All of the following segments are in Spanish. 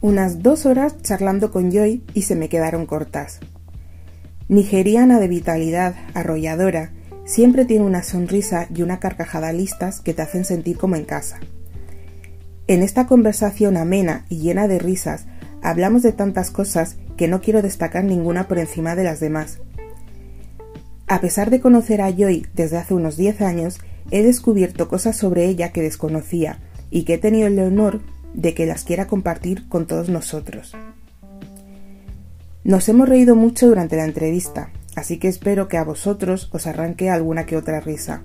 unas dos horas charlando con Joy y se me quedaron cortas. Nigeriana de vitalidad, arrolladora, siempre tiene una sonrisa y una carcajada listas que te hacen sentir como en casa. En esta conversación amena y llena de risas, hablamos de tantas cosas que no quiero destacar ninguna por encima de las demás. A pesar de conocer a Joy desde hace unos 10 años, he descubierto cosas sobre ella que desconocía y que he tenido el honor de que las quiera compartir con todos nosotros. Nos hemos reído mucho durante la entrevista, así que espero que a vosotros os arranque alguna que otra risa.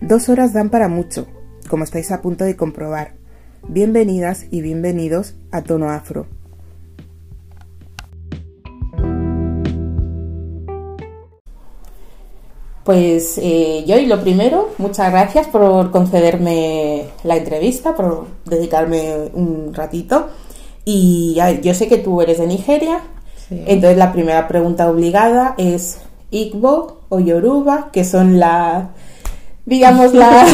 Dos horas dan para mucho, como estáis a punto de comprobar. Bienvenidas y bienvenidos a Tono Afro. Pues eh, yo y lo primero, muchas gracias por concederme la entrevista, por dedicarme un ratito. Y yo sé que tú eres de Nigeria, entonces la primera pregunta obligada es Igbo o Yoruba, que son las, digamos, las...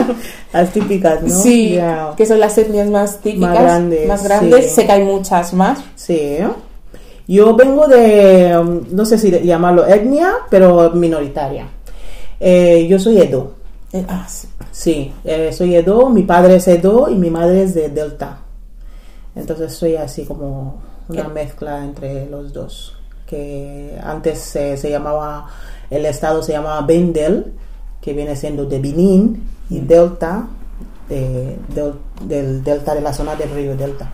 las típicas, ¿no? Sí, que son las etnias más típicas, más grandes. Más grandes. Sé que hay muchas más. Sí, yo vengo de, no sé si llamarlo etnia, pero minoritaria. Eh, yo soy Edo. Eh, ah, sí. Sí, eh, soy Edo, mi padre es Edo y mi madre es de Delta. Entonces soy así como una mezcla entre los dos. Que antes se llamaba, el estado se llamaba Bendel, que viene siendo de Benin, y. Delta, del Delta, de la zona del río Delta.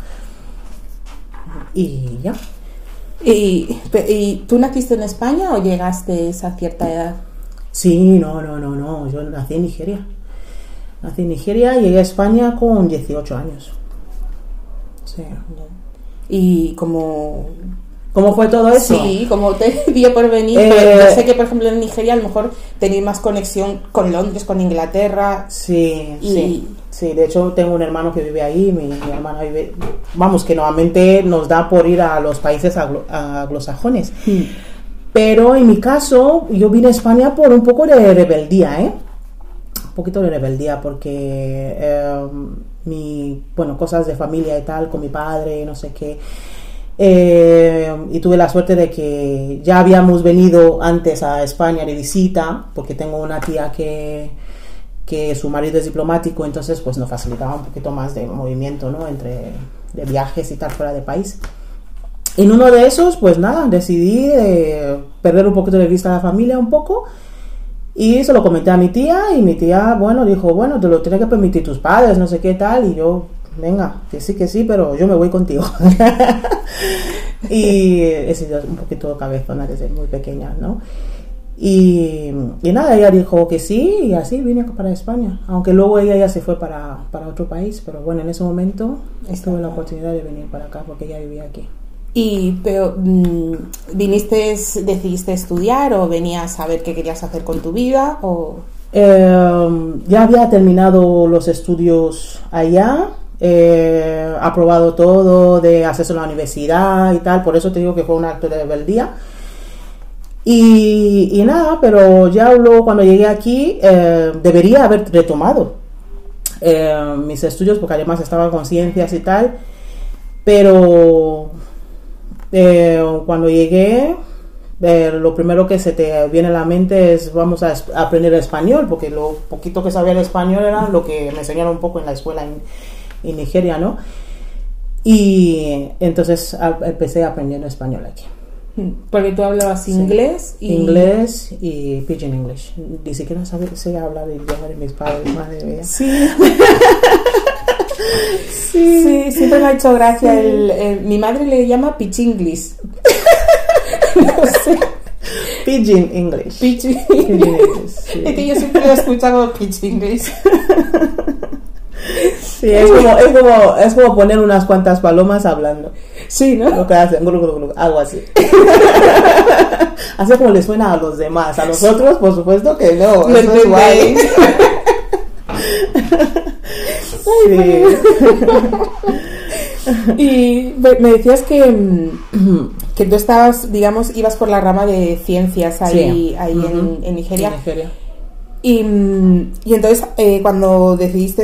Y ya. ¿Y, ¿Y tú naciste en España o llegaste a cierta edad? Sí, no, no, no, no. Yo nací en Nigeria. Nací en Nigeria y llegué a España con 18 años. Sí. Y como ¿Cómo fue todo eso? Sí, como te dio por venir. Eh, yo sé que, por ejemplo, en Nigeria a lo mejor tenéis más conexión con Londres, con Inglaterra. Sí, sí. Sí, de hecho tengo un hermano que vive ahí, mi, hermana vive... Vamos, que normalmente nos da por ir a los países anglosajones. Hmm. Pero en mi caso, yo vine a España por un poco de rebeldía, ¿eh? Un poquito de rebeldía, porque... Eh, mi, bueno, cosas de familia y tal, con mi padre, no sé qué eh, y tuve la suerte de que ya habíamos venido antes a España de visita, porque tengo una tía que, que su marido es diplomático, entonces pues nos facilitaba un poquito más de movimiento, ¿no? Entre de viajes y tal fuera de país. En uno de esos, pues nada, decidí eh, perder un poquito de vista a la familia, un poco, y se lo comenté a mi tía, y mi tía, bueno, dijo, bueno, te lo tiene que permitir tus padres, no sé qué tal, y yo, venga, que sí, que sí, pero yo me voy contigo. y he sido un poquito cabezona desde muy pequeña, ¿no? Y, nada, ella dijo que sí y así vine para España, aunque luego ella ya se fue para, para otro país, pero bueno, en ese momento tuve la oportunidad de venir para acá porque ella vivía aquí. ¿Y pero, mm, viniste, decidiste estudiar o venías a ver qué querías hacer con tu vida? O... Eh, ya había terminado los estudios allá eh, aprobado todo de acceso a la universidad y tal, por eso te digo que fue un acto de rebeldía. Y, nada, pero ya luego cuando llegué aquí eh, debería haber retomado eh, mis estudios porque además estaba con ciencias y tal, pero cuando llegué lo primero que se te viene a la mente es vamos a aprender español, porque lo poquito que sabía de español era lo que me enseñaron un poco en la escuela en, en Nigeria, ¿no? Y entonces empecé aprendiendo español aquí. Porque tú hablabas inglés y... Inglés y Pidgin English. Ni siquiera sabía, sé hablar el idioma de mis padres, madre mía. Sí. sí. siempre me ha hecho gracia. El, mi madre le llama English. no sé. Pidgin English. Pidgin English. Es que yo siempre he escuchado Pidgin English. Sí, es como, es como, es como poner unas cuantas palomas hablando. Sí, ¿no? Lo que hacen, algo así. así como le suena a los demás. A nosotros, por supuesto que no. Lo es igual. sí. y me decías que, mm, que tú estabas, digamos, ibas por la rama de ciencias ahí, ahí en, Nigeria. En Nigeria. Y, mm, y entonces, eh, cuando decidiste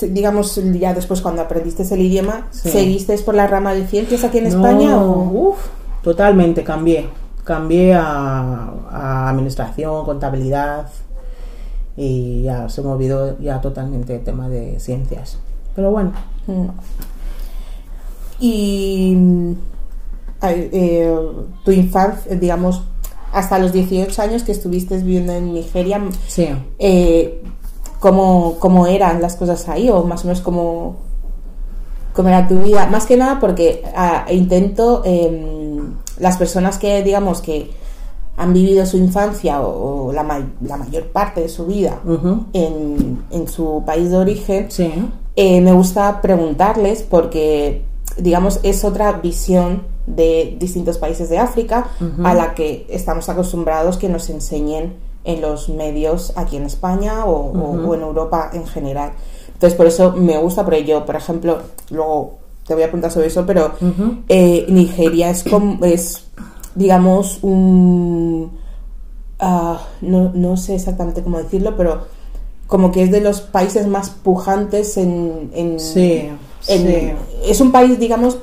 digamos, ya después cuando aprendiste el idioma, Sí. ¿seguiste por la rama de ciencias aquí en No, España? O... uf, totalmente cambié. Cambié a, a administración, contabilidad y ya se me olvidó ya totalmente el tema de ciencias. Pero bueno, Mm. Y eh, tu infancia, digamos, hasta los 18 años que estuviste viviendo en Nigeria, sí. eh, ¿cómo, cómo eran las cosas ahí? O más o menos cómo, cómo era tu vida. Más que nada porque ah, intento, em, las personas que, digamos, que han vivido su infancia o, o la, ma- la mayor parte de su vida en, en su país de origen, Sí. eh, me gusta preguntarles porque, digamos, es otra visión de distintos países de África a la que estamos acostumbrados que nos enseñen en los medios aquí en España o, o- o en Europa en general. Entonces, por eso me gusta, porque yo, por ejemplo, luego te voy a preguntar sobre eso, pero eh, Nigeria es, como, es, digamos, un... ah, no, no sé exactamente cómo decirlo, pero como que es de los países más pujantes en... en- Sí, en- sí. Es un país, digamos,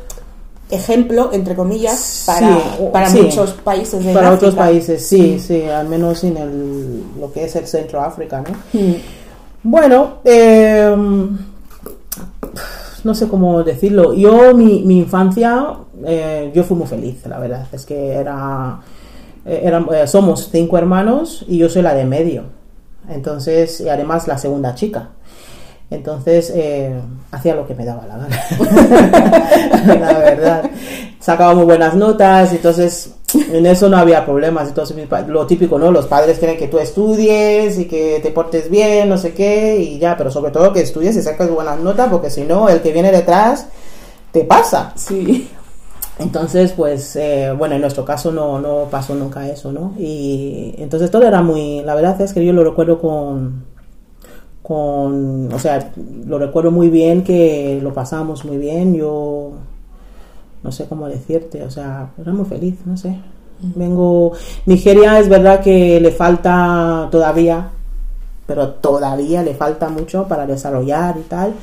ejemplo, entre comillas, para, Sí, para sí. muchos países de Para África. otros países, sí, sí, al menos en el, lo que es el centro África, ¿no? Mm. Bueno, eh, no sé cómo decirlo. Yo, mi, mi infancia, eh, yo fui muy feliz, la verdad. Es que era, eh, eran- eh, somos cinco hermanos y yo soy la de medio. Entonces, y además la segunda chica. Entonces, eh, hacía lo que me daba la gana. la verdad. Sacaba muy buenas notas, entonces en eso no había problemas. Entonces, lo típico, ¿no? Los padres quieren que tú estudies y que te portes bien, no sé qué, y ya, pero sobre todo que estudies y saques buenas notas, porque si no, el que viene detrás te pasa. Sí. Entonces, pues, eh, bueno, en nuestro caso no, no pasó nunca eso, ¿no? Y entonces todo era muy, la verdad es que yo lo recuerdo con, con, o sea, lo recuerdo muy bien, que lo pasamos muy bien, yo no sé cómo decirte, o sea, era muy feliz, no sé. Vengo, Nigeria es verdad que le falta todavía, pero todavía le falta mucho para desarrollar y tal.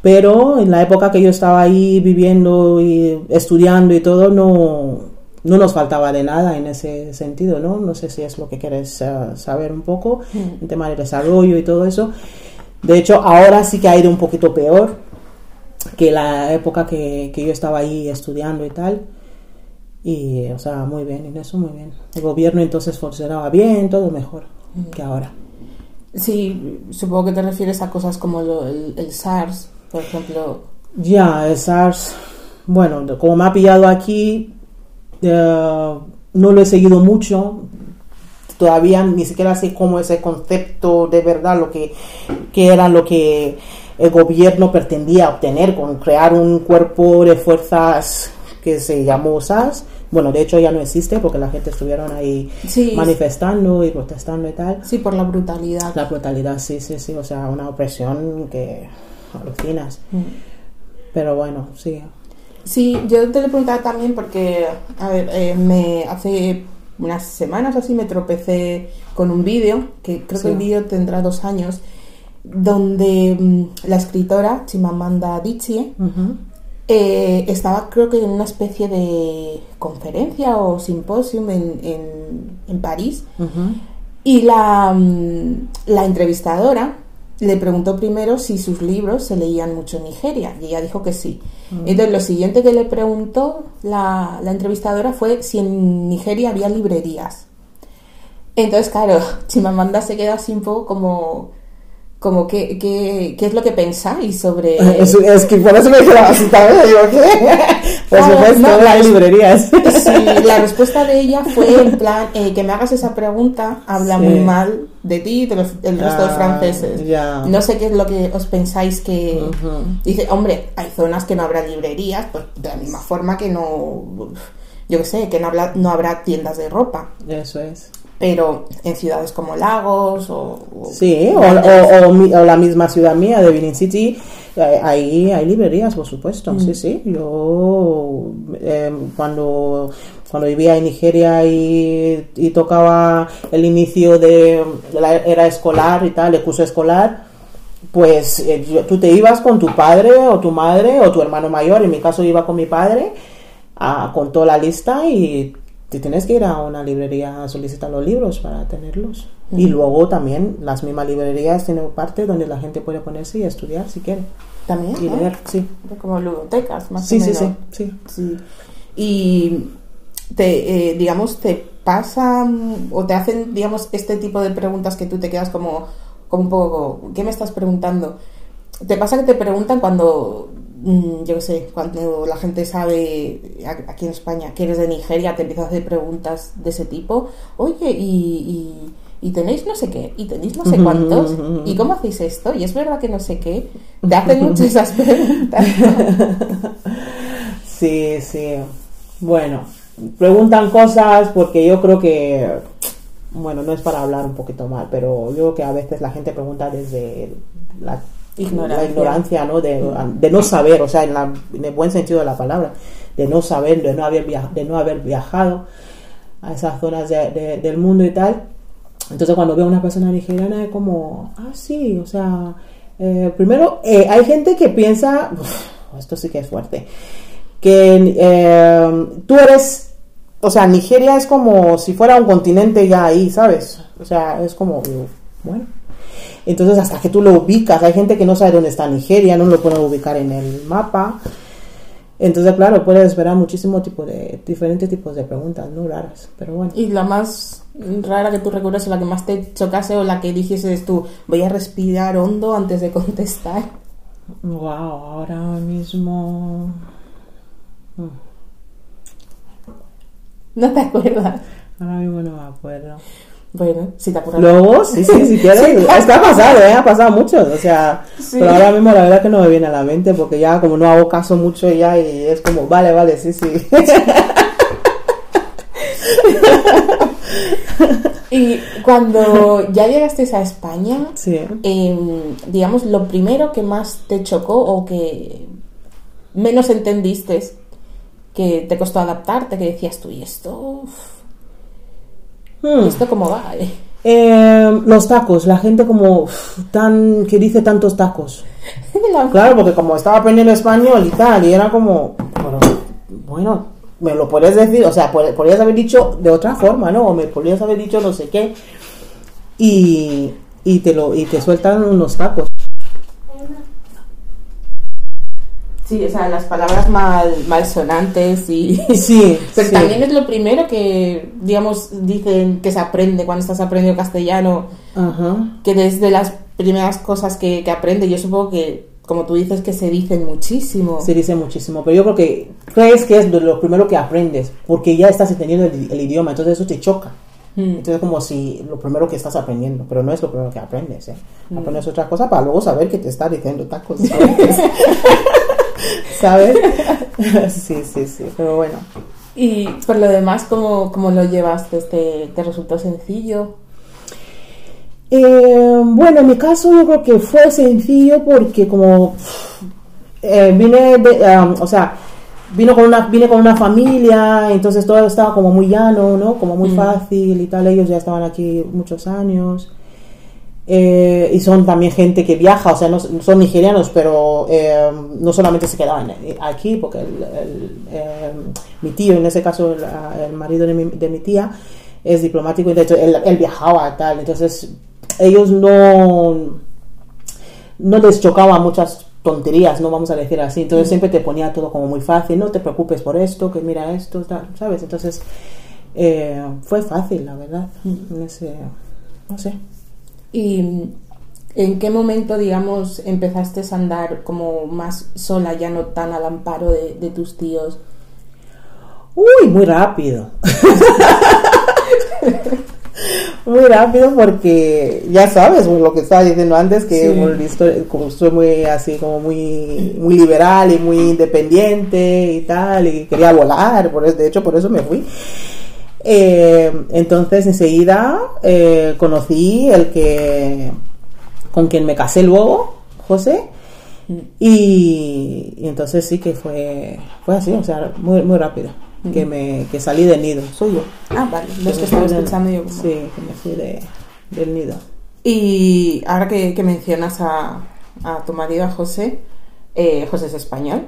Pero en la época que yo estaba ahí viviendo y estudiando y todo, no, no nos faltaba de nada en ese sentido, ¿no? No sé si es lo que quieres eh, saber un poco, el tema del desarrollo y todo eso. De hecho, ahora sí que ha ido un poquito peor que la época que, que yo estaba ahí estudiando y tal. Y, o sea, muy bien, en eso muy bien. El gobierno entonces funcionaba bien, todo mejor que ahora. Sí, supongo que te refieres a cosas como lo- el, el SARS, por ejemplo. Ya, el SARS, bueno, como me ha pillado aquí, eh, no lo he seguido mucho. Todavía ni siquiera sé cómo ese concepto de verdad, lo que, que era lo que el gobierno pretendía obtener con crear un cuerpo de fuerzas que se llamó SARS. Bueno, de hecho ya no existe porque la gente estuvieron ahí Sí. manifestando y protestando y tal. Sí, por la brutalidad. La brutalidad, sí, sí, sí, o sea, una opresión que alucinas. Mm. Pero bueno, sí. Sí, yo te lo preguntaba también porque, a ver, eh, me hace unas semanas así me tropecé con un vídeo, que creo que el vídeo tendrá dos años, donde mm, la escritora Chimamanda Adichie eh, estaba creo que en una especie de conferencia o simposium en, en, en París y la, mm, la entrevistadora le preguntó primero si sus libros se leían mucho en Nigeria y ella dijo que sí. Entonces lo siguiente que le preguntó la, la entrevistadora fue si en Nigeria había librerías. Entonces, claro, Chimamanda se queda así un poco como, como ¿qué, qué, qué es lo que pensáis sobre... Es, es que por eso me quedaba así también, digo, ¿qué? Por supuesto, no, las la- librerías. Sí, la respuesta de ella fue en plan, eh, que me hagas esa pregunta habla Sí. muy mal de ti y de los- del resto de Ah, franceses. No sé qué es lo que os pensáis que... Dice, hombre, hay zonas que no habrá librerías, pues de la misma forma que no... Yo qué sé, que no, habla- no habrá tiendas de ropa. Eso es. Pero en ciudades como Lagos o... o Sí, o, o- o mi- o la misma ciudad mía de Benin City, eh, ahí hay librerías, por supuesto. Sí, sí. Yo eh, cuando, cuando vivía en Nigeria y, y tocaba el inicio de la era escolar y tal, el curso escolar, pues eh, tú te ibas con tu padre o tu madre o tu hermano mayor, en mi caso iba con mi padre, a- con toda la lista y te tienes que ir a una librería a solicitar los libros para tenerlos. Y luego también las mismas librerías tienen parte donde la gente puede ponerse y estudiar si quiere. También, Y leer, sí. Como bibliotecas, más Sí, o menos. sí, sí. Sí. Y te, eh, digamos, te pasan o te hacen, digamos, este tipo de preguntas que tú te quedas como, como un poco, ¿qué me estás preguntando? ¿Te pasa que te preguntan cuando, mm, yo qué sé, cuando la gente sabe aquí en España que eres de Nigeria, te empiezan a hacer preguntas de ese tipo? Oye, y, y, y tenéis no sé qué, y tenéis no sé cuántos, ¿y cómo hacéis esto? Y es verdad que no sé qué. Te hacen muchas esas preguntas. Sí, sí. Bueno, preguntan cosas porque yo creo que, bueno, no es para hablar un poquito mal, pero yo creo que a veces la gente pregunta desde la Ignorancia. la ignorancia, ¿no? De, no saber, o sea, en, la- el buen sentido de la palabra, de no saber, de no haber, via- de no haber viajado a esas zonas de- del mundo y tal. Entonces cuando veo a una persona nigeriana es como, ah, sí, o sea, eh, primero eh, hay gente que piensa, uf, esto sí que es fuerte, que eh, tú eres, o sea, Nigeria es como si fuera un continente ya ahí, ¿sabes? O sea, es como, bueno. Entonces hasta que tú lo ubicas, hay gente que no sabe dónde está Nigeria, no lo puede ubicar en el mapa. Entonces, claro, puedes esperar muchísimo tipo de, diferentes tipos de preguntas, ¿no? Raras, pero bueno. Y la más rara que tú recuerdas o la que más te chocase o la que dijeses tú, voy a respirar hondo antes de contestar. Wow, ahora mismo. mm, ¿No te acuerdas? Ahora mismo no me acuerdo. Bueno, si te acuerdas. Luego, sí, sí, si quieres. es que ha pasado, ¿eh? Ha pasado mucho. O sea, Sí. pero ahora mismo la verdad que no me viene a la mente porque ya como no hago caso mucho ya y es como, vale, vale, sí, sí. Y cuando ya llegaste a España, sí. em, digamos, lo primero que más te chocó o que menos entendiste que te costó adaptarte, que decías tú, ¿y esto? Uf, Hmm. ¿y esto cómo va? eh?". Eh, los tacos, la gente como uf, tan que dice tantos tacos. La- Claro, porque como estaba aprendiendo español y tal, y era como, bueno, bueno, me lo podrías decir, o sea, pod- podrías haber dicho de otra forma, ¿no? O me podrías haber dicho no sé qué. Y, y te lo y te sueltan unos tacos. Sí, o sea, las palabras mal, malsonantes y... Sí, Pero sí. también es lo primero que, digamos, dicen que se aprende cuando estás aprendiendo castellano, Ajá. que desde las primeras cosas que, que aprende, yo supongo que, como tú dices, que se dicen muchísimo. Se dice muchísimo, pero yo creo que crees que es de lo primero que aprendes, porque ya estás entendiendo el, el idioma, entonces eso te choca. Mm. Entonces es como si lo primero que estás aprendiendo, pero no es lo primero que aprendes, ¿eh? Aprendes otra cosa para luego saber que te está diciendo tacos. ¿Sabes? sí, sí, sí, pero bueno. Y por lo demás, ¿cómo, cómo lo llevaste? ¿Te, ¿Te resultó sencillo? Eh, bueno, en mi caso yo creo que fue sencillo porque como eh, vine, de, um, o sea, vino con una, vine con una familia, entonces todo estaba como muy llano, ¿no? Como muy Mm. fácil y tal. Ellos ya estaban aquí muchos años. Eh, y son también gente que viaja, o sea, no son nigerianos, pero eh, no solamente se quedaban aquí, porque el- el, eh, mi tío, en ese caso el, el marido de mi, de mi tía, es diplomático y de hecho él, él viajaba tal, entonces ellos no, no les chocaba muchas tonterías, no vamos a decir así, entonces siempre te ponía todo como muy fácil, no te preocupes por esto, que mira esto, tal, ¿sabes? Entonces eh, fue fácil, la verdad, en ese, no sé. ¿Y en qué momento, digamos, empezaste a andar como más sola, ya no tan al amparo de, de tus tíos? Uy, muy rápido. muy rápido porque ya sabes lo que estaba diciendo antes que Sí. como soy muy así como muy muy liberal y muy independiente y tal y quería volar por eso, de hecho por eso me fui Eh, entonces enseguida eh, conocí el que con quien me casé luego José. Y, y entonces sí que fue fue así o sea muy muy rápido que me que salí del nido. Soy yo. Ah, vale, los que estaba escuchando yo como... Sí, que me fui de, del nido. Y ahora que, que mencionas a, a tu marido, a José, eh, José es español.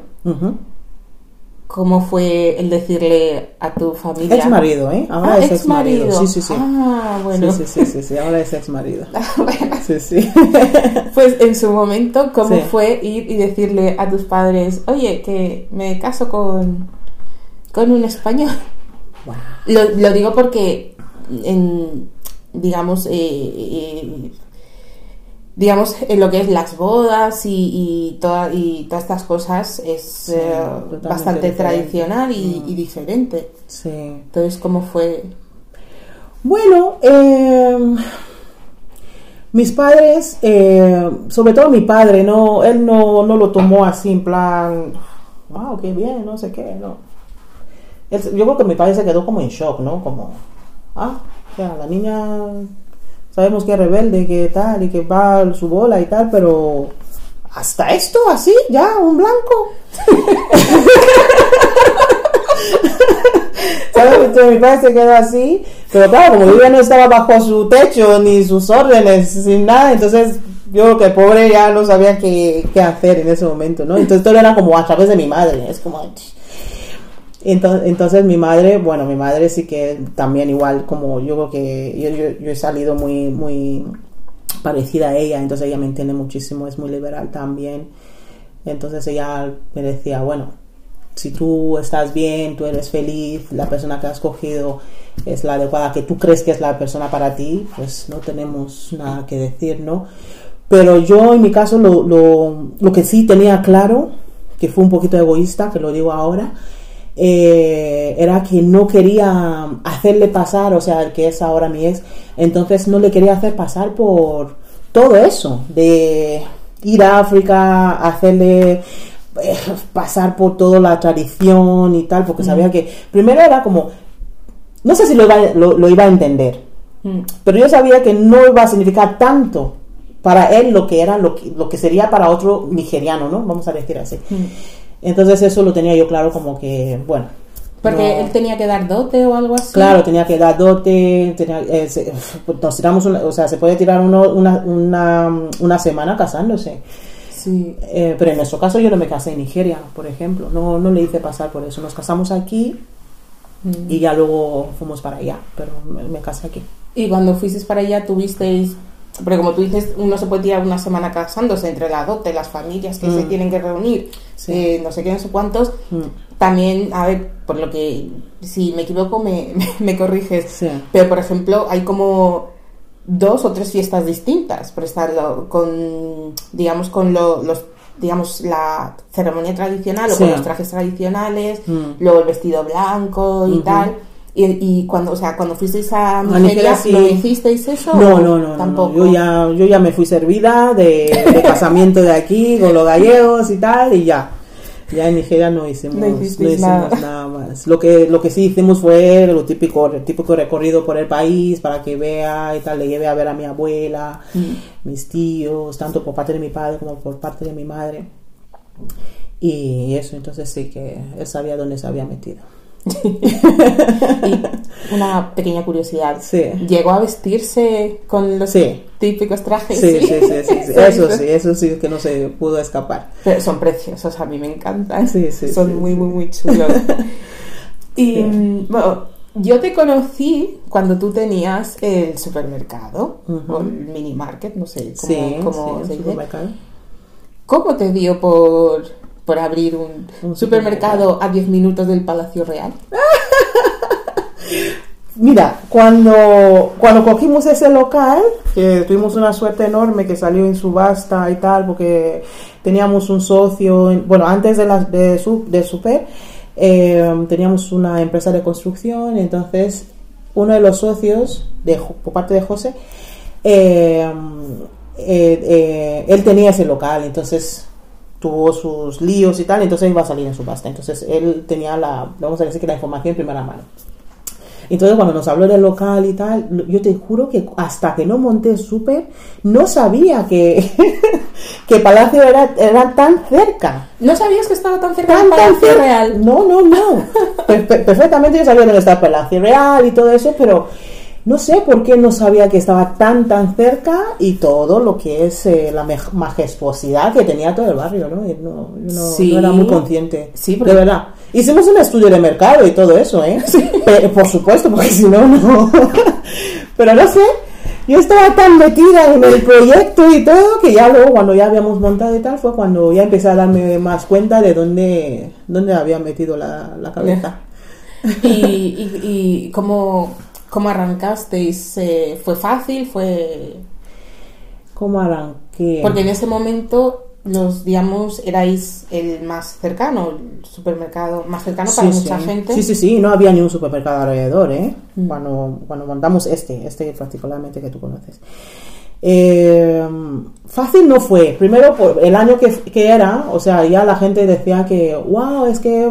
¿Cómo fue el decirle a tu familia? Ex marido, ¿eh? Ahora Ah, es ex marido. Sí, sí, sí. Ah, bueno. Sí, sí, sí, sí, sí, ahora es ex marido. Bueno, Sí, sí. Pues en su momento, ¿cómo Sí. fue ir y decirle a tus padres, oye, que me caso con, con un español? Wow. Lo, lo digo porque, en, digamos, eh, eh, digamos, en lo que es las bodas y, y, toda- y todas estas cosas es Sí, eh, bastante diferente. tradicional y, Mm. y diferente. Sí. Entonces, ¿cómo fue? Bueno, eh, mis padres, eh, sobre todo mi padre, no, él no, no lo tomó así en plan, wow, qué bien, no sé qué, no. Él- yo creo que mi padre se quedó como en shock, ¿no? Como, ah, ya, la niña, sabemos que es rebelde, que tal, y que va su bola y tal, pero hasta esto, así, ya, un blanco. Entonces, mi padre se quedó así, pero claro, como yo ya no estaba bajo su techo, ni sus órdenes, sin nada, entonces yo que pobre ya no sabía qué, qué hacer en ese momento, ¿no? Entonces todo era como a través de mi madre, es como... Entonces, entonces mi madre, bueno, mi madre sí que también igual, como yo creo que yo, yo, he salido muy, muy parecida a ella, entonces ella me entiende muchísimo, es muy liberal también. Entonces ella me decía, bueno, si tú estás bien, tú eres feliz, la persona que has escogido es la adecuada, que tú crees que es la persona para ti, pues no tenemos nada que decir, ¿no? Pero yo en mi caso lo, lo, lo que sí tenía claro, que fue un poquito egoísta, que lo digo ahora, eh, era que no quería hacerle pasar, o sea, el que es ahora mi ex, entonces no le quería hacer pasar por todo eso, de ir a África, hacerle eh, pasar por toda la tradición y tal, porque sabía que primero era como, no sé si lo iba, lo, lo iba a entender, Mm. pero yo sabía que no iba a significar tanto para él lo que era lo que, lo que sería para otro nigeriano, ¿no? Vamos a decir así. Entonces eso lo tenía yo claro como que, bueno. Porque no- él tenía que dar dote o algo así. Claro, tenía que dar dote, tenía, eh, se- nos tiramos, una- o sea, se puede tirar uno- una, una, una semana casándose. Sí. Eh, pero en nuestro caso yo no me casé en Nigeria, por ejemplo, no, no le hice pasar por eso. Nos casamos aquí Mm. y ya luego fuimos para allá, pero me, me casé aquí. Y cuando fuisteis para allá tuvisteis, porque como tú dices, uno se puede tirar una semana casándose entre la dote, las familias que se Mm. tienen que reunir. Eh, no sé qué, no sé cuántos. Mm. También, a ver, por lo que, si me equivoco, me, me, me corriges. Sí. Pero, por ejemplo, hay como dos o tres fiestas distintas, por estar con, digamos, con lo- los, digamos, la ceremonia tradicional o Sí. con los trajes tradicionales, Mm. luego el vestido blanco y tal. Y, y cuando, o sea, cuando fuisteis a Nigeria, sí. ¿lo hicisteis eso? No, no, no, no, tampoco. no. Yo ya, yo ya me fui servida de, de casamiento de aquí con los gallegos y tal y ya. Ya en Nigeria no hicimos, No hicimos nada. nada. más. Lo que, lo que sí hicimos fue lo típico, el típico recorrido por el país para que vea y tal, le lleve a ver a mi abuela, Mm. mis tíos, tanto por parte de mi padre como por parte de mi madre. Y eso, entonces sí que él sabía dónde se había metido. Y una pequeña curiosidad. Sí. ¿Llegó a vestirse con los Sí. típicos trajes? Sí, sí, sí, sí. Eso sí, eso sí que no se pudo escapar. Pero son preciosos, a mí me encantan. Sí, sí, Son muy, muy, muy chulos. y bueno, yo te conocí cuando tú tenías el supermercado o el mini market, no sé cómo, cómo se dice. ¿Cómo te dio por, por abrir un, Un supermercado a 10 minutos del Palacio Real? Mira, cuando, cuando cogimos ese local, tuvimos una suerte enorme que salió en subasta y tal, porque teníamos un socio, en- bueno, antes de, la, de, su, de Super, eh, teníamos una empresa de construcción, entonces uno de los socios, de, por parte de José, eh, eh, eh, él tenía ese local, entonces tuvo sus líos y tal, entonces iba a salir en subasta, entonces él tenía la, vamos a decir que la información en primera mano. Entonces cuando nos habló del local y tal, yo te juro que hasta que no monté el súper, no sabía que, que Palacio era, era tan cerca. ¿No sabías que estaba tan cerca Tan, tan Palacio cerca. Real? No, no, no. Per- per- perfectamente yo sabía dónde está Palacio Real y todo eso, pero no sé por qué no sabía que estaba tan, tan cerca y todo lo que es eh, la majestuosidad que tenía todo el barrio, ¿no? No, yo no, Sí. no era muy consciente. Sí, porque- de verdad. Hicimos un estudio de mercado y todo eso, ¿eh? Pe- por supuesto, porque si no, no. Pero no sé, yo estaba tan metida en el proyecto y todo que ya luego, cuando ya habíamos montado y tal, fue cuando ya empecé a darme más cuenta de dónde, dónde había metido la, la cabeza. ¿Y, y, y cómo, cómo arrancasteis? Eh, ¿Fue fácil? ¿Fue...? ¿Cómo arranqué? Porque en ese momento, los, digamos, erais el más cercano, el supermercado más cercano para Sí, mucha sí. gente. Sí, sí, sí, no había ni un supermercado alrededor, ¿eh? Mm. Cuando, cuando montamos este, este particularmente que tú conoces. Eh, fácil no fue. Primero, por el año que, que era, o sea, ya la gente decía que, wow, es que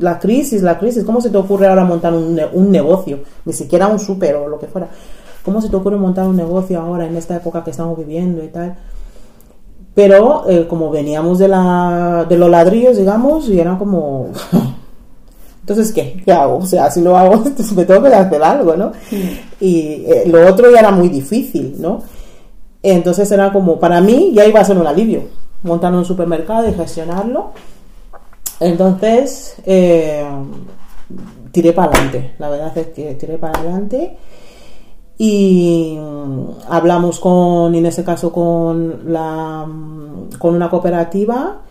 la crisis, la crisis, ¿cómo se te ocurre ahora montar un, un negocio? Ni siquiera un súper o lo que fuera. ¿Cómo se te ocurre montar un negocio ahora en esta época que estamos viviendo y tal? Pero eh, como veníamos de, la, de los ladrillos, digamos, y era como... Entonces, ¿qué? ¿Qué hago? O sea, si lo hago, pues me tengo que hacer algo, ¿no? Y eh, lo otro ya era muy difícil, ¿no? Entonces era como, para mí ya iba a ser un alivio, montar un supermercado y gestionarlo. Entonces, eh, tiré para adelante, la verdad es que tiré para adelante y mm, hablamos con, en ese caso, con, la, mm, con una cooperativa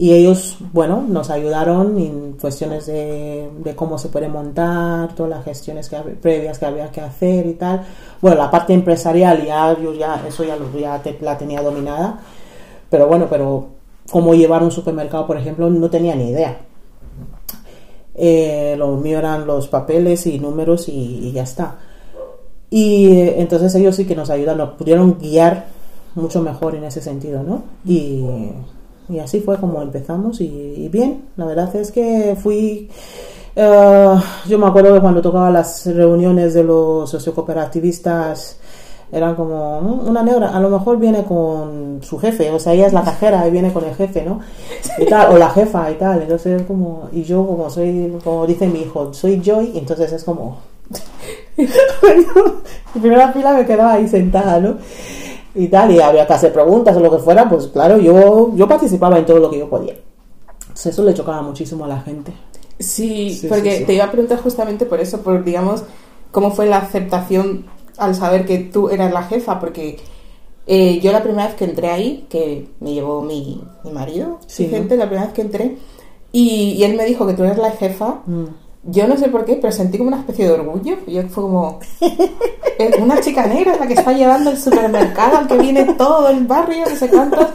y ellos, bueno, nos ayudaron en cuestiones de, de cómo se puede montar, todas las gestiones que, previas que había que hacer y tal. Bueno, la parte empresarial ya, yo ya, eso ya, lo, ya te- la tenía dominada, pero bueno, pero cómo llevar un supermercado, por ejemplo, no tenía ni idea. Eh, lo mío eran los papeles y números y, y ya está. Y eh, entonces ellos sí que nos ayudan, nos pudieron guiar mucho mejor en ese sentido, ¿no? Y, y así fue como empezamos y, bien, la verdad es que fui... eh, yo me acuerdo que cuando tocaba las reuniones de los sociocooperativistas eran como "Mm, una negra, a lo mejor viene con su jefe, o sea, ella es la cajera y viene con el jefe, ¿no? O la jefa y tal, entonces como, y yo como soy, como dice mi hijo, soy Joy, entonces es como, en primera fila me quedaba ahí sentada, ¿no? Y tal, y había que hacer preguntas o lo que fuera, pues claro, yo, yo participaba en todo lo que yo podía. Entonces eso le chocaba muchísimo a la gente. Sí, Sí, porque sí, sí. te iba a preguntar justamente por eso, por digamos, cómo fue la aceptación al saber que tú eras la jefa, porque eh, yo la primera vez que entré ahí, que me llevó mi, mi marido, gente, la primera vez que entré, y, y él me dijo que tú eres la jefa, Mm. Yo no sé por qué, pero sentí como una especie de orgullo, yo fue como, "Eh, una chica negra la que está llevando el supermercado al que viene todo el barrio, no sé cuántos,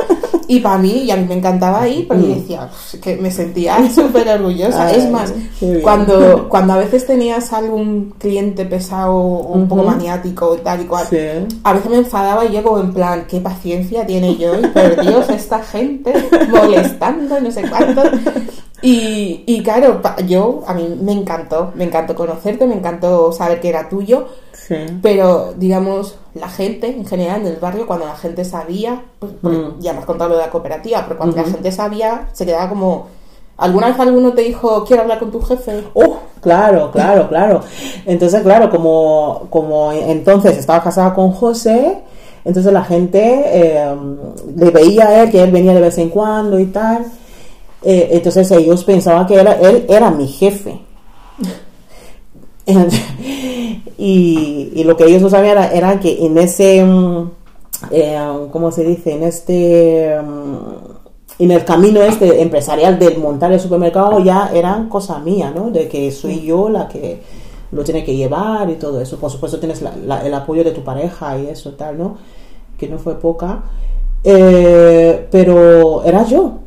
y para mí, y a mí me encantaba ahí, porque Mm. decía, "Uf, que me sentía súper orgullosa, Ay, es más, cuando, cuando a veces tenías algún cliente pesado o un poco maniático y tal y cual, Sí. a veces me enfadaba y yo como en plan, qué paciencia tiene yo, y por Dios, esta gente molestando y no sé cuánto. Y, y claro, yo, a mí me encantó, me encantó conocerte, me encantó saber que era tuyo, Sí. pero digamos, la gente en general en el barrio, cuando la gente sabía, pues, Mm. ya me has contado lo de la cooperativa, pero cuando la gente sabía, se quedaba como, ¿alguna vez alguno te dijo, quiero hablar con tu jefe? Oh, claro, claro, claro. Entonces, claro, como, como entonces estaba casada con José, entonces la gente eh, le veía a él que él venía de vez en cuando y tal. Eh, entonces ellos pensaban que era, él era mi jefe. y, y lo que ellos no sabían era, que en ese, mm, eh, ¿cómo se dice? En este, mm, en el camino este empresarial del montar el supermercado ya eran cosa mía, ¿no? De que soy yo la que lo tiene que llevar y todo eso. Por supuesto tienes la- el apoyo de tu pareja y eso tal, ¿no? Que no fue poca. Eh, pero era yo.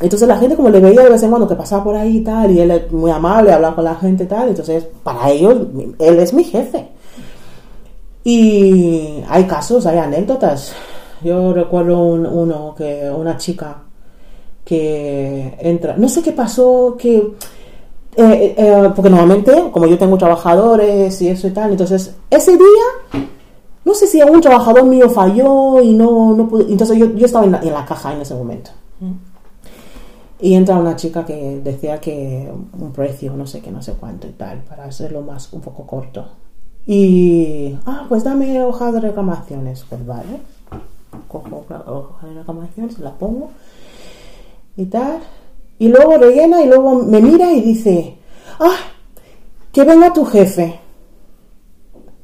Entonces la gente como le veía de vez en cuando que pasaba por ahí y tal, y él es muy amable, hablaba con la gente y tal, entonces para ellos él es mi jefe. Y hay casos, hay anécdotas. Yo recuerdo un- uno que una chica que entra, no sé qué pasó, que eh, eh, porque normalmente como yo tengo trabajadores y eso y tal, entonces ese día no sé si algún trabajador mío falló y no, no pudo, entonces yo, yo estaba en la, en la caja en ese momento. Y entra una chica que decía que un precio, no sé qué, no sé cuánto y tal, para hacerlo más un poco corto. Y, ah, pues dame hoja de reclamaciones. Pues vale. Cojo la hoja de reclamaciones, la pongo y tal. Y luego rellena y luego me mira y dice, ah, que venga tu jefe.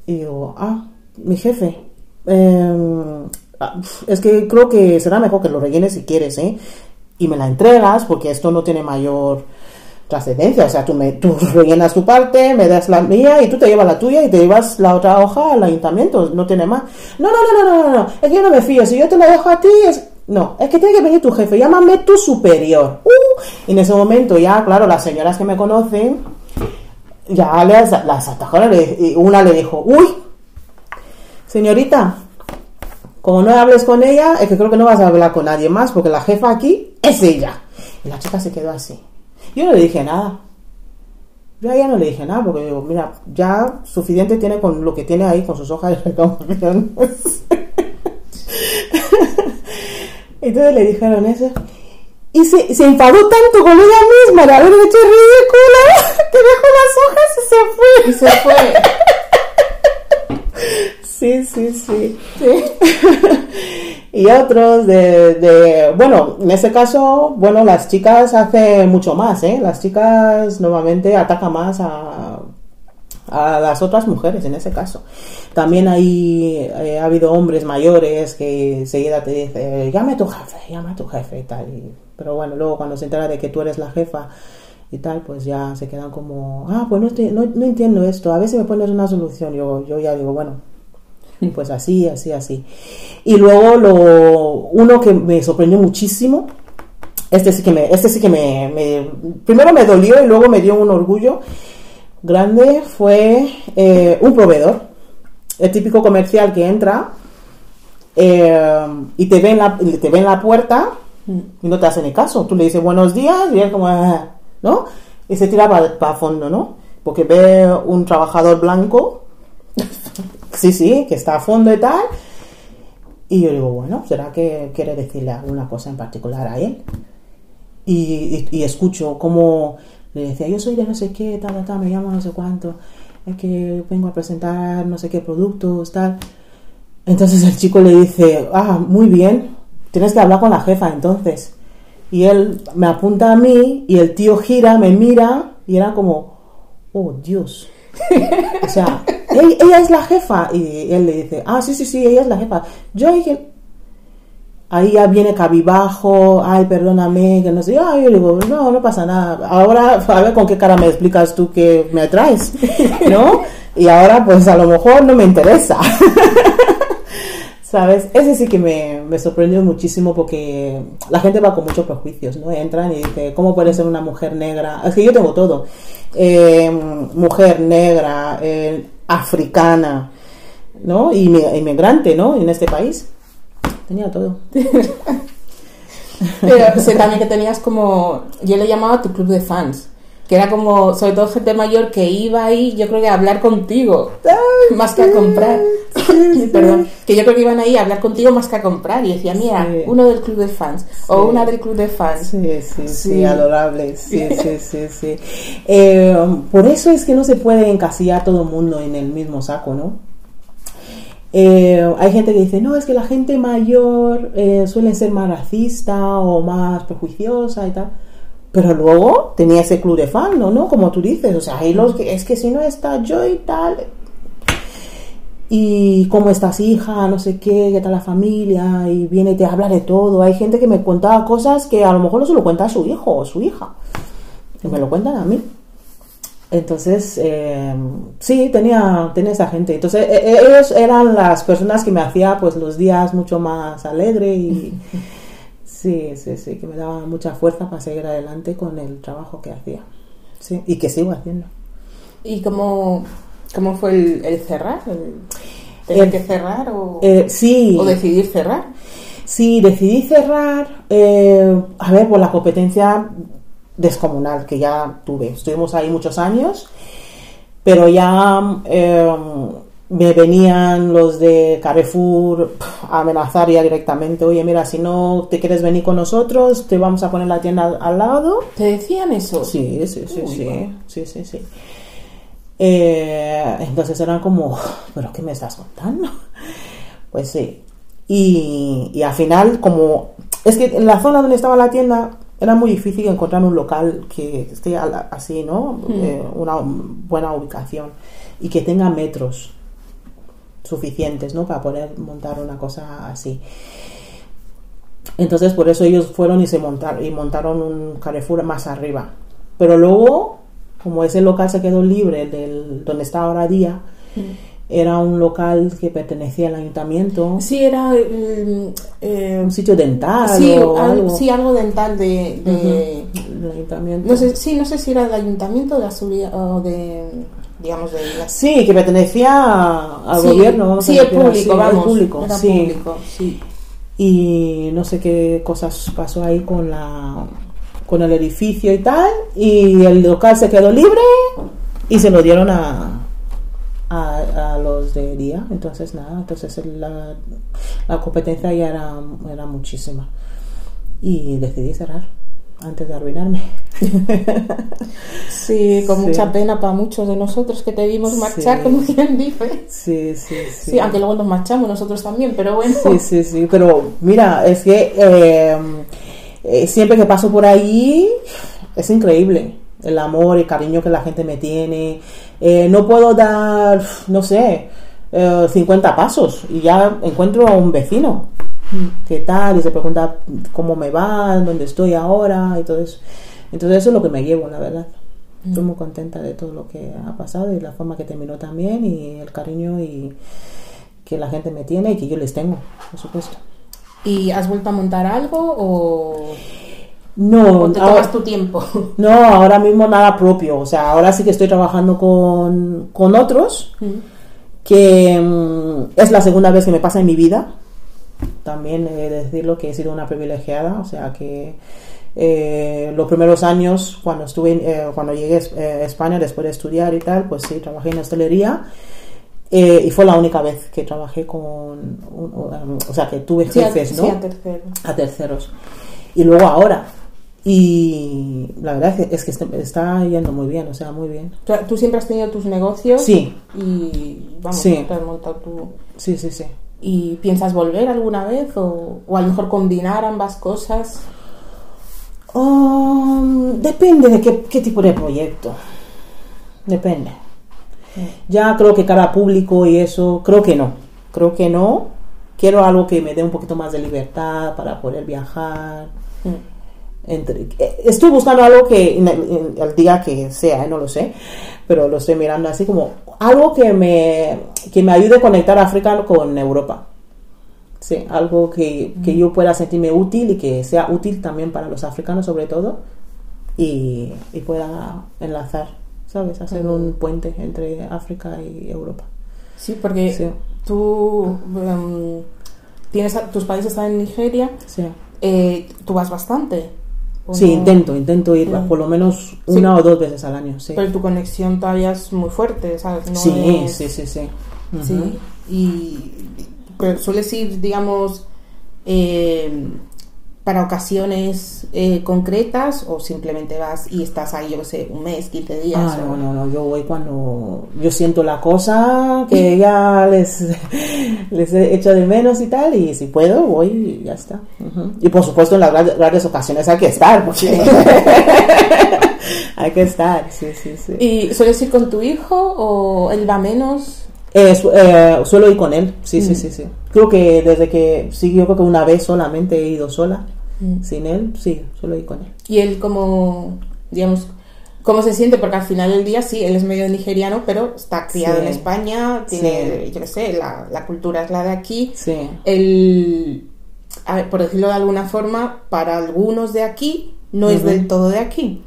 Y digo, ah, mi jefe. Em, ah, es que creo que será mejor que lo rellenes si quieres, ¿eh? Y me la entregas porque esto no tiene mayor trascendencia. O sea, tú, me, tú rellenas tu parte, me das la mía y tú te llevas la tuya y te llevas la otra hoja al ayuntamiento. No tiene más. No, no, no, no, no, no. Es que yo no me fío. Si yo te la dejo a ti, es... No, es que tiene que venir tu jefe. Llámame tu superior. Uh, y en ese momento ya, claro, las señoras que me conocen, ya las, las atajaron. Y una le dijo, uy, señorita, como no hables con ella, es que creo que no vas a hablar con nadie más, porque la jefa aquí es ella. Y la chica se quedó así. Yo no le dije nada. Yo a ella no le dije nada, porque digo, mira, ya suficiente tiene con lo que tiene ahí, con sus hojas de. Entonces le dijeron eso. Y se, se, enfadó tanto con ella misma de haber hecho ridícula que dejó las hojas y se fue. Y se fue. Sí, sí, sí. y otros de, de, bueno, en este caso, bueno, las chicas hacen mucho más, ¿eh? Las chicas normalmente atacan más a, a las otras mujeres en ese caso. También hay, eh, ha habido hombres mayores que enseguida te dicen, llame a tu jefe, llame a tu jefe y tal. Pero bueno, luego cuando se entera de que tú eres la jefa y tal, pues ya se quedan como, ah, pues no, estoy, no entiendo esto, a ver si me pones una solución. Yo, yo ya digo, bueno, pues así, así, así. Y luego lo, uno que me sorprendió muchísimo, este sí que me, este sí que me, me primero me dolió y luego me dio un orgullo grande, fue eh, un proveedor, el típico comercial que entra eh, y te ve, en la, te ve en la puerta y no te hace ni caso. Tú le dices buenos días y él como, "Ah", ¿no? Y se tira para fondo, ¿no? Porque ve un trabajador blanco sí, sí, que está a fondo y tal. Y yo digo, bueno, ¿será que quiere decirle alguna cosa en particular a él? Y, y, y escucho como le decía, yo soy de no sé qué, tal, tal, me llamo no sé cuánto, es que vengo a presentar no sé qué productos, tal. Entonces el chico le dice, ah, muy bien, tienes que hablar con la jefa entonces. Y él me apunta a mí y el tío gira, me mira y era como, oh Dios. o sea, ella, es la jefa. Y él le dice, ah, sí, sí, sí, ella es la jefa. Yo dije, ahí ya viene cabibajo, ay, perdóname, que no sé, ay, yo digo, no, no pasa nada. Ahora, a ver con qué cara me explicas tú que me atraes, ¿no? Y ahora, pues a lo mejor no me interesa. ¿Sabes? Ese sí que me, me, sorprendió muchísimo porque la gente va con muchos prejuicios, ¿no? Entran y dicen, ¿cómo puede ser una mujer negra? Es que yo tengo todo. Eh, mujer negra, eh, africana, ¿no? Y inmigrante, ¿no? En este país. Tenía todo. Pero sé también que tenías como, yo le llamaba tu club de fans, que era como, sobre todo gente mayor que iba ahí, yo creo que a hablar contigo, Ay, más que a comprar. Sí, Perdón, que yo creo que iban ahí a hablar contigo más que a comprar y decía, mira, sí. uno del club de fans o una del club de fans. Sí, sí, sí, adorable, sí, sí, sí, sí. Eh, por eso es que no se puede encasillar todo el mundo en el mismo saco, ¿no? Eh, hay gente que dice, no, es que la gente mayor eh, suele ser más racista o más prejuiciosa y tal. Pero luego tenía ese club de fans, ¿no? ¿no? Como tú dices, o sea, hay los que, es que si no está yo y tal. Y cómo estás hija, no sé qué, qué tal la familia, y viene y te habla de todo. Hay gente que me contaba cosas que a lo mejor no se lo cuenta a su hijo o su hija, que me lo cuentan a mí. Entonces, eh, sí, tenía, tenía esa gente. Entonces, eh, ellos eran las personas que me hacía pues los días mucho más alegre y sí, sí, sí, que me daba mucha fuerza para seguir adelante con el trabajo que hacía. Sí, y que sigo haciendo. ¿Y cómo, cómo fue el, el cerrar? El, ¿Tener que cerrar o, eh, sí. o decidir cerrar? Sí, decidí cerrar, eh, a ver, por la competencia descomunal que ya tuve. Estuvimos ahí muchos años, pero ya eh, me venían los de Carrefour a amenazar ya directamente, oye, mira, si no te quieres venir con nosotros, te vamos a poner la tienda al lado. ¿Te decían eso? Sí, sí, sí, Uy, sí, wow. sí, sí, sí. Eh, entonces eran como, ¿pero qué me estás contando? Pues sí. Y, y al final, como es que en la zona donde estaba la tienda era muy difícil encontrar un local que esté así, ¿no? Eh, una buena ubicación y que tenga metros suficientes, ¿no? Para poder montar una cosa así. Entonces por eso ellos fueron y se montaron y montaron un Carrefour más arriba. Pero luego, como ese local se quedó libre del donde está ahora día, era un local que pertenecía al ayuntamiento, Sí, era. mm, eh, un sitio dental sí, o al- algo. sí, algo dental de. de- El ayuntamiento. No sé, sí, no sé si era del ayuntamiento de la seguridad o de. Digamos, de la Sí, que pertenecía al Sí, gobierno. vamos a Sí, el decir público, el vamos. público, era sí. público, sí. y no sé qué cosas pasó ahí con la con el edificio y tal y el local se quedó libre y se lo dieron a a, a los de día entonces nada entonces la, la competencia ya era, era muchísima y decidí cerrar antes de arruinarme Sí, con Sí. mucha pena para muchos de nosotros que te vimos marchar, Sí. como quien dice. sí sí sí Sí, aunque luego nos marchamos nosotros también, pero bueno. Sí, sí, sí, pero mira, es que eh, eh, siempre que paso por ahí es increíble el amor, el cariño que la gente me tiene. Eh, no puedo dar, no sé, eh, 50 pasos y ya encuentro a un vecino. ¿Qué tal? Y se pregunta cómo me va, dónde estoy ahora y todo eso. Entonces eso es lo que me llevo, la verdad. Estoy muy contenta de todo lo que ha pasado y la forma que terminó también y el cariño y que la gente me tiene y que yo les tengo, por supuesto. ¿Y has vuelto a montar algo o, No, o te ahora, tomas tu tiempo? no, ahora mismo nada propio. O sea, ahora sí que estoy trabajando con, con otros, que mm, es la segunda vez que me pasa en mi vida. También he de decirlo que he sido una privilegiada, o sea que eh, los primeros años cuando estuve eh, cuando llegué eh, a España después de estudiar y tal, pues sí, trabajé en hostelería eh, y fue la única vez que trabajé con, un- un- o sea, que tuve Sí, a- jefes, ¿no? sí, a tercero. a terceros. Y luego ahora. Y la verdad es que, es que este- está yendo muy bien, o sea, muy bien. Tú siempre has tenido tus negocios Sí, y vamos, Sí. te has montado tú. sí, sí, sí. ¿Y piensas volver alguna vez o, o a lo mejor combinar ambas cosas? Um, depende de qué, qué tipo de proyecto. Depende. Ya creo que cada público y eso, creo que no. Creo que no. Quiero algo que me dé un poquito más de libertad para poder viajar. Eh, estoy buscando algo que el día que sea, eh, no lo sé, pero lo estoy mirando así como algo que me, que me ayude a conectar África con Europa. Sí, algo que, que yo pueda sentirme útil y que sea útil también para los africanos sobre todo y, y pueda enlazar, ¿sabes? Hacer un puente entre África y Europa. Sí, porque Sí. tú em, tienes a- tus padres están en Nigeria, Sí, eh, tú vas bastante. ¿O sí no? intento, intento ir Mm. por lo menos Sí. una o dos veces al año. Sí, Pero tu conexión todavía es muy fuerte, ¿sabes? No sí, es- sí, sí, sí. Sí, y pero sueles ir, digamos, eh, para ocasiones eh, concretas o simplemente vas y estás ahí, yo qué sé, un mes, 15 días. Ah, o- no, no, no, yo voy cuando yo siento la cosa que ya les, les he hecho de menos y tal, y si puedo, voy y ya está. Y por supuesto en las grandes, grandes ocasiones hay que estar, porque hay que estar, sí, sí, sí. ¿Y sueles ir con tu hijo o él va menos? Eh, su- eh, suelo ir con él, sí, Mm. sí, sí, sí. Creo que desde que, sí, yo creo que una vez solamente he ido sola, Mm. sin él, sí, suelo ir con él. Y él como, digamos, ¿cómo se siente? Porque al final del día sí, él es medio nigeriano, pero está criado Sí. en España, tiene, Sí. yo qué sé, la, la cultura es la de aquí. Sí, el, a ver, por decirlo de alguna forma, para algunos de aquí no es del todo de aquí.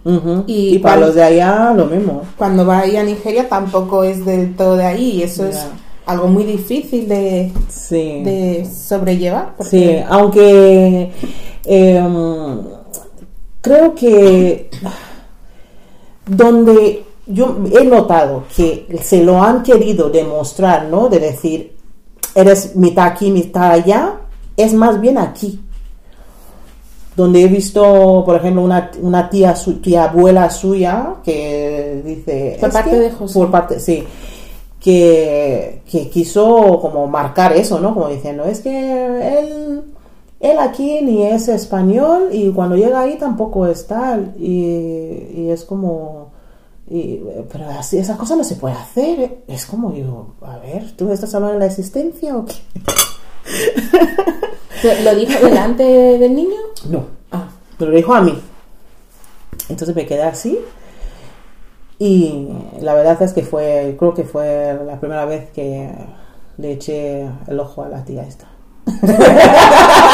Y y, para los de allá lo mismo. Cuando va ahí a Nigeria tampoco es del todo de ahí y eso es algo muy difícil de, Sí. de sobrellevar. porque- Sí, aunque em, creo que donde yo he notado que se lo han querido demostrar, ¿no? De decir, eres mitad aquí, mitad allá, es más bien aquí. Donde he visto, por ejemplo, una, una tía, su, tía abuela suya, que dice... Por "Es parte que-". de José. Por parte, sí. Que, que quiso como marcar eso, ¿no? Como diciendo, es que él, él aquí ni es español y cuando llega ahí tampoco es tal. Y, y es como... y- pero así, esas cosas no se puede hacer. ¿eh? Es como digo, a ver, ¿tú estás hablando de la existencia o qué? ¿Te- ¿Lo dijo delante del niño? No. Ah, Pero lo dijo a mí. Entonces me quedé así. Y la verdad es que fue, creo que fue la primera vez que le eché el ojo a la tía esta.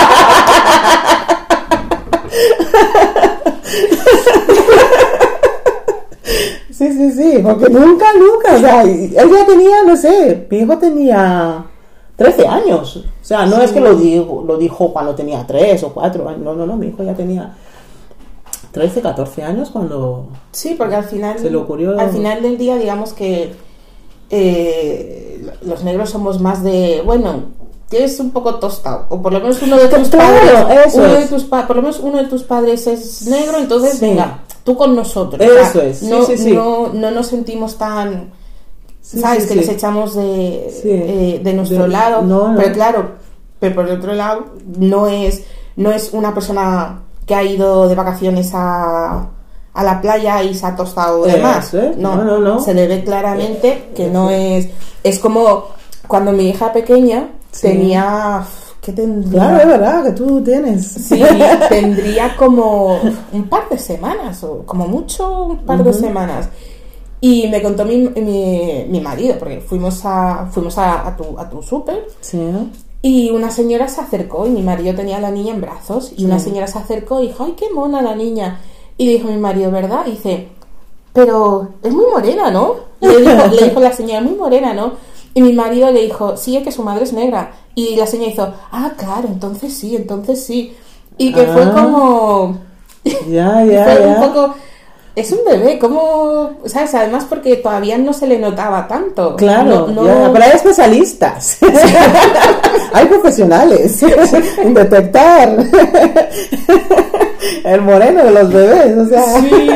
Sí, sí, sí, porque nunca, nunca, o sea, ya tenía, no sé, mi hijo tenía 13 años, o sea, no es que lo dijo, lo dijo cuando tenía 3 o 4 años, no, no, no, mi hijo ya tenía 13, 14 años cuando... Sí, porque al final, Se le ocurrió- al final del día, digamos que eh, los negros somos más de, bueno, tienes un poco tostado, o por lo menos uno de tus Claro, padres, uno de es. tus pa- por lo menos uno de tus padres es negro, entonces Sí. venga, tú con nosotros. Eso es, no, sí, sí. No, no nos sentimos tan, sabes, que les echamos de, eh, de nuestro De- lado, no, pero claro, pero por el otro lado no es, no es una persona que ha ido de vacaciones a a la playa y se ha tostado de Eso más. es. No, No, no, no. Se le ve claramente que no es. Es como cuando mi hija pequeña Sí. tenía. ¿Qué tendría? Claro, es verdad que tú tienes. Sí, tendría como un par de semanas, o como mucho un par de semanas. Y me contó mi, mi, mi marido, porque fuimos a, fuimos a, a tu, a tu súper Sí. y una señora se acercó y mi marido tenía a la niña en brazos y una señora se acercó y dijo, ay, qué mona la niña. Y dijo mi marido, ¿verdad? Y dice, pero es muy morena, ¿no? Le dijo, le dijo la señora, muy morena, ¿no? Y mi marido le dijo, sí, es que su madre es negra. Y la señora hizo, ah, claro, entonces sí, entonces sí. Y que fue Ah. como... Ya, ya, fue ya. un poco... Es un bebé, ¿cómo...? ¿Sabes? Además porque todavía no se le notaba tanto. Claro, No- no- ya, pero hay especialistas, hay profesionales en detectar el moreno de los bebés, o sea, Sí,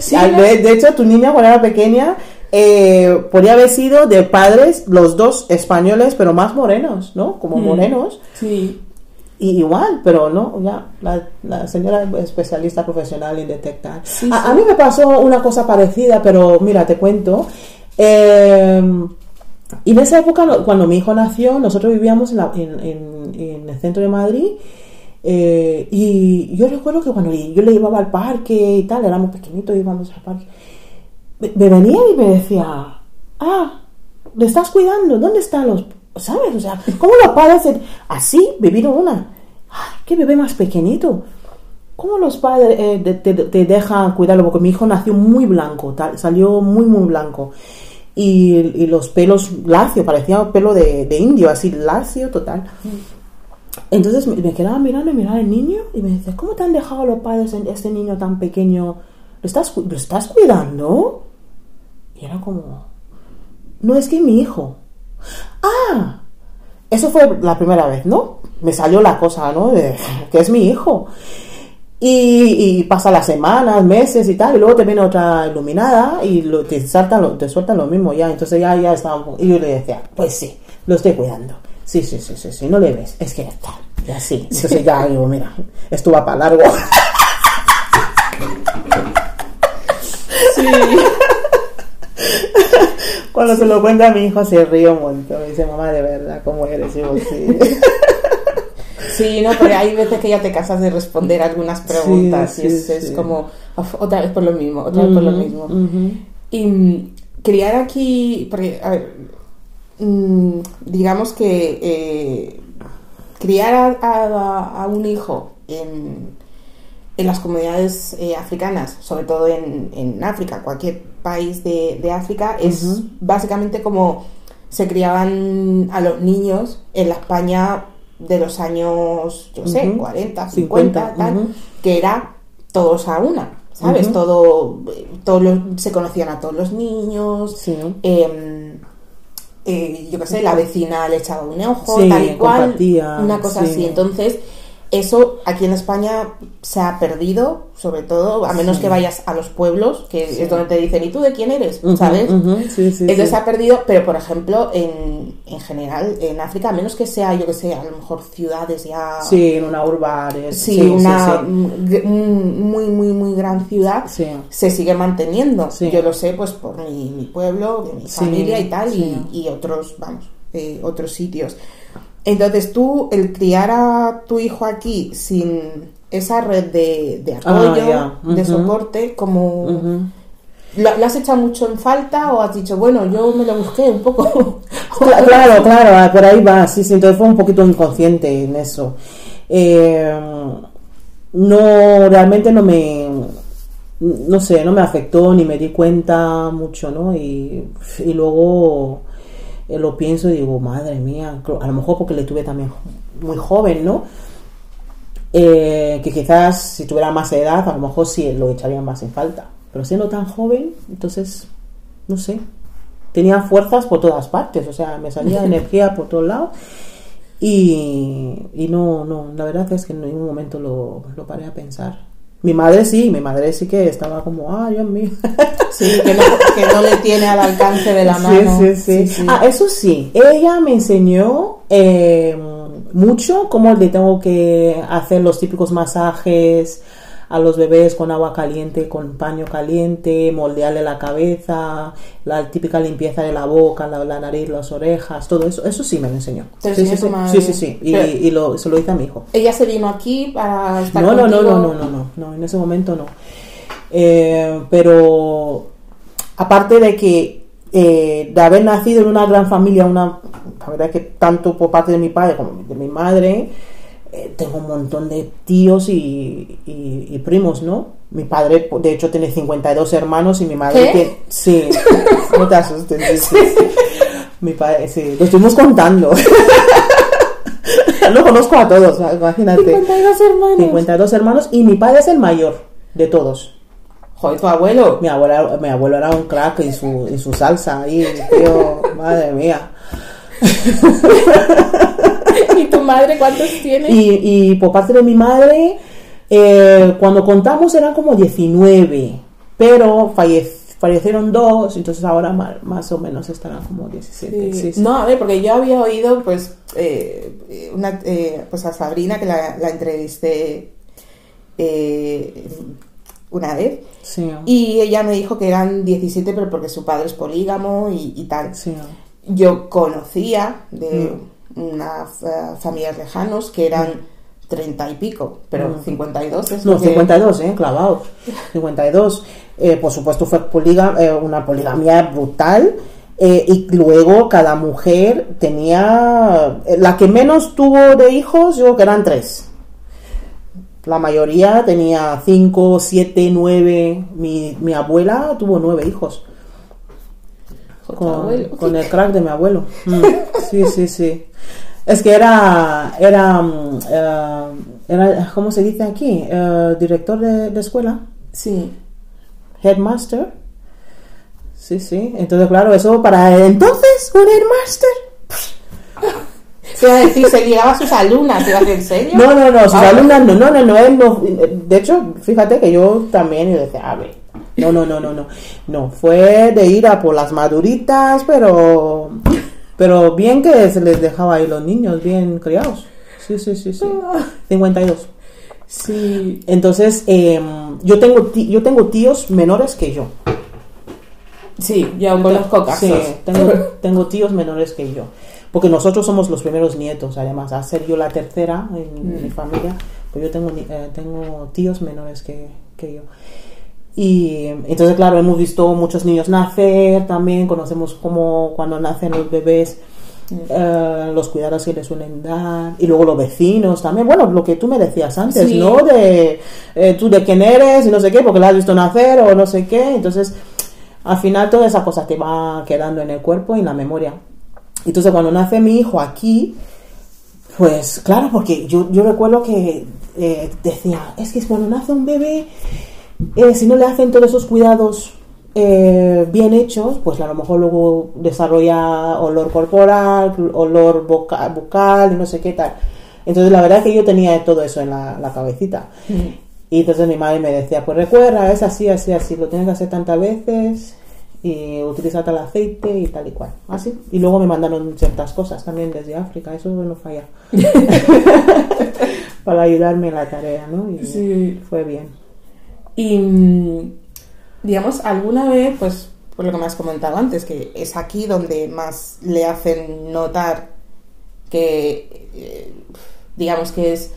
sí, de hecho tu niña cuando era pequeña eh, podría haber sido de padres los dos españoles pero más morenos, ¿no? Como Mm. morenos Sí. y igual, pero no, ya la, la señora especialista profesional en detectar. Sí, a, sí. a mí me pasó una cosa parecida, pero mira, te cuento. Eh, y en esa época, cuando mi hijo nació, nosotros vivíamos en, la- en- en- en el centro de Madrid. eh, y yo recuerdo que cuando yo le llevaba al parque y tal, éramos pequeñitos, íbamos al parque. Me, me venía y me decía, ah, ¿le estás cuidando? ¿Dónde están los...? ¿Sabes? O sea, ¿cómo los padres así vivieron una? Ay, qué bebé más pequeñito. ¿Cómo los padres eh, te, te- dejan cuidarlo? Porque mi hijo nació muy blanco, tal, salió muy, muy blanco. Y, y los pelos lacio, parecía pelo de, de indio, así lacio total. Entonces me, me quedaba mirando y miraba al niño y me decía, ¿cómo te han dejado los padres en este niño tan pequeño? ¿Lo estás, ¿lo estás cuidando? Era como, no es que mi hijo. Ah, eso fue la primera vez, ¿no? Me salió la cosa, ¿no? De que es mi hijo. Y, pasa las semanas, meses y tal, y luego te viene otra iluminada y lo- te, saltan lo- te sueltan lo mismo ya. Entonces ya, ya estaba Y yo le decía, pues sí, lo estoy cuidando. Sí, sí, sí, sí, sí, no le ves, es que está. Y así. Entonces ya digo, mira, esto va para largo. Sí. Cuando se lo cuenta a mi hijo se ríe un montón. Me dice, mamá, de verdad, ¿cómo eres? Y yo, sí. Sí, no, pero hay veces que ya te casas de responder algunas preguntas Sí, y es, sí, es sí. como "Uf, otra vez por lo mismo, otra vez por lo mismo. Y mm, criar aquí, porque, a ver, mm, digamos que eh, criar a, a- a un hijo en, en las comunidades eh, africanas, sobre todo en, en África, cualquier país de, de África, es básicamente como se criaban a los niños en la España de los años, yo sé, Ujú. 40, 50, 50, tal, que era todos a una, ¿sabes? Todo, todos los- se conocían a todos los niños, Sí, ¿no? eh, eh, yo qué sé, la vecina le echaba un ojo, Sí, tal y cual, una cosa sí. así. Entonces, eso aquí en España se ha perdido, sobre todo, a menos Sí. que vayas a los pueblos, que Sí. es donde te dicen, ¿y tú de quién eres? ¿Sabes? sí, Entonces sí. se ha perdido, pero por ejemplo, en, en general, en África, a menos que sea, yo que sé, a lo mejor ciudades ya... Sí, en una urbares. Sí, una muy, muy, muy gran ciudad se sigue manteniendo. Yo lo sé, pues, por mi, mi pueblo, de mi familia y tal, y, y otros, vamos, eh, otros sitios. Entonces tú, el criar a tu hijo aquí sin esa red de, de apoyo, Ah, ya. de soporte, como... ¿Lo, lo has echado mucho en falta o has dicho, bueno, yo me lo busqué un poco? Cla- Claro, claro, ah, por ahí va, sí, sí, entonces fue un poquito inconsciente en eso. Eh, no, realmente no me, no sé, no me afectó ni me di cuenta mucho, ¿no? Y, y luego eh, lo pienso y digo, madre mía, a lo mejor porque le tuve también muy joven, ¿no? Eh, que quizás si tuviera más edad, a lo mejor sí lo echaría más en falta. Pero siendo tan joven, entonces, no sé, tenía fuerzas por todas partes, o sea, me salía energía por todos lados. Y, y no, no, la verdad es que en ningún momento lo, lo paré a pensar. Mi madre sí, mi madre sí que estaba como, ah, Dios mío. Sí, que no, que no le tiene al alcance de la Sí, mano. sí, sí. Ah, eso sí, ella me enseñó eh, mucho cómo le tengo que hacer los típicos masajes a los bebés con agua caliente, con paño caliente, moldearle la cabeza, la típica limpieza de la boca, la, la nariz, las orejas, todo eso, eso sí me lo enseñó. Sí, sí, sí, tu madre. sí, sí, sí. Y, lo, se lo hice a mi hijo. Ella se vino aquí para estar No, no, no, no, no, no, no, en ese momento no. Eh, pero aparte de que eh, de haber nacido en una gran familia, una, la verdad que tanto por parte de mi padre como de mi madre, eh, tengo un montón de tíos y, y- y primos, ¿no? Mi padre, de hecho, tiene 52 hermanos y mi madre ¿Qué? tiene... Sí, no te asustes. sí. Mi padre, sí, lo estuvimos contando. Lo conozco a todos, imagínate. 52 hermanos. 52 hermanos y mi padre es el mayor de todos. Joder, tu abuelo. Mi abuelo, mi abuelo era un crack en su, en su salsa ahí, tío, madre mía. ¿Y tu madre cuántos tiene? Y, y por parte de mi madre, eh, cuando contamos eran como 19, pero falle- fallecieron dos, entonces ahora más, o menos estarán como 17. sí, sí. No, a ver, porque yo había oído, pues, eh, una, eh, pues a Sabrina, que la, la entrevisté eh, una vez, Sí, y ella me dijo que eran 17, pero porque su padre es polígamo y, y tal. sí, Yo conocía de Mm. Unas eh, familias lejanos que eran 30 y pico, pero Mm. 52 es No, que- 52, ¿eh? Clavados. 52. Eh, por supuesto fue poliga- eh, una poligamia brutal. eh, y luego cada mujer tenía... La que menos tuvo de hijos, yo creo que eran tres. La mayoría tenía cinco, siete, nueve. Mi, mi abuela tuvo nueve hijos. Con, con el crack de mi abuelo. Mm, Sí, sí, sí. Es que era, era, eh, era ¿cómo se dice aquí? Eh, director de, de escuela, Sí. headmaster. Sí, sí. Entonces, claro, eso para entonces, un headmaster. Se iba a decir, se ligaba a sus alumnas, a decir, ¿en serio? No, no, no, sus Ah, alumnas no, no, no, no, él no. De hecho, fíjate que yo también y decía, a ver, no, no, no, no, no. No, fue de ir a por las maduritas, pero, pero bien que se les dejaba ahí los niños, bien criados. Sí, sí, sí, sí. 52. Sí. Entonces, em, yo, tengo yo tengo tíos menores que yo. Sí, yo conozco casos. Sí, tengo, tengo tíos menores que yo. Porque nosotros somos los primeros nietos, además. A ser yo la tercera en mi familia, pues yo tengo, eh, tengo tíos menores que, que yo. Y entonces, claro, hemos visto muchos niños nacer también, conocemos cómo cuando nacen los bebés, eh, los cuidados que les suelen dar, y luego los vecinos también. Bueno, lo que tú me decías antes, Sí. ¿no? De eh, tú de quién eres y no sé qué, porque la has visto nacer o no sé qué. Entonces, al final toda esa cosa te va quedando en el cuerpo y en la memoria. Entonces, cuando nace mi hijo aquí, pues claro, porque yo, yo recuerdo que eh, decía, es que cuando nace un bebé, eh, si no le hacen todos esos cuidados eh, bien hechos, pues a lo mejor luego desarrolla olor corporal, olor boca- bucal y no sé qué tal. Entonces la verdad es que yo tenía todo eso en la, la cabecita. Y entonces mi madre me decía, pues recuerda, es así, así, así, lo tienes que hacer tantas veces y utiliza tal aceite y tal y cual. Así. Y luego me mandaron ciertas cosas también desde África, eso no falla. Para ayudarme en la tarea, ¿no? Y Sí. fue bien. Y, mm, digamos, alguna vez, pues, por lo que me has comentado antes, que es aquí donde más le hacen notar que, eh, digamos que es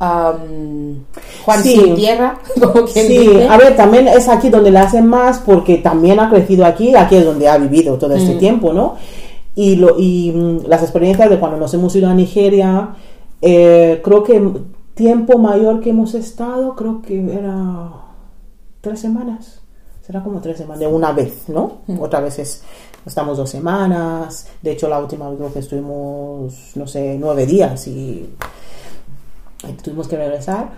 am, Juan Sí. sin tierra, como quien Sí, dice. a ver, también es aquí donde le hacen más porque también ha crecido aquí, aquí es donde ha vivido todo este Mm. tiempo, ¿no? Y, lo, y mm, las experiencias de cuando nos hemos ido a Nigeria, eh, creo que tiempo mayor que hemos estado, creo que era tres semanas, será como tres semanas, de una vez, ¿no? Mm. Otras veces estamos dos semanas, de hecho la última vez creo que estuvimos, no sé, nueve días y y tuvimos que regresar.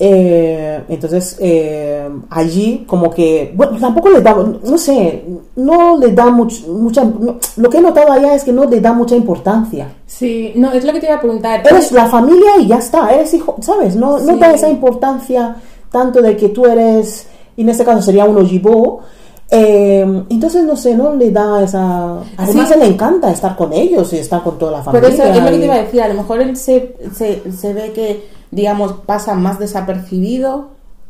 Eh, entonces, eh, allí como que, bueno, tampoco le da, no sé, no le da much- mucha, no- lo que he notado allá es que no le da mucha importancia. Sí, no, es lo que te iba a preguntar. Eres la familia y ya está, eres hijo, ¿sabes? No, no da esa importancia tanto de que tú eres, y en este caso sería un ojibó, eh, entonces no sé, no le da esa... Además, Sí. le encanta estar con ellos y estar con toda la Pero familia. eso es lo que te iba a decir, a lo mejor él se, se, se ve que, digamos, pasa más desapercibido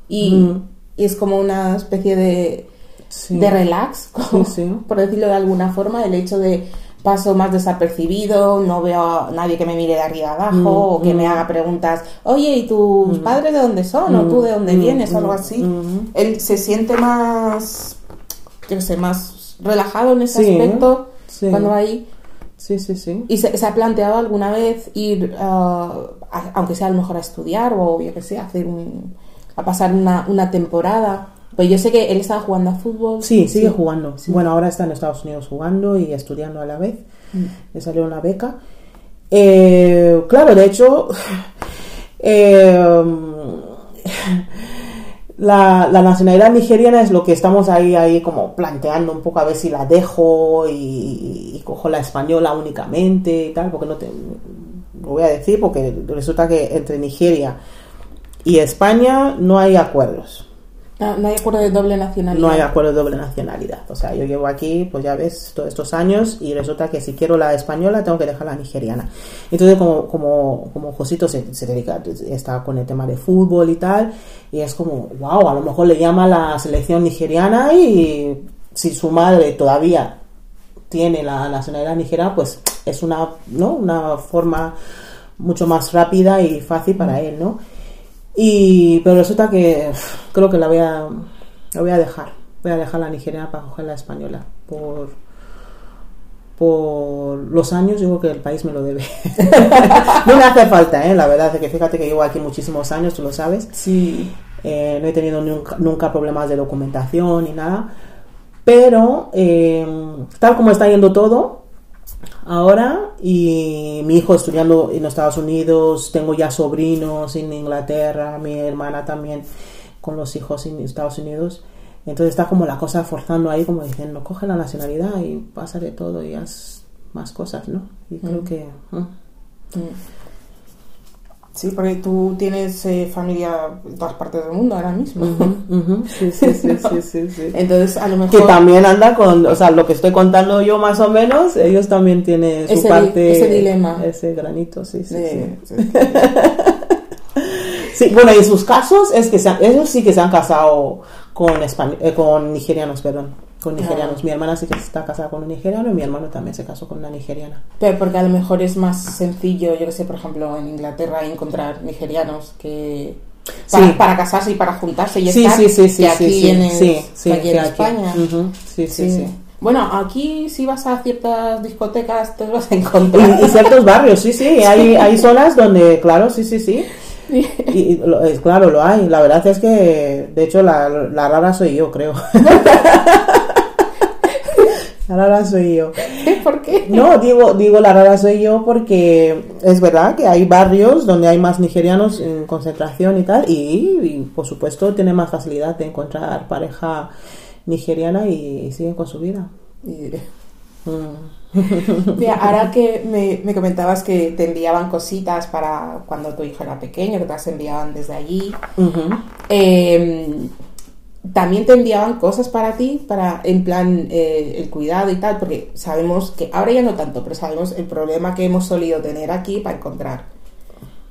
y, Mm. y es como una especie de, Sí. de relax, como- Sí, sí. por decirlo de alguna forma, el hecho de paso más desapercibido, no veo a nadie que me mire de arriba abajo Mm, o que me mm. haga preguntas, oye, ¿y tus padres de dónde son? ¿O tú de dónde mm, vienes? o algo mm, así. mm. Él se siente más, yo sé, más relajado en ese Sí, aspecto sí. cuando va ahí. Sí, sí, sí. ¿Y se, se ha planteado alguna vez ir, a- aunque sea a lo mejor a estudiar o yo qué sé, a, hacer un, a pasar una, una temporada? Pues yo sé que él estaba jugando a fútbol. Sí, sigue jugando. Sí. Bueno, ahora está en Estados Unidos jugando y estudiando a la vez. Mm. Le salió una beca. Eh, claro, de hecho, eh, la, la nacionalidad nigeriana es lo que estamos ahí, ahí como planteando un poco a ver si la dejo y, y cojo la española únicamente y tal, porque no te lo voy a decir porque resulta que entre Nigeria y España no hay acuerdos. No, hay acuerdo de doble nacionalidad. No hay acuerdo de doble nacionalidad. O sea, yo llevo aquí, pues ya ves, todos estos años y resulta que si quiero la española tengo que dejar la nigeriana. Entonces, como, como, como Josito se, se dedica, está con el tema de fútbol y tal, y es como, wow, a lo mejor le llama la selección nigeriana y si su madre todavía tiene la nacionalidad nigeriana, pues es una, ¿no? una forma mucho más rápida y fácil para él, ¿no? Y, pero resulta que uf, creo que la voy a, la voy a dejar. Voy a dejar la nigeriana para coger la española. Por, por los años, creo que el país me lo debe. no me hace falta, ¿eh? la verdad, es que fíjate que llevo aquí muchísimos años, tú lo sabes. Sí. Eh, no he tenido nunca, nunca problemas de documentación ni nada. Pero, eh, tal como está yendo todo, ahora y mi hijo estudiando en los Estados Unidos, tengo ya sobrinos en Inglaterra, mi hermana también con los hijos en Estados Unidos. Entonces está como la cosa forzando ahí, como diciendo, coge la nacionalidad y pasa de todo y haz más cosas, ¿no? Y creo Mm. que... ¿eh? Sí, porque tú tienes eh, familia en todas partes del mundo ahora mismo. Ujú, ujú. Sí, sí, sí, sí, sí, sí. Entonces, a lo mejor. que también anda con, o sea, lo que estoy contando yo más o menos, ellos también tienen su Ese parte, ese dilema. ese granito, sí, sí, de- sí. Sí, bueno, y en sus casos es que se han- ellos sí que se han casado con españ- eh, con nigerianos, perdón, con nigerianos. Ah. Mi hermana sí que está casada con un nigeriano y mi hermano también se casó con una nigeriana. Pero porque a lo mejor es más sencillo, yo que sé, por ejemplo, en Inglaterra encontrar nigerianos que. Para, Sí. para casarse y para juntarse y Sí, estar, sí, sí, sí, que aquí sí, en, que aquí en. España. Sí, sí, sí. Bueno, aquí si vas a ciertas discotecas te vas a encontrar. Y, y ciertos barrios, sí, sí, hay, hay zonas donde, claro, sí, sí, sí. Y, y lo- es, claro, lo hay. La verdad es que, de hecho, la, la rara soy yo, creo. la rara soy yo. ¿Por qué? No, digo, digo la rara soy yo porque es verdad que hay barrios donde hay más nigerianos en concentración y tal, y, y, por supuesto tienen más facilidad de encontrar pareja nigeriana y, siguen con su vida. Y- Mm. Mira, ahora que me, me comentabas que te enviaban cositas para cuando tu hijo era pequeño, que te las enviaban desde allí. Eh, también te enviaban cosas para ti, para en plan eh, el cuidado y tal, porque sabemos que ahora ya no tanto, pero sabemos el problema que hemos solido tener aquí para encontrar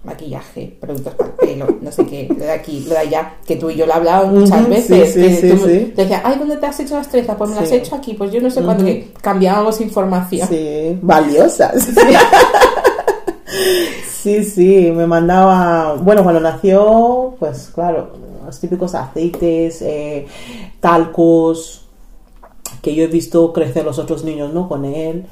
maquillaje, productos para el pelo, no sé qué, lo de aquí, lo de allá, que tú y yo lo hablábamos muchas Ujú, veces. sí, sí, tú sí, te decías, ay, ¿dónde te has hecho las trenzas? Pues me las he hecho aquí, pues yo no sé cuándo, Ujú. que cambiábamos información. Sí, valiosas. Sí, sí, me mandaba, bueno, cuando nació, pues claro, los típicos aceites, eh, talcos, que yo he visto crecer los otros niños, ¿no? Con él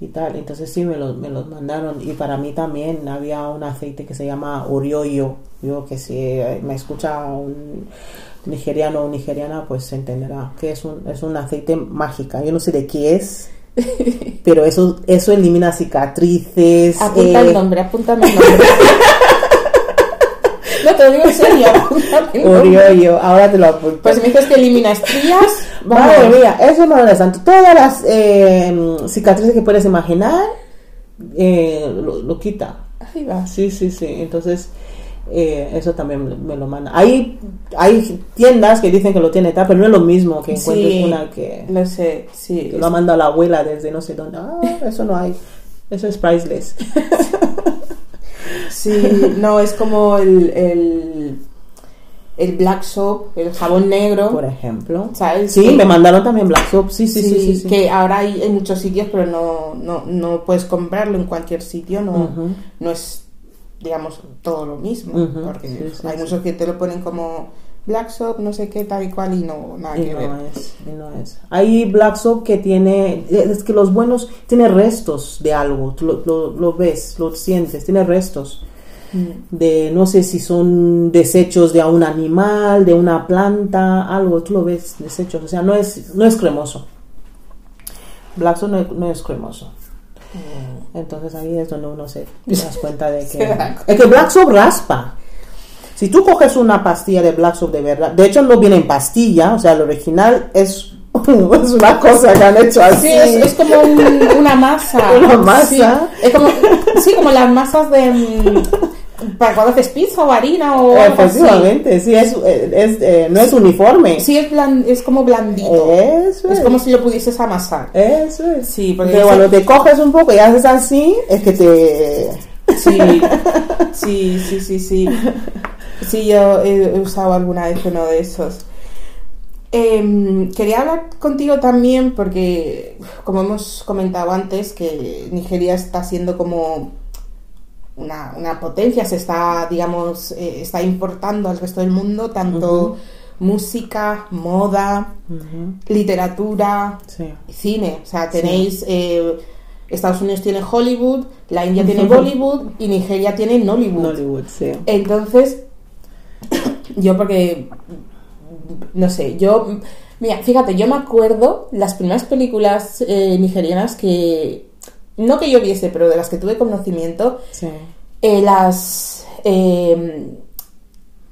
y tal. Entonces sí, me los, me los mandaron. Y para mí también había un aceite que se llama Orioyo. Yo que si eh, me escucha un nigeriano o nigeriana, pues se entenderá que es un, es un aceite mágica. Yo no sé de qué es. Pero eso, eso elimina cicatrices. Apunta eh, el nombre, apúntame el nombre. no, te lo digo en serio, ahora te lo apunto. Pues me dices que elimina estrías. Madre mía, eso no es tanto. Todas las eh, cicatrices que puedes imaginar eh, lo, lo quita. Ahí va. Sí, sí, sí. Entonces, eh, eso también me lo manda. Hay, hay tiendas que dicen que lo tiene tal, pero no es lo mismo que encuentres Sí, una que, lo sé, sí. que lo ha mandado la abuela desde no sé dónde. Ah, eso no hay. Eso es priceless. Sí, no, es como el, el, el black soap, el jabón negro. Por ejemplo. ¿Sabes? Sí, me mandaron también Black Soap. Sí, sí, sí. sí, sí. Que ahora hay en muchos sitios, pero no, no, no puedes comprarlo en cualquier sitio, no, no es, digamos, todo lo mismo. Porque sí, sí, hay sí. muchos que te lo ponen como black soap, no sé qué, tal y cual, y no, nada Y que ver. no es, y no es. Hay Black Soap que tiene, es que los buenos tiene restos de algo, lo, lo, lo ves, lo sientes, tiene restos Mm. de, no sé si son desechos de un animal, de una planta, algo, tú lo ves, desechos, o sea, no es, no es cremoso. Black Soap no es, no es cremoso. Entonces ahí es donde uno se te das cuenta de Mm. Se que... da. Es que Black Soap raspa. Si tú coges una pastilla de Black Soap de verdad, de hecho no viene en pastilla, o sea, el original es, es una cosa que han hecho así. Sí, es, es como un- una masa. Una masa. Sí, es como, sí, como las masas de. mm, Para cuando haces pizza o harina o así. Efectivamente, sí, es, es, eh, no es uniforme. Sí, es, blan- es como blandito. Eso es. Es como si lo pudieses amasar. Eso es. Sí, porque Pero cuando te coges un poco y haces así, es que te... Sí, sí, sí, sí, sí. Sí, yo he, usado alguna vez uno de esos. Em, quería hablar contigo también porque, como hemos comentado antes, que Nigeria está siendo como una, una potencia, se está, digamos, eh, está importando al resto del mundo tanto música, moda, literatura, Sí. cine. O sea, tenéis. eh, Estados Unidos tiene Hollywood, la India tiene Bollywood y Nigeria tiene Nollywood. Nollywood, sí. Entonces, yo porque. No sé, yo. Mira, fíjate, yo me acuerdo las primeras películas eh, nigerianas que. No que yo viese, pero de las que tuve conocimiento, Sí. eh, las. eh,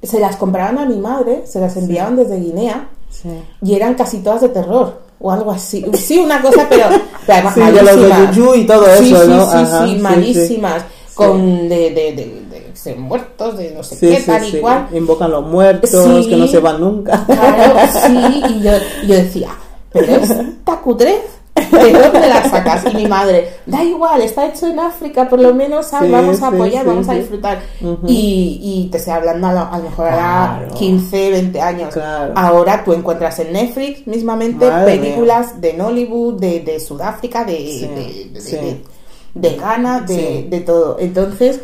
se las compraban a mi madre, se las enviaban desde Guinea Sí. y eran casi todas de terror o algo así. Sí, una cosa, pero, pero además Sí, los de malísimas. Juju y todo eso, sí, sí, malísimas. Con de, de, de, de- de muertos, de no sé Sí, qué, sí, tal sí. y cual. Invocan los muertos, que no se van nunca. Claro, sí, y yo, yo decía, pero esta cutrez, ¿de dónde la sacas? Y mi madre, da igual, está hecho en África, por lo menos. Sí, vamos a apoyar, vamos a disfrutar. Y, y te estoy hablando a lo, a lo mejor Claro. 15, 20 años. Claro. Ahora tú encuentras en Netflix mismamente Madre películas de Nollywood, de, de Sudáfrica, de, de, de- Ghana, de, de todo. Entonces,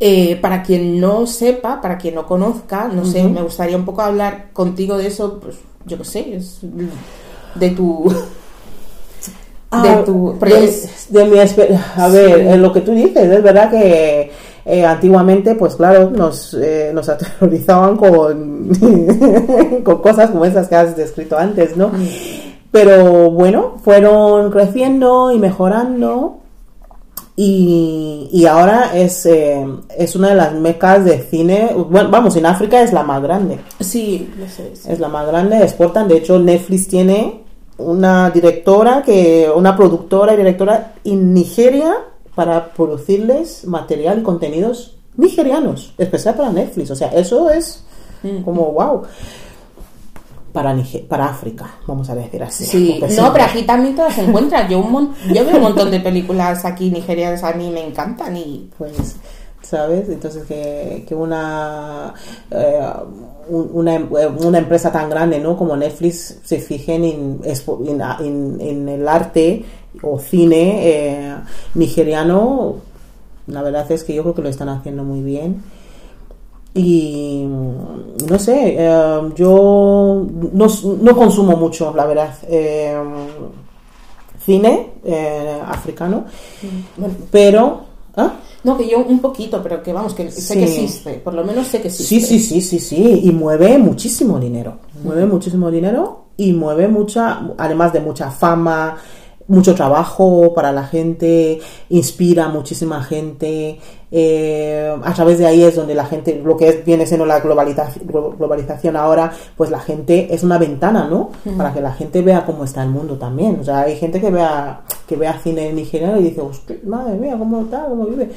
eh, para quien no sepa, para quien no conozca, no sé, me gustaría un poco hablar contigo de eso, pues yo qué sé, es de tu... de Ah, tu... de, es- de mi exper- a ver, Sí. eh, lo que tú dices, es verdad que eh, antiguamente, pues claro, nos, eh, nos aterrorizaban con, con cosas como esas que has descrito antes, ¿no? Mm. Pero bueno, fueron creciendo y mejorando. Y, y ahora es, eh, es una de las mecas de cine. Bueno, vamos, en África es la más grande. sí, lo sé. sí. Es la más grande, exportan. De hecho, Netflix tiene una directora, que una productora y directora en Nigeria para producirles material y contenidos nigerianos, especial para Netflix. O sea, eso es como wow. Para, Niger- para África, vamos a decir así. Sí, no, pero aquí también todas se encuentran. Yo, un mon- yo veo un montón de películas aquí nigerianas, a mí me encantan y pues sabes entonces que, que una eh, un- una, em- una empresa tan grande no como Netflix se fijen en, en- en el arte o cine eh, nigeriano la verdad es que yo creo que lo están haciendo muy bien y mm, no sé eh, yo no, no consumo mucho la verdad eh, cine eh, africano bueno, pero ¿ah? no que yo un poquito, pero que vamos, que sé Sí. que existe, por lo menos sé que existe. Sí, sí, sí, sí, sí. Y mueve muchísimo dinero. Mueve muchísimo dinero y mueve mucha, además de mucha fama, mucho trabajo para la gente, inspira a muchísima gente. eh, a través de ahí es donde la gente, lo que es- viene siendo la globalización, globalización ahora, pues la gente es una ventana, ¿no? Para que la gente vea cómo está el mundo también. O sea, hay gente que vea, que vea cine nigeriano y dice, "Hostia, madre mía, cómo está, cómo vive.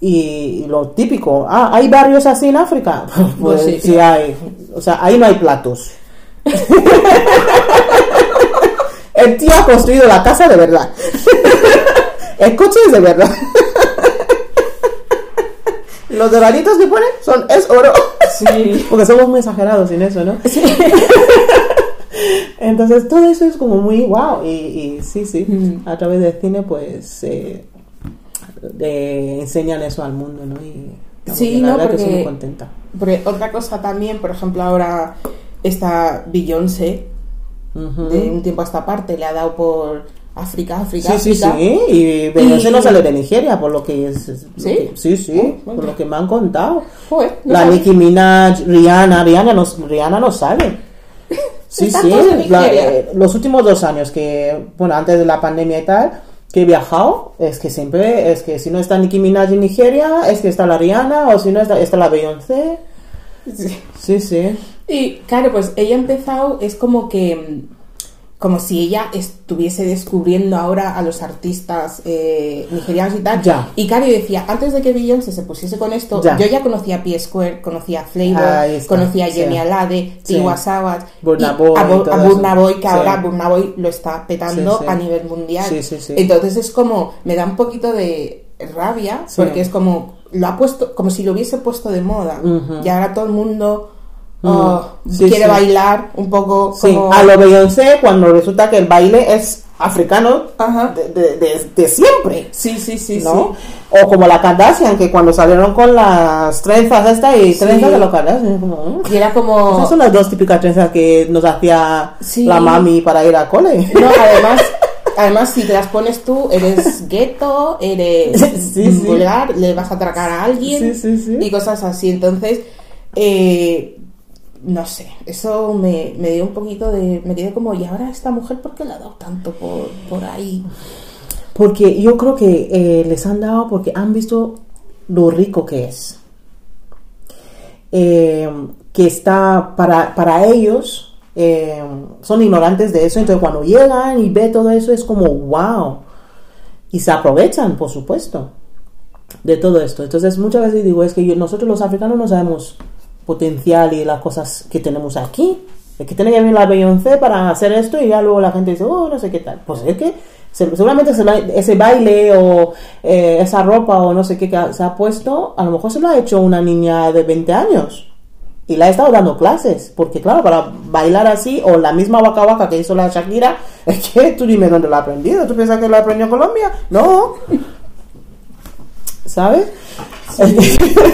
Y, lo típico, ah, ¿hay barrios así en África? Pues sí. sí hay. O sea, ahí no hay platos. El tío ha construido la casa de verdad. El coche es de verdad. Los doraditos que ponen son, es oro. Sí. Porque somos muy exagerados en eso, ¿no? Entonces todo eso es como muy wow. Y, y sí, sí, Mm. a través del cine pues eh, eh, enseñan eso al mundo, ¿no? Y Sí, la no, verdad que estoy muy contenta. Porque otra cosa también, por ejemplo, ahora esta Beyoncé, De un tiempo a esta parte, le ha dado por África, África, Sí, sí, África. sí. Y Beyoncé Y- no sale de Nigeria, por lo que es. ¿Sí? que- sí, sí, Oh, por lo que me han contado. Joder, no La. Nicki Minaj, Rihanna, Rihanna no, Rihanna no sale. Sí, sí. la- eh, los últimos dos años que, bueno, antes de la pandemia y tal, que he viajado, es que siempre, es que si no está Nicki Minaj en Nigeria, es que está la Rihanna, o si no está, está la Beyoncé. Sí. Sí, sí. Y claro, pues ella ha empezado, es como que, como si ella estuviese descubriendo ahora a los artistas eh, nigerianos y tal. Ya. Y claro, yo decía, antes de que Beyoncé se pusiese con esto, Ya. yo ya conocía a P-Square, conocía a Flavor, conocía a sí. Jenny Alade, Sí. Tiwa Savage, Burna y Boy a. Burna Boy, que Sí. ahora Burna Boy lo está petando a nivel mundial. Sí, sí, sí. Entonces es como, me da un poquito de rabia, porque es como, lo ha puesto, como si lo hubiese puesto de moda. Ujú. Y ahora todo el mundo Sí, quiere sí. bailar un poco Sí, como... a lo Beyoncé cuando resulta que el baile es africano Ajá. de, de- de- de siempre. Sí, sí, sí, ¿no? O como la Kardashian, que cuando salieron con las trenzas esta y trenzas de los Kardashian. Y era como... Esas son las dos típicas trenzas que nos hacía la mami para ir al cole. No, además, además, si te las pones tú, eres gueto, eres vulgar, le vas a atracar a alguien y cosas así. Entonces, eh, no sé, eso me, me dio un poquito de... Me quedé como, ¿y ahora esta mujer por qué le ha dado tanto por, por ahí? Porque yo creo que eh, les han dado porque han visto lo rico que es. Eh, que está para, para ellos, eh, son ignorantes de eso, entonces cuando llegan y ve todo eso es como wow. Y se aprovechan, por supuesto, de todo esto. Entonces muchas veces digo, es que yo- nosotros los africanos no sabemos potencial y las cosas que tenemos aquí. Es que tiene que venir la Beyoncé para hacer esto y ya luego la gente dice, oh, no sé qué tal. Pues es que se- seguramente se la- ese baile o eh, esa ropa o no sé qué que se ha puesto, a lo mejor se lo ha hecho una niña de 20 años. Y le ha estado dando clases, porque claro, para bailar así, o la misma Waka Waka que hizo la Shakira, es que tú dime dónde la ha aprendido. ¿Tú piensas que la aprendió en Colombia? No. ¿Sabes? Sí,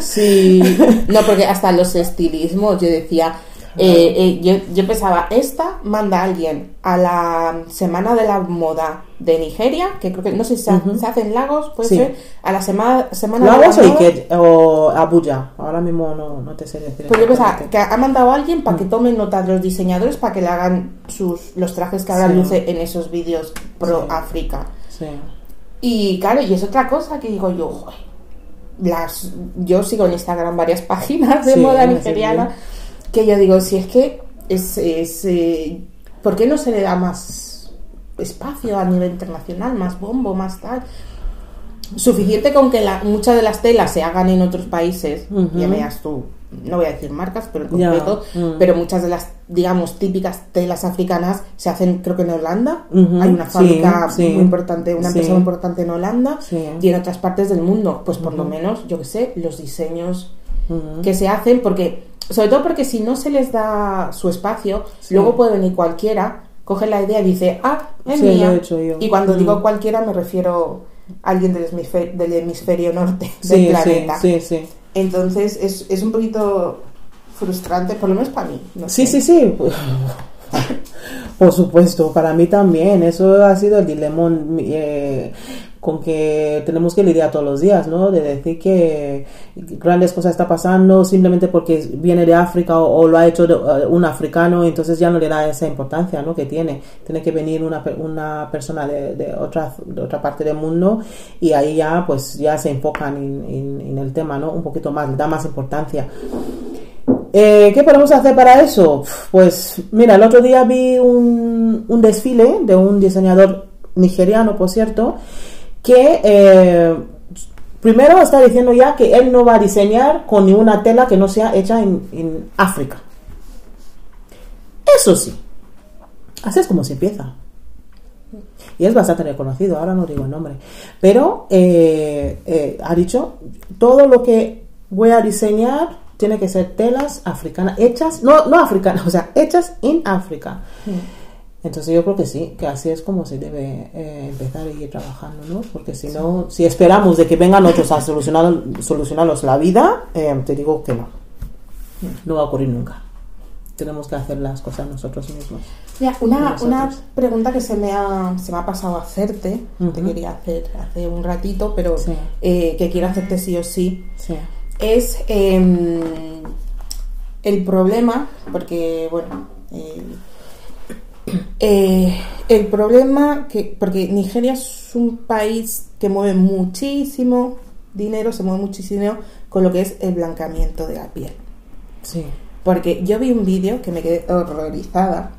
no, porque hasta los estilismos, yo decía, eh, eh, yo, yo pensaba, esta manda a alguien a la Semana de la Moda de Nigeria, que creo que no sé si se, se hace en Lagos, puede Sí. ser, a la semana, semana Lagos de o la Moda. Ike- o Abuja. Ahora mismo no, no te sé decir. Pues yo pensaba que ha mandado a alguien para que tome nota de los diseñadores para que le hagan sus los trajes que ahora Sí. luce en esos vídeos pro Sí. África. Sí. Y claro, y es otra cosa que digo yo, joder, las, yo sigo en Instagram varias páginas de Sí, moda nigeriana que yo digo, si es que es, es, eh, ¿por qué no se le da más espacio a nivel internacional, más bombo, más tal? Suficiente con que la, muchas de las telas se hagan en otros países, ya veas tú, no voy a decir marcas, pero en concreto, mm. pero muchas de las, digamos, típicas telas africanas se hacen, creo que en Holanda. Hay una fábrica sí. muy importante, una empresa muy importante en Holanda y en otras partes del mundo. Pues por lo menos, yo que sé, los diseños que se hacen, porque, sobre todo porque si no se les da su espacio, luego puede venir cualquiera, coge la idea y dice, ah, es mía. he hecho yo. Y cuando digo cualquiera me refiero a alguien del hemisferio, del hemisferio norte del Sí, sí, planeta. sí, sí. Entonces es, es un poquito frustrante, por lo menos para mí. no Sí, sé. sí, sí. Por supuesto, para mí también. Eso ha sido el dilema eh, con que tenemos que lidiar todos los días, ¿no? De decir que grandes cosas está pasando simplemente porque viene de África o, lo ha hecho eh, un africano, entonces ya no le da esa importancia, ¿no? Que tiene. Tiene que venir una, una persona de, de otra, de otra parte del mundo y ahí ya, pues, ya se enfocan en, en- en el tema, ¿no? Un poquito más, le da más importancia. Eh, ¿Qué podemos hacer para eso? Pues mira, el otro día vi un, un desfile de un diseñador nigeriano, por cierto, que eh, primero está diciendo ya que él no va a diseñar con ninguna tela que no sea hecha en, en África. Eso sí, así es como se empieza. Y es bastante reconocido, ahora no digo el nombre. Pero eh, eh, ha dicho, todo lo que voy a diseñar tiene que ser telas africanas, hechas, no, no africanas, o sea, hechas en África. Entonces yo creo que sí, que así es como se debe eh, empezar a ir trabajando, ¿no? Porque si no, si esperamos de que vengan otros a solucionar, solucionarnos la vida, eh, te digo que no. No va a ocurrir nunca. Tenemos que hacer las cosas nosotros mismos. Mira, una, Nosotros. una pregunta que se me ha, se me ha pasado a hacerte, te Ujú. quería hacer hace un ratito, pero Sí. eh, que quiero hacerte sí o sí, Sí. es em, el problema, porque bueno, eh, el problema que, porque Nigeria es un país que mueve muchísimo dinero, se mueve muchísimo dinero con lo que es el blanqueamiento de la piel. Sí. Porque yo vi un vídeo que me quedé horrorizada.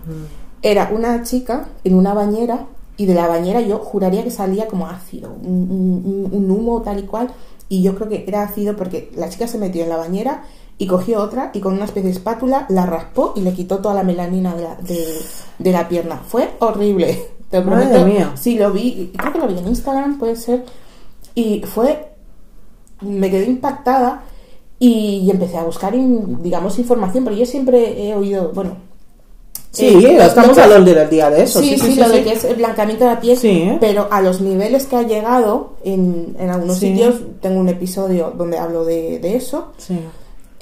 Era una chica en una bañera y de la bañera yo juraría que salía como ácido, un, un- un- un humo tal y cual. Y yo creo que era ácido porque la chica se metió en la bañera y cogió otra y con una especie de espátula la raspó y le quitó toda la melanina de la, de, de la pierna. Fue horrible. Te lo Madre prometo. mía. Sí, lo vi, creo que lo vi en Instagram, puede ser. Y fue me quedé impactada y empecé a buscar, in- digamos, información, pero yo siempre he oído, bueno... Sí, eh, estamos que- hablando del día de eso. Sí, sí, lo de que es el blanqueamiento de la piel, Sí, ¿eh? pero a los niveles que ha llegado en, en algunos Sí. sitios, tengo un episodio donde hablo de, de eso, Sí.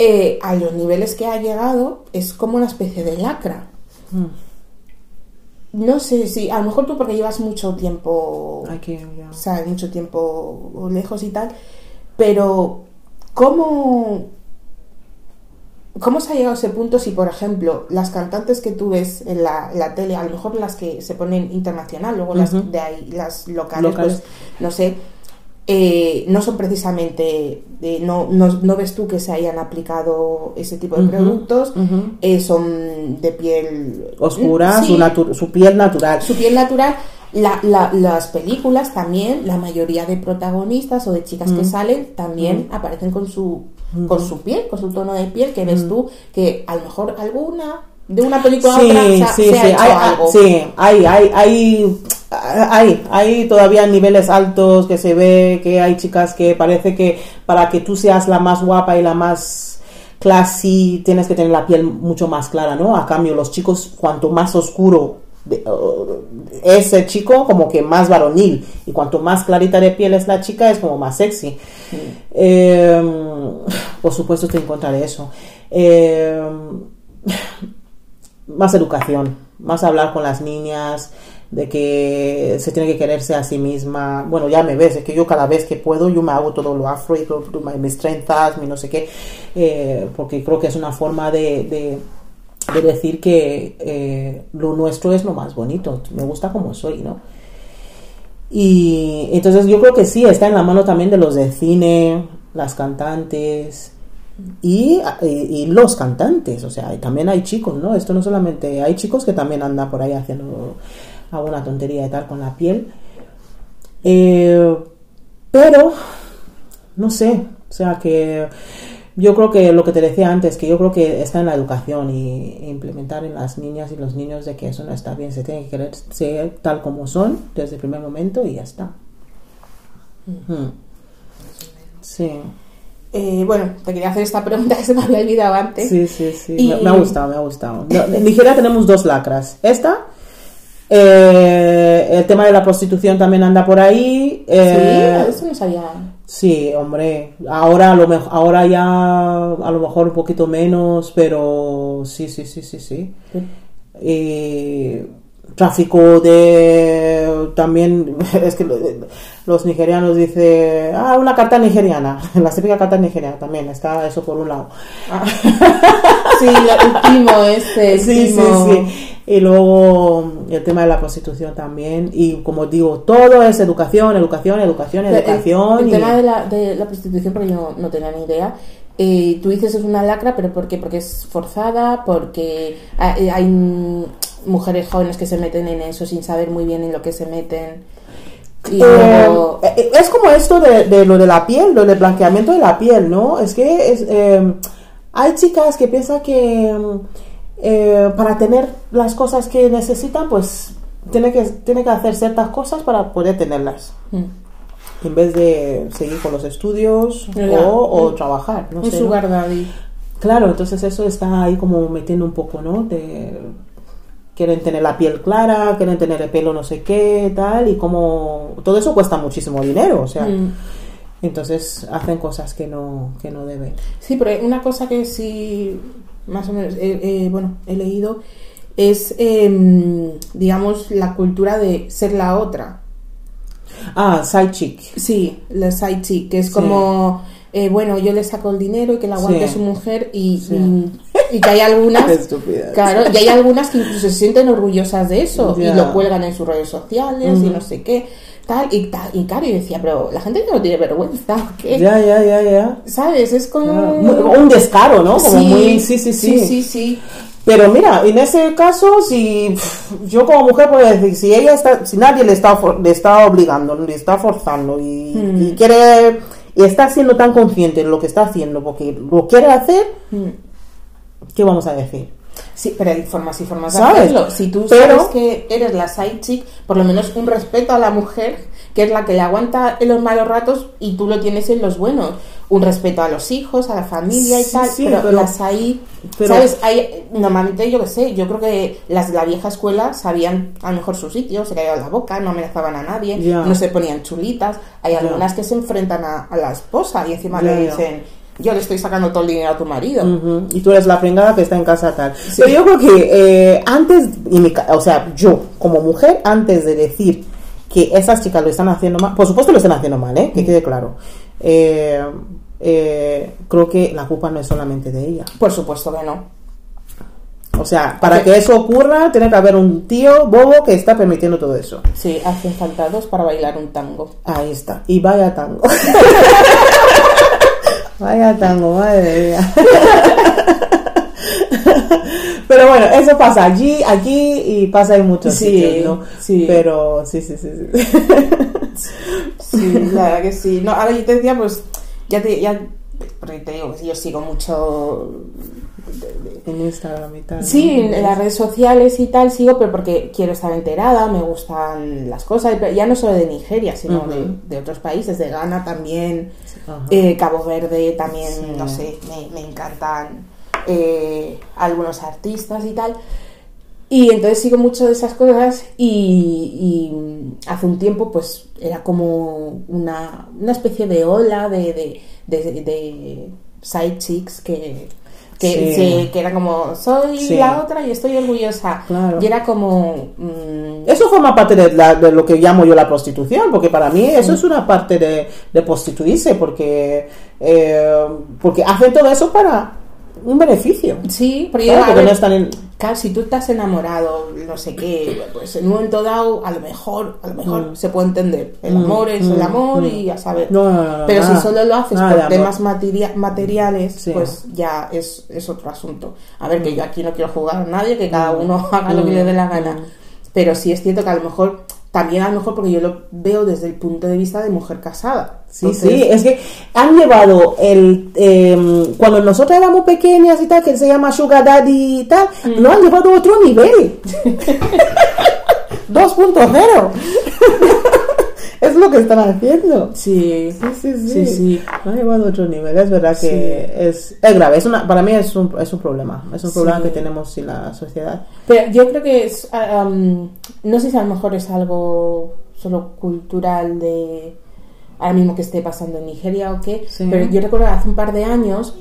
Eh, a los niveles que ha llegado es como una especie de lacra. Mm. No sé si, a lo mejor tú porque llevas mucho tiempo Aquí ya. sabes, mucho tiempo lejos y tal, pero ¿cómo, ¿cómo se ha llegado a ese punto si, por ejemplo, las cantantes que tú ves en la, en la tele, a lo mejor las que se ponen internacional, luego las de ahí, las locales, Locales. pues no sé, eh, no son precisamente, eh, no, no, no ves tú que se hayan aplicado ese tipo de productos, eh, son de piel Oscura, Sí, su, piel natural. su piel natural. La- la- las películas también, la mayoría de protagonistas o de chicas que salen también aparecen con su, con su piel, con su tono de piel, que ves tú que a lo mejor alguna de una película a otra se, sí, se sí, ha hecho hay, algo. sí, hay, hay, hay, hay, hay todavía niveles altos que se ve que hay chicas que parece que para que tú seas la más guapa y la más classy tienes que tener la piel mucho más clara, ¿no? A cambio, los chicos, cuanto más oscuro de- uh, es el chico, como que más varonil. Y cuanto más clarita de piel es la chica, es como más sexy. Eh, por supuesto, estoy en contra de eso. Eh, más educación, más hablar con las niñas, de que se tiene que quererse a sí misma. Bueno, ya me ves, es que yo cada vez que puedo, yo me hago todo lo afro y todo, mis trenzas, mi no sé qué, eh, porque creo que es una forma de, de, de decir que eh, lo nuestro es lo más bonito, me gusta como soy, ¿no? Y entonces yo creo que sí, está en la mano también de los de cine, las cantantes, y, y- los cantantes, o sea, también hay chicos, ¿no? Esto no solamente, hay chicos que también andan por ahí haciendo alguna tontería y tal con la piel. Eh, pero, no sé, o sea que yo creo que lo que te decía antes, que yo creo que está en la educación y implementar en las niñas y los niños de que eso no está bien, se tienen que querer ser tal como son desde el primer momento y ya está. Mm. Sí, Eh, bueno, te quería hacer esta pregunta que se me había olvidado antes. sí, sí, sí. Y- Me, me ha gustado, me ha gustado. No, en Nigeria tenemos dos lacras. Esta, eh, el tema de la prostitución también anda por ahí. eh, sí, eso no sabía. Sí, hombre, ahora a lo mejor, ahora ya a lo mejor un poquito menos, pero sí, sí, sí, sí, sí. Y tráfico de también es que lo- los nigerianos dicen, ah, una carta nigeriana, la típica carta nigeriana también está eso por un lado. Sí, lo último este, el Sí, sí, timo. sí. Y luego el tema de la prostitución también. Y como digo, todo es educación, educación, educación, El- educación. El, y- tema de la, de la prostitución, porque yo no, tenía ni idea. Eh, tú dices es una lacra, pero ¿por qué? Porque es forzada, porque hay, hay, mm, mujeres jóvenes que se meten en eso sin saber muy bien en lo que se meten. Y Eh, luego- eh, es como esto de, de lo de la piel, lo del blanqueamiento de la piel, ¿no? Es que es, eh, hay chicas que piensan que mm, eh, para tener las cosas que necesitan, pues tiene que, tiene que hacer ciertas cosas para poder tenerlas. Mm. En vez de seguir con los estudios o, o trabajar, no un sé, ¿no? sugar daddy. Claro, entonces eso está ahí como metiendo un poco, ¿no? De, quieren tener la piel clara, quieren tener el pelo no sé qué, tal, y como todo eso cuesta muchísimo dinero, o sea, Mm. Entonces hacen cosas que no, que no deben. Sí, pero una cosa que sí, más o menos, eh, eh, bueno, he leído, es, em, digamos, la cultura de ser la otra. Ah, side chick. Sí, la side chick, que es Sí. como, eh, bueno, yo le saco el dinero y que la aguante Sí. su mujer y, Sí. y, y que hay algunas... Estúpidas. Claro, y hay algunas que incluso se sienten orgullosas de eso y lo cuelgan en sus redes sociales y no sé qué, tal, y tal, y claro, yo decía, pero la gente no tiene vergüenza, ¿o qué? Ya, ya, ya, ya. ¿Sabes? Es como... Ah, un descaro, ¿no? Como muy, sí, sí, sí. sí, sí, sí. Pero mira, en ese caso, si yo como mujer puedo decir, si ella está, si nadie le está, le está obligando, le está forzando y, Mm. y quiere, y está siendo tan consciente de lo que está haciendo porque lo quiere hacer, Mm. ¿qué vamos a decir? Sí, pero hay formas y formas de ¿Sabes? hacerlo. Si tú Pero- sabes que eres la side chick, por lo menos un respeto a la mujer, que es la que le aguanta en los malos ratos y tú lo tienes en los buenos. Un respeto a los hijos, a la familia y Sí, tal, sí, pero, pero- las pero- ¿sabes? Hay, normalmente, yo qué sé, yo creo que las de la vieja escuela sabían a lo mejor su sitio, se callaban la boca, no amenazaban a nadie, no se ponían chulitas. Hay algunas que se enfrentan a, a la esposa y encima le dicen, yo le estoy sacando todo el dinero a tu marido. Y tú eres la pringada que está en casa tal. Pero yo creo que eh, antes, y mi o sea, yo como mujer, antes de decir que esas chicas lo están haciendo mal, por supuesto lo están haciendo mal, ¿eh? que quede claro. Eh, eh, creo que la culpa no es solamente de ella. Por supuesto que no. O sea, para que eso ocurra, tiene que haber un tío bobo que está permitiendo todo eso. Sí, hacen falta dos para bailar un tango. Ahí está. Y vaya tango. vaya tango, madre mía. Pero bueno, eso pasa allí, aquí y pasa en muchos Sí, sitios, ¿no? sí. Pero sí, sí, sí, sí. Sí, la verdad que sí. No, ahora yo te decía, pues, ya te, ya, porque te digo yo sigo mucho, en Instagram y tal. sí, ¿no? en las redes sociales y tal, sigo, pero porque quiero estar enterada, me gustan las cosas, ya no solo de Nigeria, sino Ujú. de, de otros países, de Ghana también, eh, Cabo Verde también, Sí. no sé, me, me encantan eh, algunos artistas y tal. Y entonces sigo mucho de esas cosas y, y hace un tiempo pues era como una, una especie de ola de, de, de, de side chicks que, que, Sí. se- que era como soy Sí. la otra y estoy orgullosa. Claro. Y era como... mm, Eso forma parte de, la- de lo que llamo yo la prostitución, porque para mí eso es una parte de, de prostituirse, porque, eh, porque hacen todo eso para un beneficio. Sí, porque, Claro, porque ver, no están en... claro, si tú estás enamorado, no sé qué, pues en un momento dado, a lo mejor, a lo mejor se puede entender. El Mm, amor es el mm, amor mm. y a saber. No, no, no, Pero nada. si solo lo haces Nada por amor. temas materia- materiales, Sí. pues ya es, es otro asunto. A ver, que yo aquí no quiero jugar a nadie, que cada uno haga lo que le dé la gana. Pero sí es cierto que a lo mejor, también a lo mejor porque yo lo veo desde el punto de vista de mujer casada. Sí, Entonces, sí, es que han llevado el... eh, cuando nosotros éramos pequeñas y tal, que se llama Sugar Daddy y tal, Mm. lo han llevado a otro nivel. 2.0. es lo que están haciendo. Sí, Sí, sí, sí. Sí, sí. Lo han llevado a otro nivel. Es verdad que es, es grave. Es una, para mí es un, es un problema. Es un problema que tenemos en la sociedad. Pero yo creo que es. um, no sé si a lo mejor es algo solo cultural de. Ahora mismo que esté pasando en Nigeria o qué. Pero yo recuerdo que hace un par de años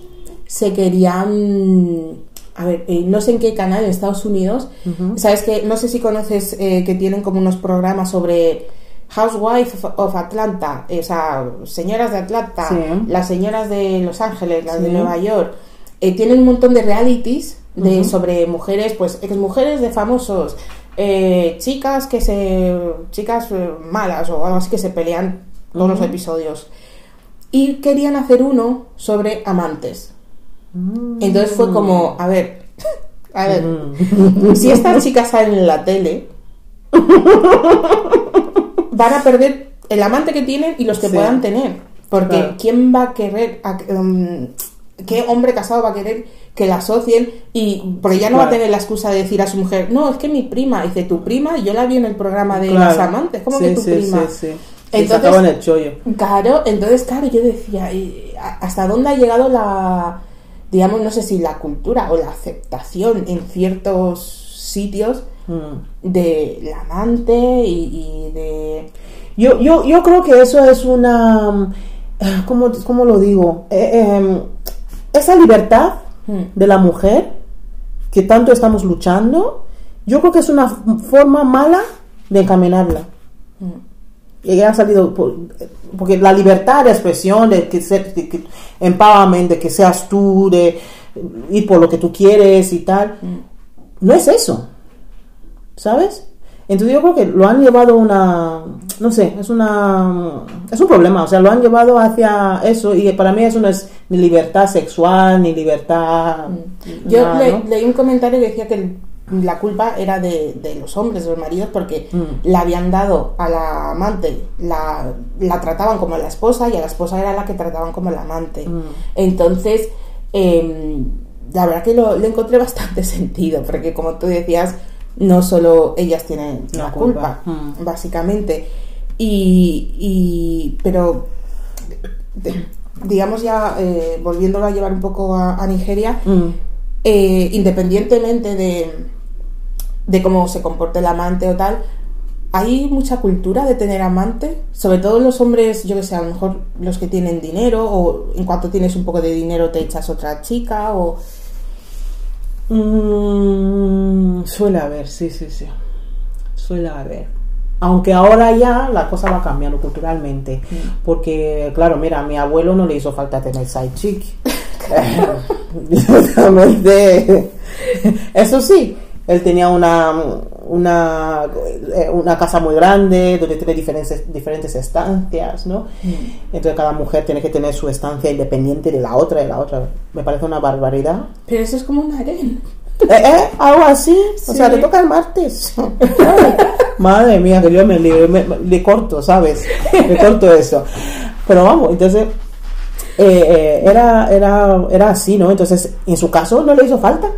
se querían. A ver, eh, no sé en qué canal en Estados Unidos. Sabes que. No sé si conoces eh, que tienen como unos programas sobre. Housewife of- Atlanta, eh, o sea, señoras de Atlanta, Sí. las señoras de Los Ángeles, las de. Nueva York, eh, tienen un montón de realities de, sobre mujeres, pues ex mujeres de famosos, eh, chicas que se. chicas eh, malas o algo así que se pelean todos los episodios. Y querían hacer uno sobre amantes. Entonces fue como, a ver, a ver, si estas chicas salen en la tele, van a perder el amante que tienen y los que Sí. puedan tener. Porque Claro. ¿quién va a querer, a- um, qué hombre casado va a querer que la asocien? Y porque ya no va a tener la excusa de decir a su mujer, no, es que mi prima, dice tu prima, yo la vi en el programa de Claro. las amantes, ¿cómo Sí, que tu sí, prima? Sí, sí. Y Entonces- el chollo. Claro, entonces, claro, yo decía, ¿y ¿hasta dónde ha llegado la, digamos, no sé si la cultura o la aceptación en ciertos sitios. Del amante y, y de... Yo, yo, yo creo que eso es una... mm, ¿Cómo, cómo lo digo? Eh, em, esa libertad de la mujer que tanto estamos luchando, yo creo que es una forma mala de encaminarla. Y ha salido por- porque la libertad de expresión, de que, ser, de que empowerment, de que seas tú, de ir por lo que tú quieres y tal, no es eso. ¿Sabes? Entonces yo creo que lo han llevado una, no sé, es una, es un problema, o sea, lo han llevado hacia eso y para mí eso no es ni libertad sexual, ni libertad... Yo nada, le- ¿no? leí un comentario que decía que el- la culpa era de, de los hombres, de los maridos, porque Mm. le habían dado a la amante, la, la trataban como la esposa y a la esposa era la que trataban como la amante. Mm. Entonces, em, la verdad que lo, le encontré bastante sentido, porque como tú decías, no solo ellas tienen la, La culpa, culpa. Mm. básicamente. Y, y- pero de- digamos ya eh, volviéndolo a llevar un poco a, a Nigeria, Mm. eh, independientemente de, de cómo se comporte el amante o tal, hay mucha cultura de tener amante, sobre todo los hombres, yo que sé, a lo mejor los que tienen dinero, o en cuanto tienes un poco de dinero te echas otra chica, o Mm, suele haber, sí, sí, sí. Suele haber. Aunque ahora ya la cosa va cambiando culturalmente. Porque, claro, mira, a mi abuelo no le hizo falta tener side chick. Eso sí, él tenía una, una, eh, una casa muy grande donde tiene diferentes, diferentes estancias, ¿no? Entonces cada mujer tiene que tener su estancia independiente de la otra, de la otra. Me parece una barbaridad. pero eso es como un harén. ¿Eh, eh? Algo así. O sea, te toca el martes. Madre mía, que yo me, le, corto, ¿sabes? Le corto eso. Pero vamos, entonces, eh, eh, era, era, era así, ¿no? Entonces, en su caso no le hizo falta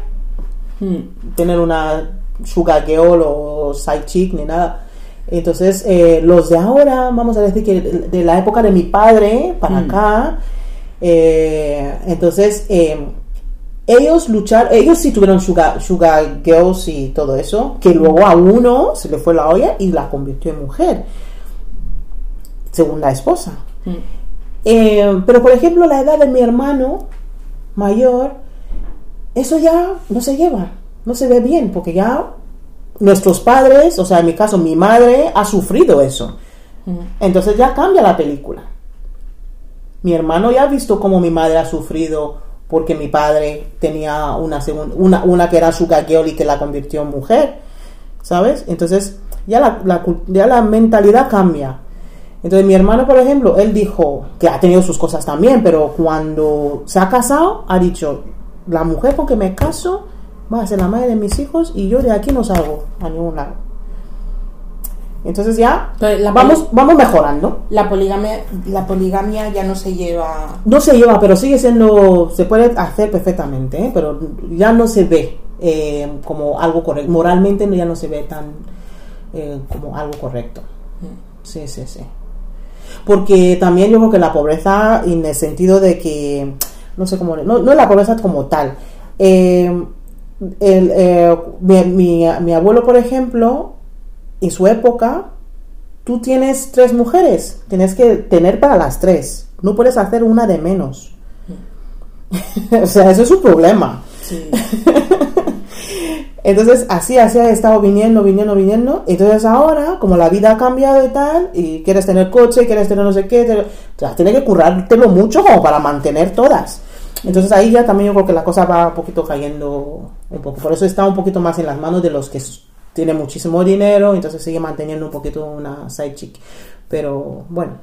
Mm. tener una sugar girl o side chick ni nada. Entonces, eh, los de ahora, vamos a decir que de la época de mi padre para Mm. acá, eh, entonces, eh, ellos luchar, ellos sí tuvieron sugar, sugar girls y todo eso, que luego a uno se le fue la olla y la convirtió en mujer, según la esposa. Mm. Pero por ejemplo, la edad de mi hermano mayor, eso ya no se lleva, no se ve bien, porque ya nuestros padres, o sea, en mi caso, mi madre ha sufrido eso. Entonces ya cambia la película. Mi hermano ya ha visto cómo mi madre ha sufrido porque mi padre tenía una, una, una que era su girl y que la convirtió en mujer, ¿sabes? Entonces ya la, la ya la mentalidad cambia. Entonces mi hermano, por ejemplo, él dijo que ha tenido sus cosas también, pero cuando se ha casado, ha dicho, la mujer con que me caso va a ser la madre de mis hijos y yo de aquí no salgo a ningún lado. Entonces ya la vamos, vamos mejorando. La poligamia, la poligamia ya no se lleva. No se lleva, pero sigue siendo, se puede hacer perfectamente, ¿eh? pero ya no se ve eh, como algo correcto. Moralmente ya no se ve tan eh, como algo correcto. Sí, sí, sí. Porque también yo creo que la pobreza, en el sentido de que, no sé cómo, no, no la pobreza como tal. Eh, el, eh, mi, mi- mi abuelo, por ejemplo, en su época, tú tienes tres mujeres, tienes que tener para las tres, no puedes hacer una de menos. o sea, eso es un problema. Sí. Entonces, así, así ha estado viniendo, viniendo, viniendo. Entonces, ahora, como la vida ha cambiado y tal, y quieres tener coche, quieres tener no sé qué, te- o sea, tienes que currártelo mucho como para mantener todas. Entonces, ahí ya también yo creo que la cosa va un poquito cayendo un poco. Por eso está un poquito más en las manos de los que tienen muchísimo dinero, entonces sigue manteniendo un poquito una side chick. Pero, bueno,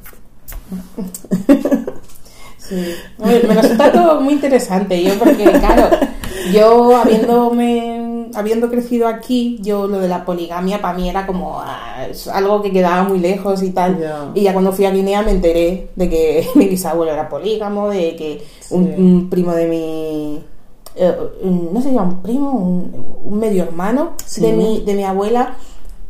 Sí. Me resulta todo muy interesante, yo porque, claro, yo habiéndome, habiendo crecido aquí, yo lo de la poligamia para mí era como ah, algo que quedaba muy lejos y tal. Y ya cuando fui a Guinea me enteré de que mi bisabuelo era polígamo, de que un, Sí. un primo de mi... eh, no sé un primo, un, un medio hermano Sí. de, mi, de mi abuela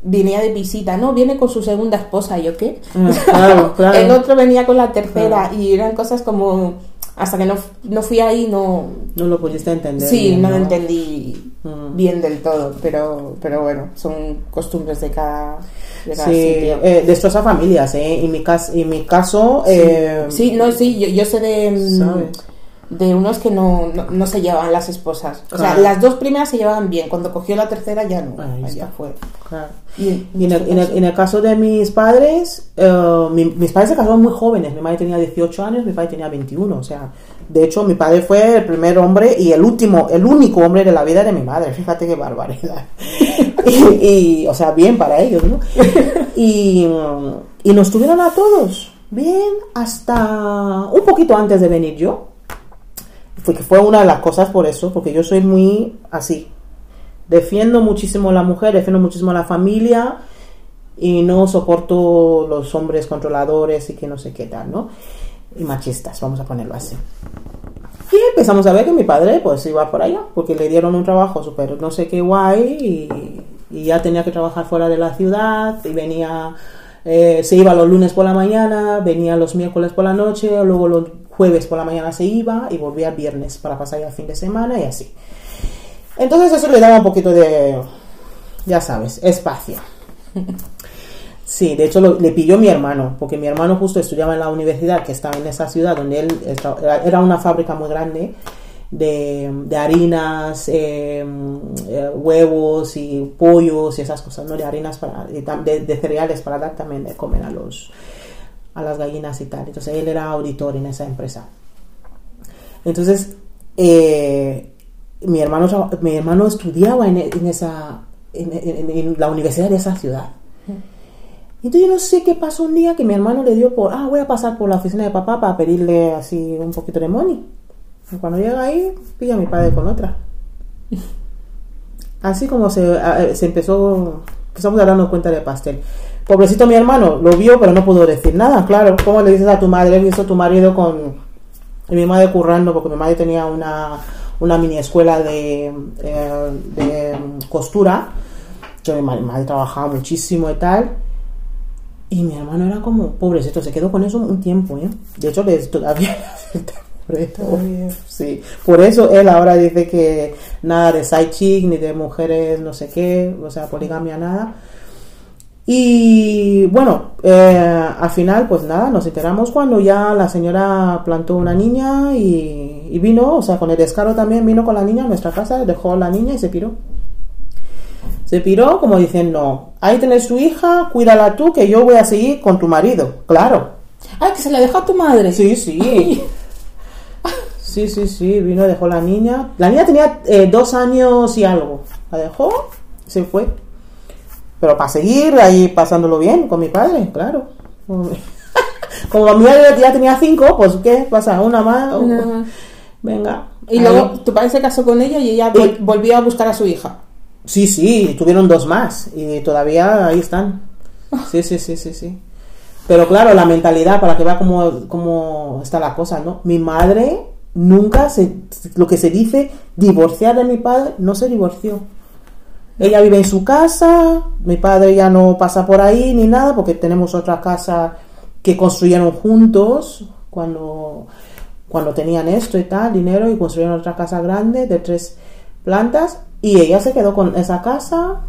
venía de visita, ¿no? Viene con su segunda esposa, ¿y ¿yo qué? Mm, claro, claro. El otro venía con la tercera y eran cosas como hasta que no, no fui ahí no no lo pudiste entender. sí bien, no lo entendí Mm. bien del todo pero pero bueno son costumbres de cada, de cada Sí, sitio eh, destroza familias, ¿eh? En mi, cas en mi caso, eh, sí no sí yo, yo sé de mm, ¿Sabes? De unos que no, no, no se llevaban las esposas o sea las dos primeras se llevaban bien cuando cogió la tercera ya no ya fue claro. y, Y en el, en el- en el caso de mis padres, mi- mis padres se casaron muy jóvenes. Mi madre tenía 18 años, mi padre tenía 21. O sea, de hecho, mi padre fue el primer hombre y el último, el único hombre de la vida de mi madre. Fíjate qué barbaridad. y, y, o sea, bien para ellos, ¿no? Y, y nos tuvieron a todos bien hasta un poquito antes de venir yo. Fue fue una de las cosas por eso, porque yo soy muy así. Defiendo muchísimo a la mujer, defiendo muchísimo a la familia y no soporto los hombres controladores y que no sé qué tal, ¿no? Y machistas, vamos a ponerlo así. Y empezamos a ver que mi padre pues iba por allá, porque le dieron un trabajo súper no sé qué guay y, y ya tenía que trabajar fuera de la ciudad y venía, eh, se iba los lunes por la mañana, venía los miércoles por la noche, luego los jueves por la mañana se iba y volvía el viernes para pasar ya el fin de semana y así. Entonces eso le daba un poquito de, ya sabes, espacio. Sí, de hecho lo- le pilló mi hermano, porque mi hermano justo estudiaba en la universidad que estaba en esa ciudad donde él era- una fábrica muy grande de, de harinas, eh, eh, huevos y pollos y esas cosas, ¿no? De harinas para, de cereales para dar también de comer a los a las gallinas y tal. Entonces él era auditor en esa empresa. Entonces eh, mi hermano mi hermano estudiaba en, en esa en- la universidad de esa ciudad. Entonces yo no sé qué pasó un día que mi hermano le dio por, ah, voy a pasar por la oficina de papá para pedirle así un poquito de money. Y cuando llega ahí, pilla a mi padre con otra. Así como se, a- se empezó, empezamos a darnos cuenta del pastel. Pobrecito mi hermano, lo vio pero no pudo decir nada, claro. ¿Cómo le dices a tu madre, he visto a tu marido con y mi madre currando, porque mi madre tenía una, una mini escuela de, eh, de costura. Yo, mi madre, mi madre trabajaba muchísimo y tal. Y mi hermano era como, pobrecito, se quedó con eso un tiempo, ¿eh? De hecho, les todavía le por eso. Sí, por eso él ahora dice que nada de side chick, ni de mujeres no sé qué, o sea, poligamia, nada. Y bueno, eh, al final, pues nada, nos enteramos cuando ya la señora plantó una niña y, y vino, o sea, con el descaro también vino con la niña a nuestra casa, dejó a la niña y se piró. Se piró como diciendo, ahí tienes tu hija, cuídala tú, que yo voy a seguir con tu marido. Claro. ay que se la dejó a tu madre Sí, sí. Sí, sí, sí, vino, dejó la niña. La niña tenía eh, dos años y algo. La dejó, se fue. Pero para seguir ahí pasándolo bien con mi padre, claro. Como mi madre ya tenía cinco, pues ¿qué pasa? Una más. o- Una más. Venga. Y Ahí. luego tu padre se casó con ella y ella vol- volvió a buscar a su hija. Sí, sí, tuvieron dos más y todavía ahí están. Sí, sí, sí, sí, sí. Pero claro, la mentalidad, para que vea cómo, cómo está la cosa, ¿no? Mi madre nunca se, lo que se dice, divorciar de mi padre, no se divorció. Ella vive en su casa, mi padre ya no pasa por ahí ni nada, porque tenemos otra casa que construyeron juntos cuando, cuando tenían esto y tal, dinero, y construyeron otra casa grande de tres plantas, y ella se quedó con esa casa,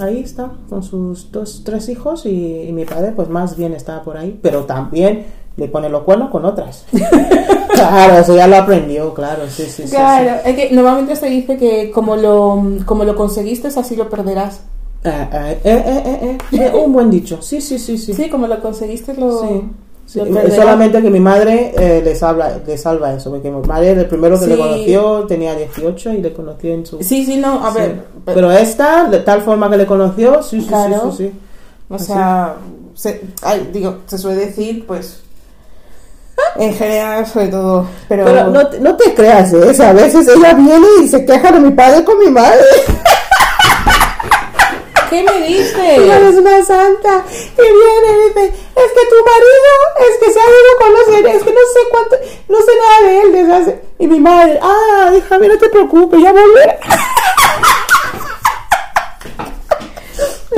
ahí está, con sus dos, tres hijos, y, y mi padre pues más bien está por ahí, pero también le pone los cuernos con otras. claro, eso ya lo aprendió, claro, sí, sí, sí, sí. Claro, es que normalmente se dice que como lo, como lo conseguiste, así lo perderás. Eh, eh, eh, eh, eh, eh, un buen dicho, sí, sí, sí, sí. Sí, como lo conseguiste, lo, Sí, sí. solamente que mi madre eh, le, salva, le salva eso, porque mi madre, el primero que le conoció, tenía 18 y le conoció en su... Sí, sí, no, a ver, pe- Pero esta, de tal forma que le conoció, sí, sí, Claro. sí, sí, sí. o sea, se, ay, digo, se suele decir, pues, en general, sobre todo, pero, Pero no, te- no te creas, ¿eh? A veces ella viene y se queja de mi padre con mi madre. ¿qué me Ella dices? es una santa. Y viene y dice, es que tu marido es que se ha ido con los es que no sé cuánto, no sé nada de él desde hace... Y mi madre, ah, déjame, no te preocupes, ya volverá.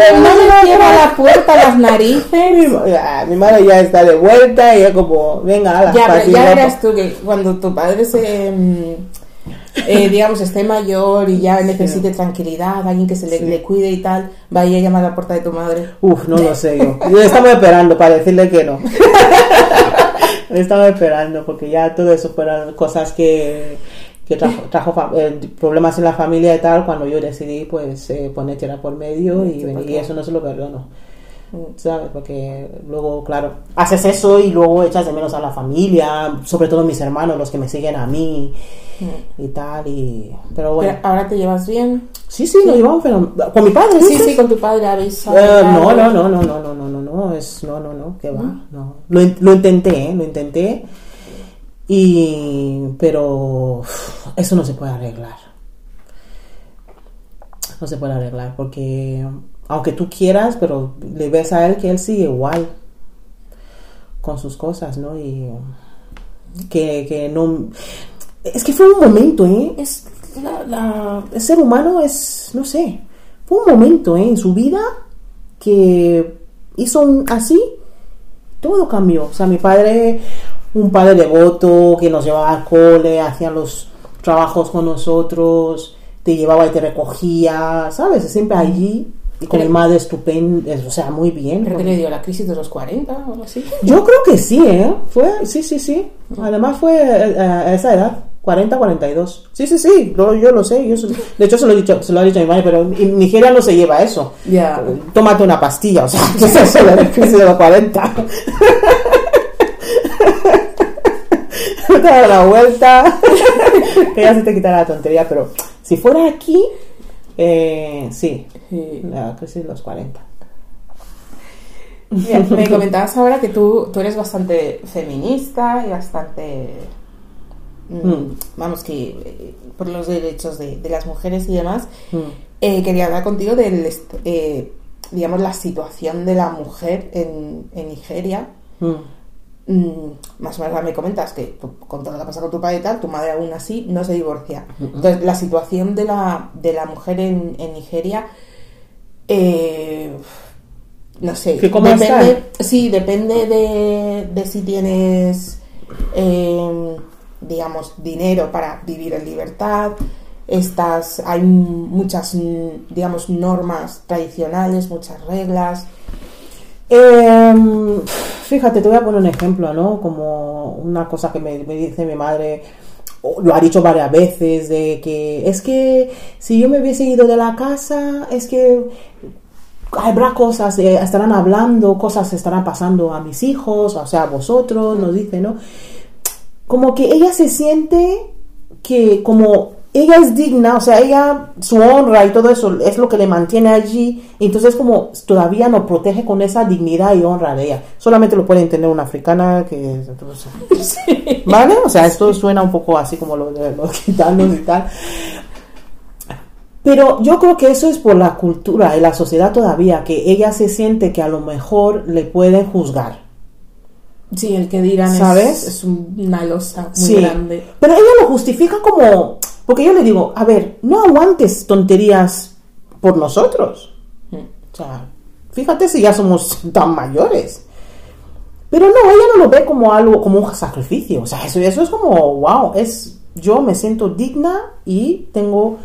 Pero no me cierra la puerta a las narices. Mi, ma- mi madre ya está de vuelta y ya como, venga, a la Ya, pero ya verás tú que cuando tu padre se, mm, eh, digamos, esté mayor y ya necesite tranquilidad, alguien que se le, Sí. le cuide y tal, vaya a llamar a la puerta de tu madre. Uf, no lo sé yo. Yo estamos esperando para decirle que no. estaba esperando porque ya todo eso fueron cosas que, que trajo, trajo eh, problemas en la familia y tal cuando yo decidí pues eh, poner tierra por medio y, venir, y eso no se lo perdono. ¿Sabes? Porque luego, claro, haces eso y luego echas de menos a la familia, sobre todo mis hermanos, los que me siguen a mí y tal. Y... Pero bueno, Pero ahora te llevas bien. sí, sí, lo llevamos pero con mi padre. Sí, ¿dices? sí, con tu padre habéis Eh, hablado. no, no, no, no, no, no, no, no, no, es, no, no, no, que va, no. Lo, lo intenté, ¿eh? lo intenté, y, pero eso no se puede arreglar. No se puede arreglar porque, aunque tú quieras, pero le ves a él que él sigue igual con sus cosas, ¿no? Y que, que no... Es que fue un momento, ¿eh? Es, el ser humano es, no sé, fue un momento ¿eh? en su vida que hizo un, así, todo cambió. O sea, mi padre, un padre devoto que nos llevaba al cole, hacía los trabajos con nosotros, te llevaba y te recogía, ¿sabes? Siempre allí y con Pero- mi madre estupenda, o sea, muy bien. ¿Pero que le dio la crisis de los 40 o algo así? Yo creo que sí, ¿eh? Fue, sí, sí, sí. Además fue eh, a esa edad, 40, 42. Sí, sí, sí, lo- yo lo sé. Yo de hecho, se lo, he dicho, se lo ha dicho a mi madre, pero en Nigeria no se lleva eso. Ya. Tómate una pastilla, o sea, ¿qué es eso de la crisis de los 40? te da la vuelta. que ya se te quita la tontería, pero si fuera aquí, eh, sí, Sí. la crisis de los 40. Mira, me comentabas ahora que tú, tú eres bastante feminista y bastante... mm, Mm. Vamos, que eh, por los derechos de, de las mujeres y demás. Mm. Eh, quería hablar contigo del, eh, digamos, la situación de la mujer en, en Nigeria. Mm. Mm, más o menos me comentas que con todo lo que pasa con tu padre y tal, tu madre aún así no se divorcia. Entonces, la situación de la, de la mujer en, en Nigeria, eh, no sé, ¿Que cómo depende, sí, depende de, de si tienes, eh, digamos, dinero para vivir en libertad. Estas, hay muchas, digamos, normas tradicionales, muchas reglas. Em, fíjate, te voy a poner un ejemplo, ¿no? Como una cosa que me, dice mi madre, lo ha dicho varias veces, de que es que si yo me hubiese ido de la casa, es que habrá cosas, eh, estarán hablando, cosas estarán pasando a mis hijos, o sea, a vosotros, nos dice, ¿no? como que ella se siente que como ella es digna, o sea, ella, su honra y todo eso es lo que le mantiene allí, entonces como todavía no protege con esa dignidad y honra de ella. Solamente lo puede entender una africana que... ¿Vale? O sea, esto suena un poco así como lo de los gitanos y tal. Pero yo creo que eso es por la cultura y la sociedad todavía, que ella se siente que a lo mejor le pueden juzgar. Sí, el que dirán ¿Sabes? Es, es una losa muy Sí. grande. Pero ella lo justifica como... Porque yo le digo, a ver, no aguantes tonterías por nosotros. O sea, fíjate si ya somos tan mayores. Pero no, ella no lo ve como algo, como un sacrificio. O sea, eso, eso es como, wow, es, yo me siento digna y tengo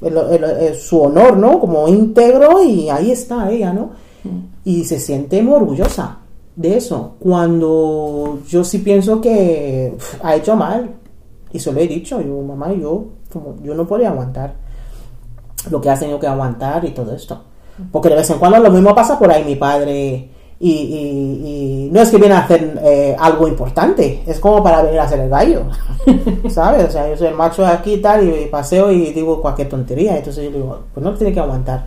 el- el- el- su honor, ¿no? Como íntegro y ahí está ella, ¿no? Y se siente muy orgullosa de eso. Cuando yo sí pienso que uf, ha hecho mal. Y se lo he dicho, yo, mamá, yo, como, yo no podía aguantar lo que has tenido que aguantar y todo esto. Porque de vez en cuando lo mismo pasa por ahí mi padre y, no es que viene a hacer eh, algo importante, es como para venir a hacer el gallo, ¿sabes? O sea, yo soy el macho de aquí y tal y paseo y digo cualquier tontería, entonces yo digo, pues no tiene que aguantar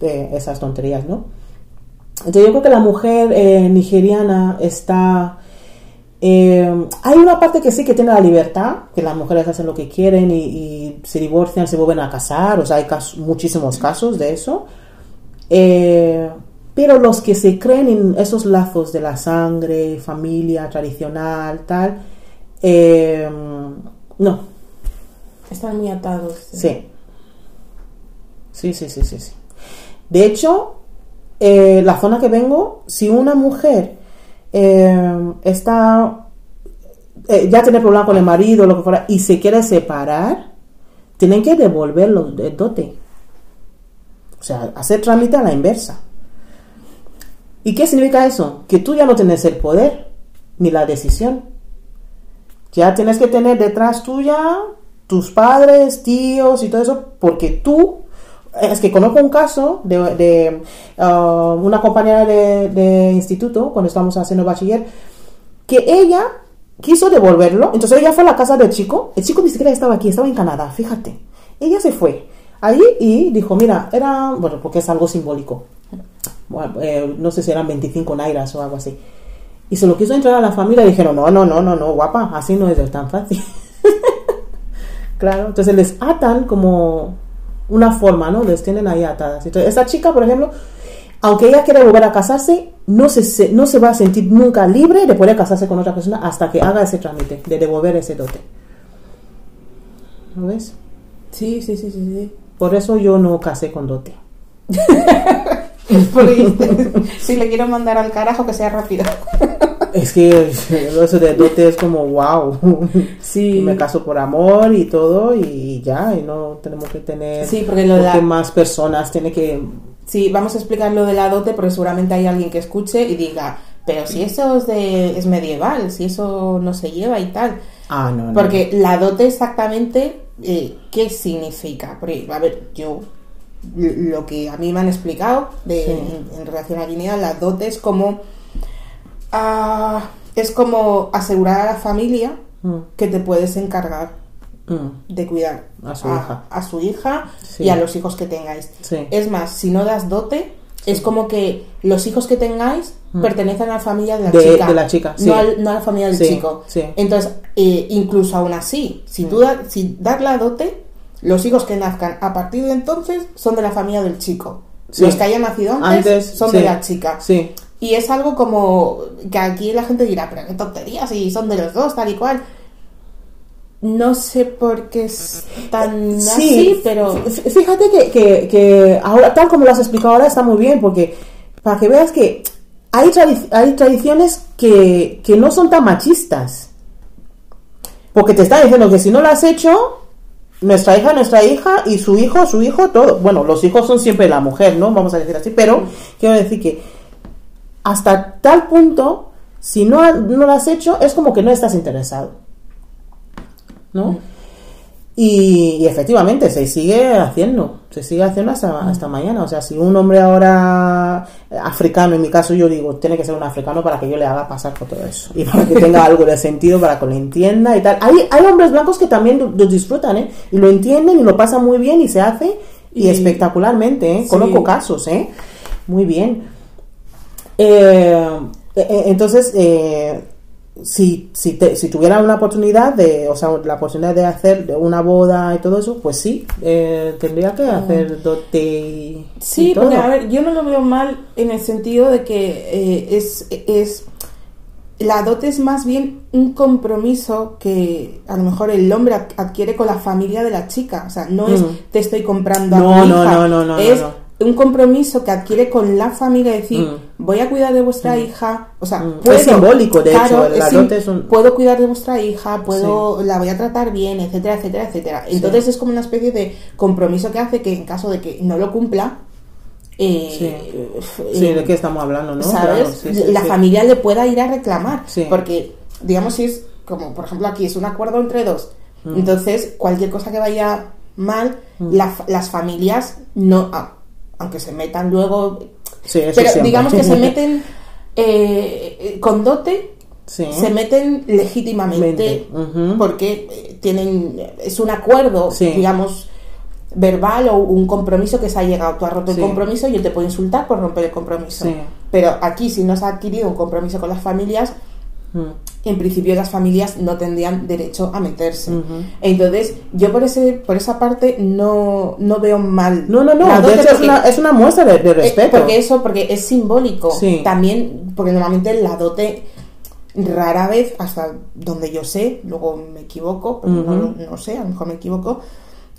eh, esas tonterías, ¿no? Entonces yo creo que la mujer eh, nigeriana está... eh, hay una parte que sí que tiene la libertad, que las mujeres hacen lo que quieren y, y se divorcian, se vuelven a casar, o sea, hay casos- muchísimos casos de eso. Eh, pero los que se creen en esos lazos de la sangre, familia tradicional, tal, eh, no, Están muy atados. Sí. Sí, sí, sí, sí, sí. De hecho, la zona que vengo, si una mujer eh, está eh, ya tiene problema con el marido, lo que fuera, y se quiere separar, tienen que devolverlo el dote. O sea, hacer trámite a la inversa. ¿Y qué significa eso? Que tú ya no tienes el poder ni la decisión. Ya tienes que tener detrás tuya tus padres, tíos y todo eso, porque tú, es que conozco un caso de, de, uh, una compañera de, instituto, cuando estábamos haciendo bachiller, que ella quiso devolverlo, entonces ella fue a la casa del chico, el chico ni siquiera estaba aquí, estaba en Canadá, fíjate, ella se fue allí y dijo, mira, era, bueno, porque es algo simbólico, eh, no sé si eran 25 nairas o algo así, y se lo quiso entrar a la familia. Dijeron, no, no, no, no, no, guapa, así no es tan fácil. claro, entonces les atan como una forma, ¿no? Les tienen ahí atadas. Entonces, esa chica, por ejemplo, aunque ella quiere volver a casarse, no se, no se va a sentir nunca libre de poder casarse con otra persona hasta que haga ese trámite de devolver ese dote. ¿Lo ves? Sí, sí, sí, sí. sí. Por eso yo no casé con dote. Si le quiero mandar al carajo, que sea rápido. Es que eso de dote es como wow. Sí. Me caso por amor y todo y ya, y no tenemos que tener Sí, porque lo la- más personas tiene que Sí, vamos a explicar lo de la dote porque seguramente hay alguien que escuche y diga, pero si eso es, de, es medieval, si eso no se lleva y tal. Ah, no, no. Porque la dote exactamente, eh, ¿qué significa? Porque, a ver, yo, lo que a mí me han explicado de, Sí. en, en relación a Guinea, la dote es como, ah, es como asegurar a la familia Mm, que te puedes encargar mm, de cuidar A su hija. a su hija Sí. y a los hijos que tengáis. Sí. Es más, si no das dote, es como que los hijos que tengáis Mm. pertenecen a la familia de la De- chica. de la chica. No, al- no a la familia del chico. Entonces, eh, incluso aún así, si, tú da- si das la dote, los hijos que nazcan a partir de entonces son de la familia del chico. Los que hayan nacido antes, Antes, son de la chica. Sí. Y es algo como que aquí la gente dirá, pero qué tonterías, si son de los dos, tal y cual. No sé por qué es tan así, pero... Fíjate que, que, que ahora, tal como lo has explicado ahora, está muy bien, porque para que veas que hay, hay tradiciones que, que no son tan machistas. Porque te están diciendo que si no lo has hecho, nuestra hija, nuestra hija, y su hijo, su hijo, todo. Bueno, los hijos son siempre la mujer, ¿no? Vamos a decir así, pero quiero decir que hasta tal punto, si no, no lo has hecho, es como que no estás interesado. ¿no? Y, y efectivamente se sigue haciendo, se sigue haciendo hasta, Mm. hasta mañana. O sea, si un hombre ahora eh, africano, en mi caso yo digo, tiene que ser un africano para que yo le haga pasar por todo eso. Y para que tenga algo de sentido, para que lo entienda y tal. Hay, hay hombres blancos que también lo, lo disfrutan, ¿eh? Y lo entienden y lo pasan muy bien y se hace y, Y- espectacularmente, ¿eh? Sí. Conozco casos, ¿eh? Muy bien. Eh, eh, entonces, eh, si, si, te- si tuviera una oportunidad de, o sea, la oportunidad de hacer una boda y todo eso, pues sí, eh, tendría que hacer dote y, Sí, y todo. porque a ver, yo no lo veo mal en el sentido de que eh, es, es la dote es más bien un compromiso que a lo mejor el hombre ad- adquiere con la familia de la chica. O sea, no es Mm. te estoy comprando No, a tu no, hija. no, no, no, es no, un compromiso que adquiere con la familia, decir, Mm. Voy a cuidar de vuestra hija. O sea, Mm. puedo, Es simbólico, de claro, hecho, la dote es un- puedo cuidar de vuestra hija, puedo, la voy a tratar bien, etcétera, etcétera, etcétera. Entonces es como una especie de compromiso que hace que en caso de que no lo cumpla, eh, Sí. eh, Sí, ¿de qué estamos hablando, no? ¿sabes? Claro, sí, sí, la sí. familia le pueda ir a reclamar. Sí. Porque, digamos, si es como, por ejemplo, aquí es un acuerdo entre dos. Mm. Entonces, cualquier cosa que vaya mal, la las familias no, aunque se metan luego, Sí, eso pero siempre. digamos que se meten eh, eh, con dote, Sí. se meten legítimamente porque eh, tienen es un acuerdo Sí. digamos verbal o un compromiso que se ha llegado tú has roto el compromiso y yo te puedo insultar por romper el compromiso pero aquí si no se ha adquirido un compromiso con las familias. En principio las familias no tendrían derecho a meterse entonces yo por ese por esa parte no, no veo mal No, no, no, de hecho es una, es una muestra de, de eh, respeto. porque eso, porque es simbólico. Sí. También, porque normalmente la dote rara vez, hasta donde yo sé, luego me equivoco, pero no, sé, a lo mejor me equivoco,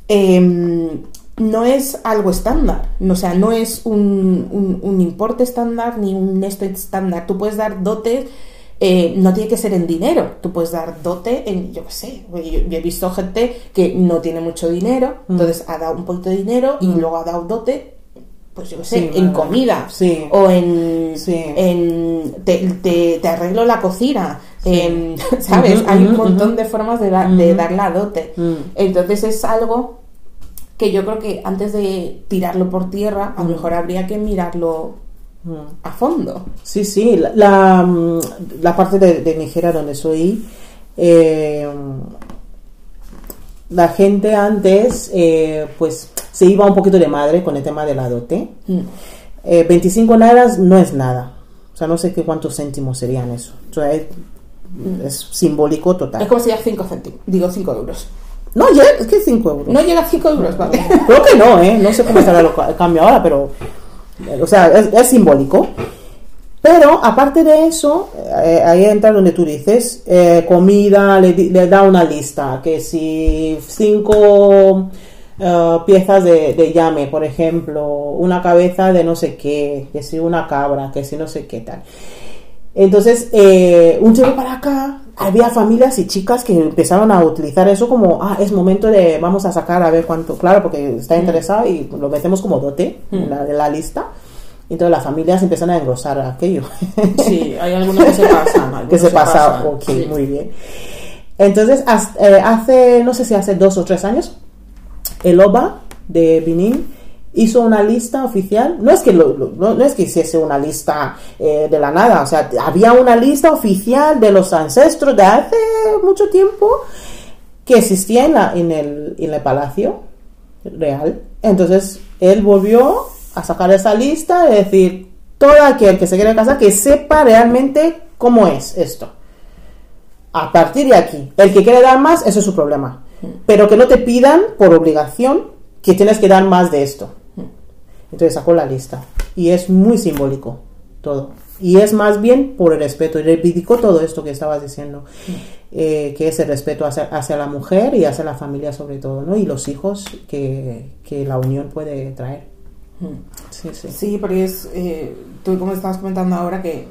em, no es algo estándar. O sea, no es un, un- un importe estándar ni un esto estándar. Tú puedes dar dotes. Eh, no tiene que ser en dinero, tú puedes dar dote en, yo qué sé, yo, yo he visto gente que no tiene mucho dinero, Mm. entonces ha dado un poquito de dinero y Mm. luego ha dado dote pues yo qué sé, Sí, en comida Sí. o en, Sí. en te, te- te arreglo la cocina, en- ¿sabes? Hay un montón de formas de, dar- de dar la dote. Mm. Entonces es algo que yo creo que antes de tirarlo por tierra, a lo mejor habría que mirarlo. A fondo. Sí, sí, la, la, mm, la parte de, de Nigeria donde soy, eh, la gente antes, eh, pues se iba un poquito de madre con el tema de la dote. Mm. Eh, 25 naras no es nada. O sea, no sé qué cuántos céntimos serían eso. O sea, es, es simbólico total. Es como si ya 5 céntimos, digo 5 euros. No, ya, es que 5 euros. No llega a 5 euros, vale. Creo que no, ¿eh? No sé cómo estará el cambio ahora, pero. O sea, es, simbólico. Pero aparte de eso, eh, ahí entra donde tú dices, eh, comida, le, da una lista, que si cinco eh, piezas de, de llame, por ejemplo, una cabeza de no sé qué, que si una cabra, que si no sé qué tal. Entonces, un tiempo para acá, había familias y chicas que empezaron a utilizar eso como, ah, es momento de, vamos a sacar a ver cuánto, claro, porque está interesado y lo metemos como dote en, la, en la lista. Entonces las familias empiezan a engrosar aquello. Sí, hay algunos que se pasan. que se pasa, pasan, ok, sí. muy bien. Entonces, eh, hace, no sé si hace dos o tres años, el OBA de Benin hizo una lista oficial. No es que, lo- lo- no, no es que hiciese una lista eh, de la nada, o sea, había una lista oficial de los ancestros de hace mucho tiempo que existía en, la, en, el, en el palacio real. Entonces, él volvió a sacar esa lista y decir, todo aquel que se quiere casar, que sepa realmente cómo es esto. A partir de aquí, el que quiere dar más, eso es su problema. Pero que no te pidan por obligación que tienes que dar más de esto. Entonces sacó la lista. Y es muy simbólico todo. Y es más bien por el respeto. Y reivindicó todo esto que estabas diciendo. eh, que es el respeto hacia, hacia la mujer y hacia la familia sobre todo, ¿no? Y los hijos que, que la unión puede traer. Sí, sí. Sí, porque es. eh, tú, como estabas comentando ahora, que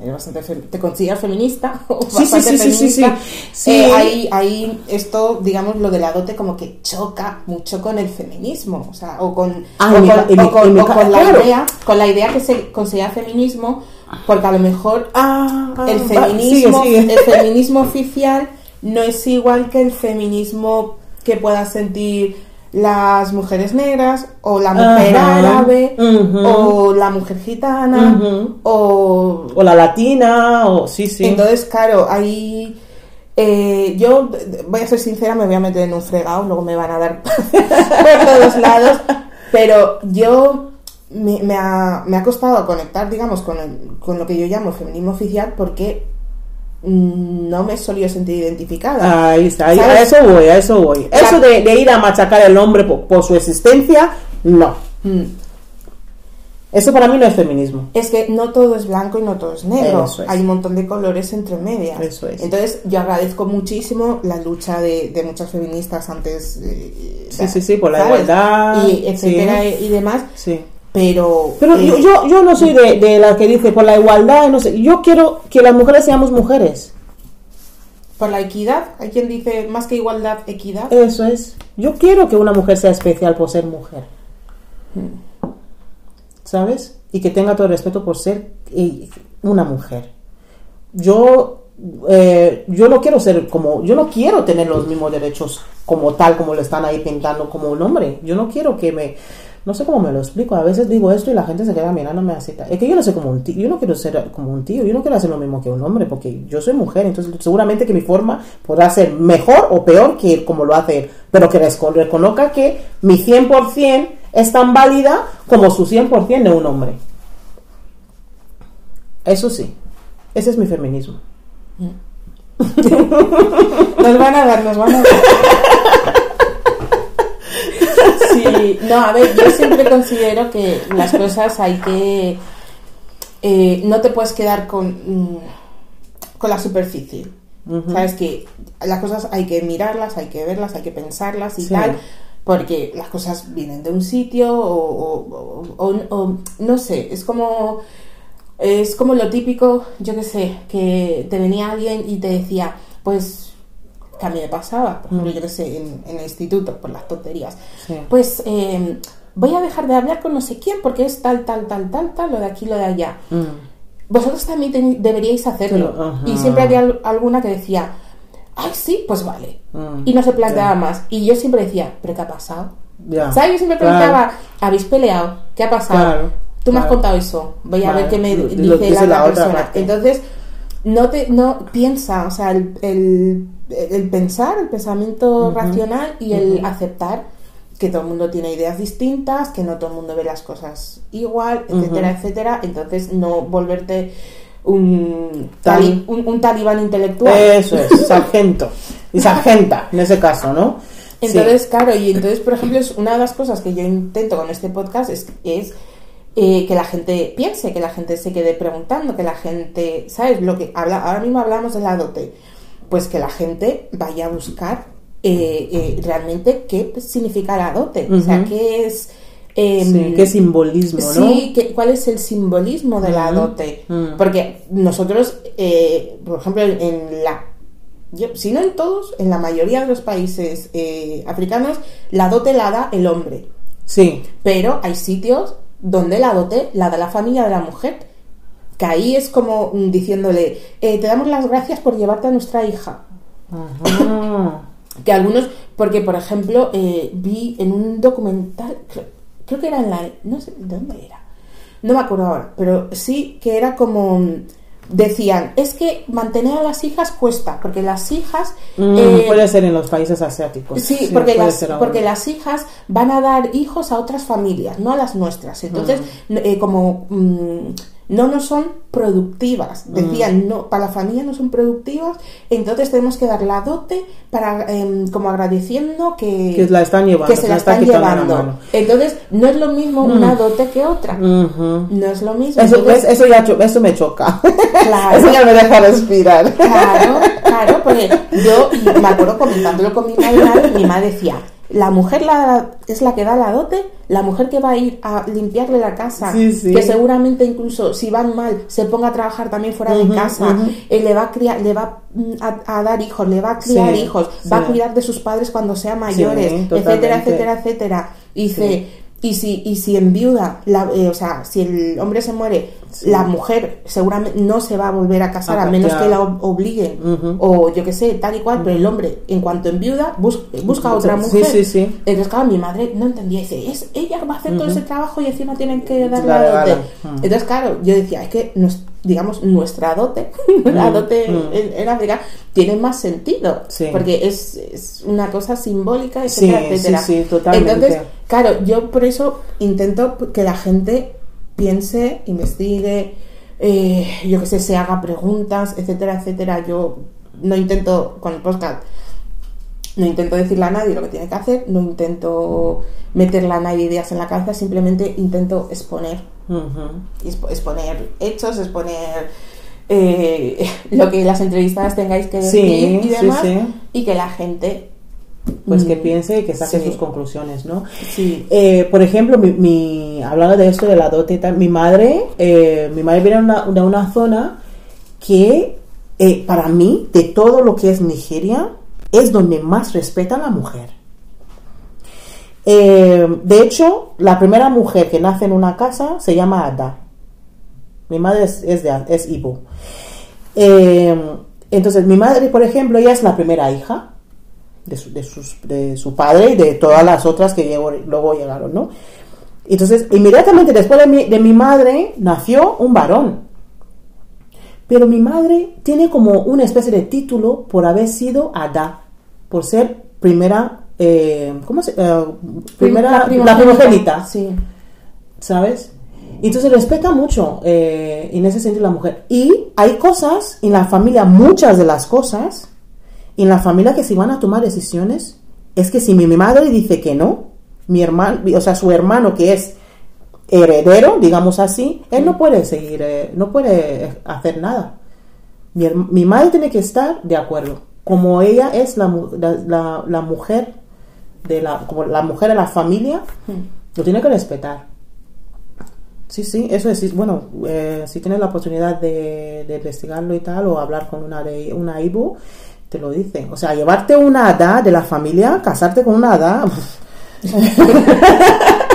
eres bastante te consideras feminista. o Sí, sí, bastante sí, sí, sí, feminista, sí. Eh, ahí, ahí esto, digamos, lo de la dote como que choca mucho con el feminismo. O sea, o con, Ah, o en mi con, o o la claro. idea, con la idea que se considera feminismo, porque a lo mejor Ah, el va, feminismo, sigue, sigue. el feminismo oficial no es igual que el feminismo que puedas sentir las mujeres negras o la mujer Ajá. árabe o la mujer gitana o O la latina, o sí, sí. entonces claro ahí eh, yo voy a ser sincera me voy a meter en un fregado luego me van a dar por todos lados pero yo me, me ha, me ha costado conectar digamos con, el- con lo que yo llamo feminismo oficial porque no me solido sentir identificada Ahí está, ahí- a eso voy, a eso voy. Eso de, de ir a machacar al hombre por, por su existencia, no. Mm. Eso para mí no es feminismo. Es que no todo es blanco y no todo es negro. Es. Hay un montón de colores entre medias. Eso es. Entonces, yo agradezco muchísimo la lucha de, de muchas feministas antes. eh, Sí, sí, sí, por la ¿sabes? igualdad, Y etcétera sí. y demás. Sí. Pero. Pero eh, yo, yo, yo no soy de, de la que dice por la igualdad, no sé. Yo quiero que las mujeres seamos mujeres. Por la equidad, hay quien dice más que igualdad, equidad. Eso es. Yo quiero que una mujer sea especial por ser mujer. ¿Sabes? Y que tenga todo el respeto por ser eh, una mujer. Yo, eh, yo no quiero ser como, yo no quiero tener los mismos derechos como tal, como lo están ahí pintando como un hombre. Yo no quiero que me, no sé cómo me lo explico. A veces digo esto y la gente se queda mirándome así. Es que yo no sé como un tío, yo no quiero ser como un tío, yo no quiero hacer lo mismo que un hombre, porque yo soy mujer, entonces seguramente que mi forma podrá ser mejor o peor que como lo hace él, pero que reco- reconozca que mi 100% es tan válida como su 100% de un hombre. Eso sí, ese es mi feminismo. Nos van a dar, nos van a dar. Sí, no, a ver, yo siempre considero que las cosas hay que. eh, no te puedes quedar con, mm, con la superficie. Sabes que las cosas hay que mirarlas, hay que verlas, hay que pensarlas y Sí. tal, porque las cosas vienen de un sitio o, o- o- o- no sé, es como es como lo típico, yo qué sé, que te venía alguien y te decía, pues que a mí me pasaba, por ejemplo, yo qué sé, en, en el instituto, por las tonterías, Sí. pues eh, voy a dejar de hablar con no sé quién porque es tal, tal, tal, tal, tal, lo de aquí, lo de allá Mm. vosotros también teni- deberíais hacerlo. Ajá. Y siempre había al- alguna que decía, ay, sí, pues vale. Mm, Y no se planteaba ya. más. Y yo siempre decía, ¿pero qué ha pasado? Ya. ¿Sabes? Yo siempre Claro. preguntaba, ¿habéis peleado? ¿Qué ha pasado? Claro, Tú me has claro. contado eso. Voy a Vale, ver qué me dice lo la, dice otra la otra persona. parte. Entonces, no te no piensa, o sea, el, el- el pensar, el pensamiento racional y el aceptar que todo el mundo tiene ideas distintas, que no todo el mundo ve las cosas igual, etcétera, etcétera. Entonces, no volverte un, Tal- un, un talibán intelectual. Eso es, sargento. Y sargenta, en ese caso, ¿no? Sí. Entonces, claro, y entonces, por ejemplo, es una de las cosas que yo intento con este podcast es, es eh, que la gente piense, que la gente se quede preguntando, que la gente, ¿sabes? Lo que habla, ahora mismo hablamos de la dote, pues que la gente vaya a buscar eh, eh, realmente qué significa la dote, o sea, qué es... em, Sí, qué simbolismo, ¿no? Sí, ¿cuál es el simbolismo de la dote? Porque nosotros, por ejemplo, en, en la... yo- si no en todos, en la mayoría de los países eh, africanos, la dote la da el hombre. Sí, Pero hay sitios donde la dote la da la familia de la mujer. Que ahí es como diciéndole, eh, te damos las gracias por llevarte a nuestra hija. Ajá. Que algunos, porque por ejemplo, eh, vi en un documental, creo, creo que era en la, no sé, ¿dónde era? No me acuerdo ahora, pero sí que era como, decían, es que mantener a las hijas cuesta, porque las hijas... Mm, eh, puede ser en los países asiáticos. Sí, porque, puede las, porque las hijas van a dar hijos a otras familias, no a las nuestras. Entonces, Mm. eh, como mm, no nos son productivas, Mm. decían, no, para la familia no son productivas, entonces tenemos que dar la dote para em, como agradeciendo que, Que la están llevando, que se la están llevando. Mm. Entonces, no es lo mismo una dote que otra. No es lo mismo. Eso, Entonces, eso ya eso me choca. Claro. Eso ya me deja respirar. Claro, claro, porque yo me acuerdo comentándolo con mi madre, mi madre decía, la mujer la, es la que da la dote, la mujer que va a ir a limpiarle la casa, Sí, sí. que seguramente incluso si van mal se ponga a trabajar también fuera de casa, eh, le va a criar, le va mm, a, a dar hijos, le va a criar Sí, hijos, va a cuidar de sus padres cuando sean mayores, etcétera, etcétera, etcétera. Y dice, Y si, y si en viuda, la, eh, o sea, si el hombre se muere, la mujer seguramente no se va a volver a casar, a menos ya. que la ob- obliguen, o yo que sé, tal y cual, pero el hombre, en cuanto en viuda, bus- busca a otra Sí, mujer. sí, sí. Entonces, claro, mi madre no entendía, dice, es, ella va a hacer todo ese trabajo y encima tienen que darle la. Entonces, claro, yo decía, es que, nos, digamos, nuestra dote, la Mm, dote mm. en, en África, tiene más sentido, Sí. porque es, es una cosa simbólica, Sí, etcétera, etcétera. sí, sí, totalmente. Entonces, claro, yo por eso intento que la gente piense, investigue, eh, yo que sé, se haga preguntas, etcétera, etcétera. Yo no intento, con el podcast, no intento decirle a nadie lo que tiene que hacer, no intento meterle a nadie ideas en la cabeza, simplemente intento exponer, Ujú. expo- exponer hechos, exponer eh, lo que las entrevistadas tengáis que decir Sí, y demás, sí. y que la gente Pues que mm, piense y que saque sus conclusiones, ¿no? Eh, por ejemplo, mi, mi- hablando de esto de la dote y tal, mi madre, eh, mi madre viene de una, de una zona que eh, para mí, de todo lo que es Nigeria, es donde más respeta a la mujer. Eh, de hecho, la primera mujer que nace en una casa se llama Ada. Mi madre es, es, de, es Ibo. Eh, entonces, mi madre, por ejemplo, ella es la primera hija de su, padre y de todas las otras que luego llegaron, ¿no? Entonces, inmediatamente después de mi, de mi madre nació un varón. Pero mi madre tiene como una especie de título por haber sido Ada, por ser primera, eh, ¿cómo se? eh, primera, la primogénita. Sí. ¿sabes? Y entonces respeta mucho eh, en ese sentido la mujer. Y hay cosas en la familia, muchas de las cosas, en la familia que si van a tomar decisiones, es que si mi, mi madre dice que no, mi hermano, o sea, su hermano que es heredero, digamos así, él no puede seguir, eh, no puede hacer nada. Mi, mi madre tiene que estar de acuerdo. Como ella es la, la- la mujer de la, como la mujer de la familia, lo tiene que respetar. Sí, sí, eso es. Bueno, eh, si tienes la oportunidad de, de investigarlo y tal, o hablar con una de una IBU, te lo dicen. O sea, llevarte una hada de la familia, casarte con una hada.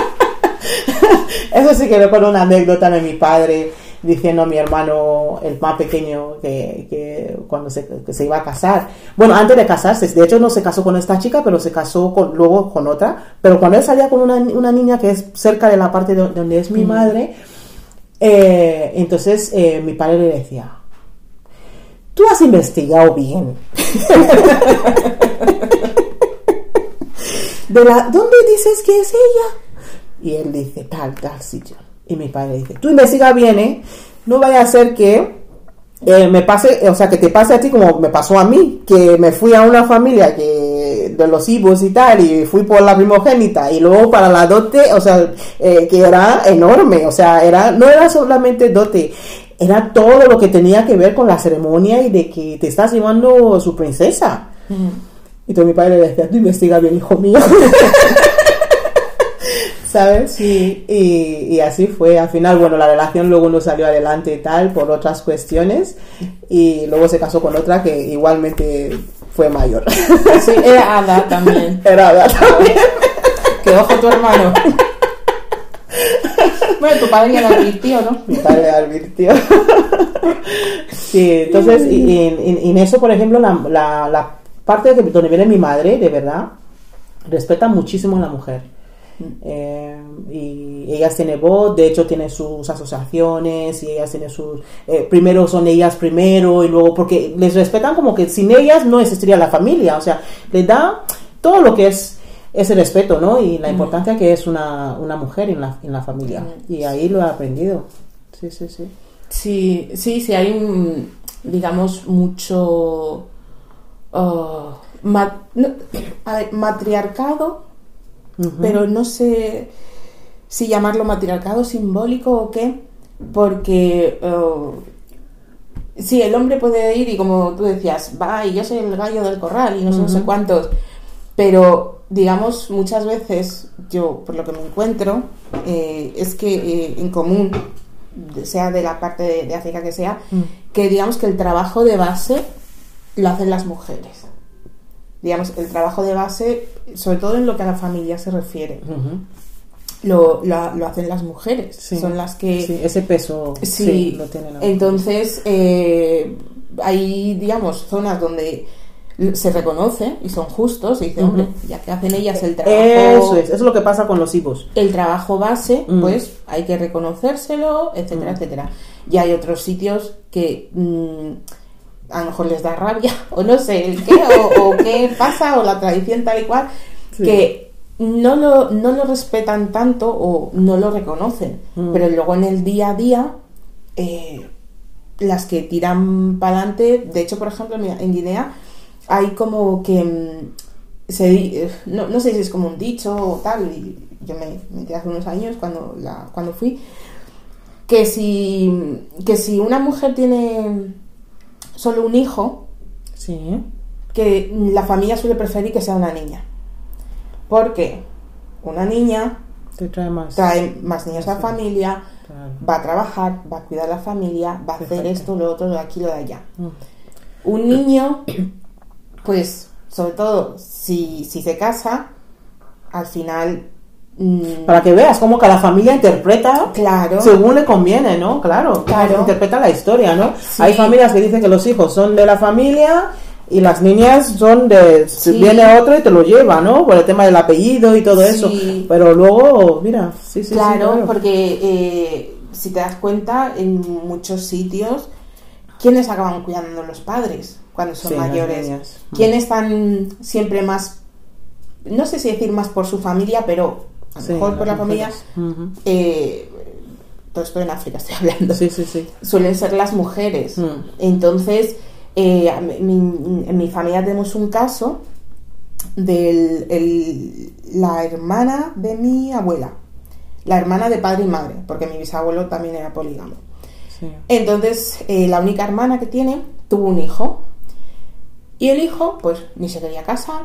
eso sí que recuerdo una anécdota de mi padre diciendo a mi hermano, el más pequeño, que, que cuando se, que se iba a casar. Bueno, antes de casarse, de hecho no se casó con esta chica, pero se casó con, luego con otra. Pero cuando él salía con una, una niña que es cerca de la parte de donde es mi madre, eh, entonces eh, mi padre le decía, tú has investigado bien. de la, ¿Dónde dices que es ella? Y él dice, tal, tal sitio. Y mi padre dice, tú investiga bien, ¿eh? No vaya a ser que eh, me pase, o sea, que te pase a ti como me pasó a mí, que me fui a una familia que de los ibos y tal, y fui por la primogénita, y luego para la dote, o sea, eh, que era enorme, o sea, era, no era solamente dote, era todo lo que tenía que ver con la ceremonia y de que te estás llevando su princesa. Y entonces mi padre le decía, tú investiga bien, hijo mío. ¿Sabes? Y, y así fue. Al final, bueno, la relación luego no salió adelante y tal por otras cuestiones. Y luego se casó con otra que igualmente fue mayor. Sí, era Ada también. Era Ada también. Que ojo tu hermano. Bueno, tu padre ya lo advirtió, ¿no? Mi padre advirtió. Sí, entonces, y, y en, en eso, por ejemplo, la, la, la parte de que- donde viene mi madre, de verdad, respeta muchísimo a la mujer. Eh, y ellas tienen voz, de hecho tienen sus asociaciones y ellas tienen sus... eh, primero son ellas primero y luego porque les respetan como que sin ellas no existiría la familia, o sea, les da todo lo que es ese respeto, ¿no? Y la importancia que es una, una mujer en la, en la familia. Y ahí lo he aprendido. Sí, sí, sí. Sí, sí, sí, hay un, digamos, mucho ah, ma- no, a ver, matriarcado, pero no sé si llamarlo matriarcado simbólico o qué, porque ah, sí, el hombre puede ir y como tú decías, va y yo soy el gallo del corral y no sé, no sé cuántos, pero digamos muchas veces yo por lo que me encuentro eh, es que eh, en común sea de la parte de, de África que sea que digamos que el trabajo de base lo hacen las mujeres digamos el trabajo de base sobre todo en lo que a la familia se refiere lo, lo, lo hacen las mujeres. Sí. Son las que... Sí, ese peso Sí, sí, lo tienen. entonces eh, hay, digamos, zonas donde se reconoce y son justos y dice, hombre, ya que hacen ellas el trabajo, Eso es, eso es lo que pasa con los hijos. el trabajo base, Mm. pues hay que reconocérselo, etcétera, etcétera. Y hay otros sitios que mm, a lo mejor les da rabia, o no sé el qué, o, o qué pasa, o la tradición tal y cual, Sí. que no lo, no lo respetan tanto o no lo reconocen. Mm. Pero luego en el día a día, eh, las que tiran para adelante, de hecho, por ejemplo, en Guinea hay como que mm, se eh, no, no sé si es como un dicho o tal, y yo me me enteré hace unos años cuando, la, cuando fui, que si, que si una mujer tiene solo un hijo, Sí. que la familia suele preferir que sea una niña. Porque una niña Te trae más. trae más niños a la familia, Claro. va a trabajar, va a cuidar a la familia, va a hacer esto, lo otro, lo de aquí, lo de allá. Mm. Un niño, pues, sobre todo, si, si se casa, al final... mm, Para que veas cómo cada familia interpreta Claro. según le conviene, ¿no? Claro, Claro. interpreta la historia, ¿no? Sí. Hay familias que dicen que los hijos son de la familia y las niñas son de... Sí. Viene otro y te lo lleva, ¿no? Por el tema del apellido y todo Sí. eso. Pero luego, mira, sí, sí, sí, claro, porque eh, si te das cuenta, en muchos sitios, ¿quiénes acaban cuidando los padres cuando son mayores? ¿Quiénes están siempre más, no sé si decir más por su familia, pero a lo Sí, mejor por la familia, eh, todo esto en África estoy hablando, Sí, sí, sí. suelen ser las mujeres. Mm. Entonces, eh, mi- en mi familia tenemos un caso de la hermana de mi abuela, la hermana de padre y madre, porque mi bisabuelo también era polígamo. Entonces, eh, la única hermana que tiene tuvo un hijo. Y el hijo, pues, ni se quería casar,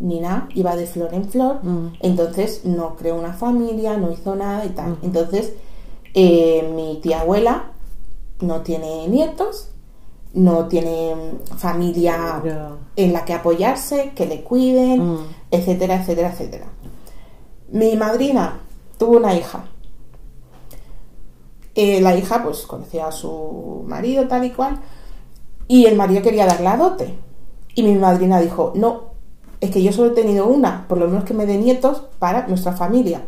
ni nada, iba de flor en flor. Mm. Entonces, no creó una familia, no hizo nada y tal. Entonces, eh, mi tía abuela no tiene nietos, no tiene mm, familia en la que apoyarse, que le cuiden, Mm. etcétera, etcétera, etcétera. Mi madrina tuvo una hija. Eh, la hija, pues, conocía a su marido, tal y cual, y el marido quería darle a dote. Y mi madrina dijo, no, es que yo solo he tenido una, por lo menos que me dé nietos para nuestra familia.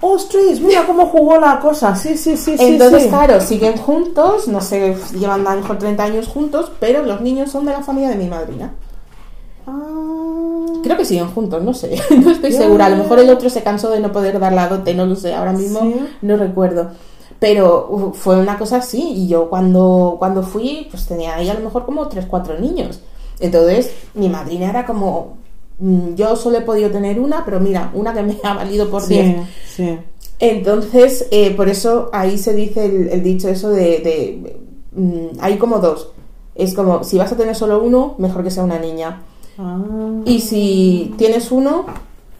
¡Ostras! Mira cómo jugó la cosa. Sí, sí, sí, sí. Entonces, sí. claro, siguen juntos, no sé, llevan a lo mejor 30 años juntos, pero los niños son de la familia de mi madrina. Ah. Creo que siguen juntos, no sé, no estoy segura. A lo mejor el otro se cansó de no poder dar la dote, no lo sé, ahora mismo Sí. no recuerdo. Pero fue una cosa así, y yo cuando, cuando fui, pues tenía ahí a lo mejor como 3, 4 niños. Entonces, mi madrina era como, mm, yo solo he podido tener una, pero mira, una que me ha valido por 10. Sí, sí. Entonces, eh, por eso ahí se dice el, el dicho eso de, de, mm, hay como dos. Es como, si vas a tener solo uno, mejor que sea una niña. Ah. Y si tienes uno,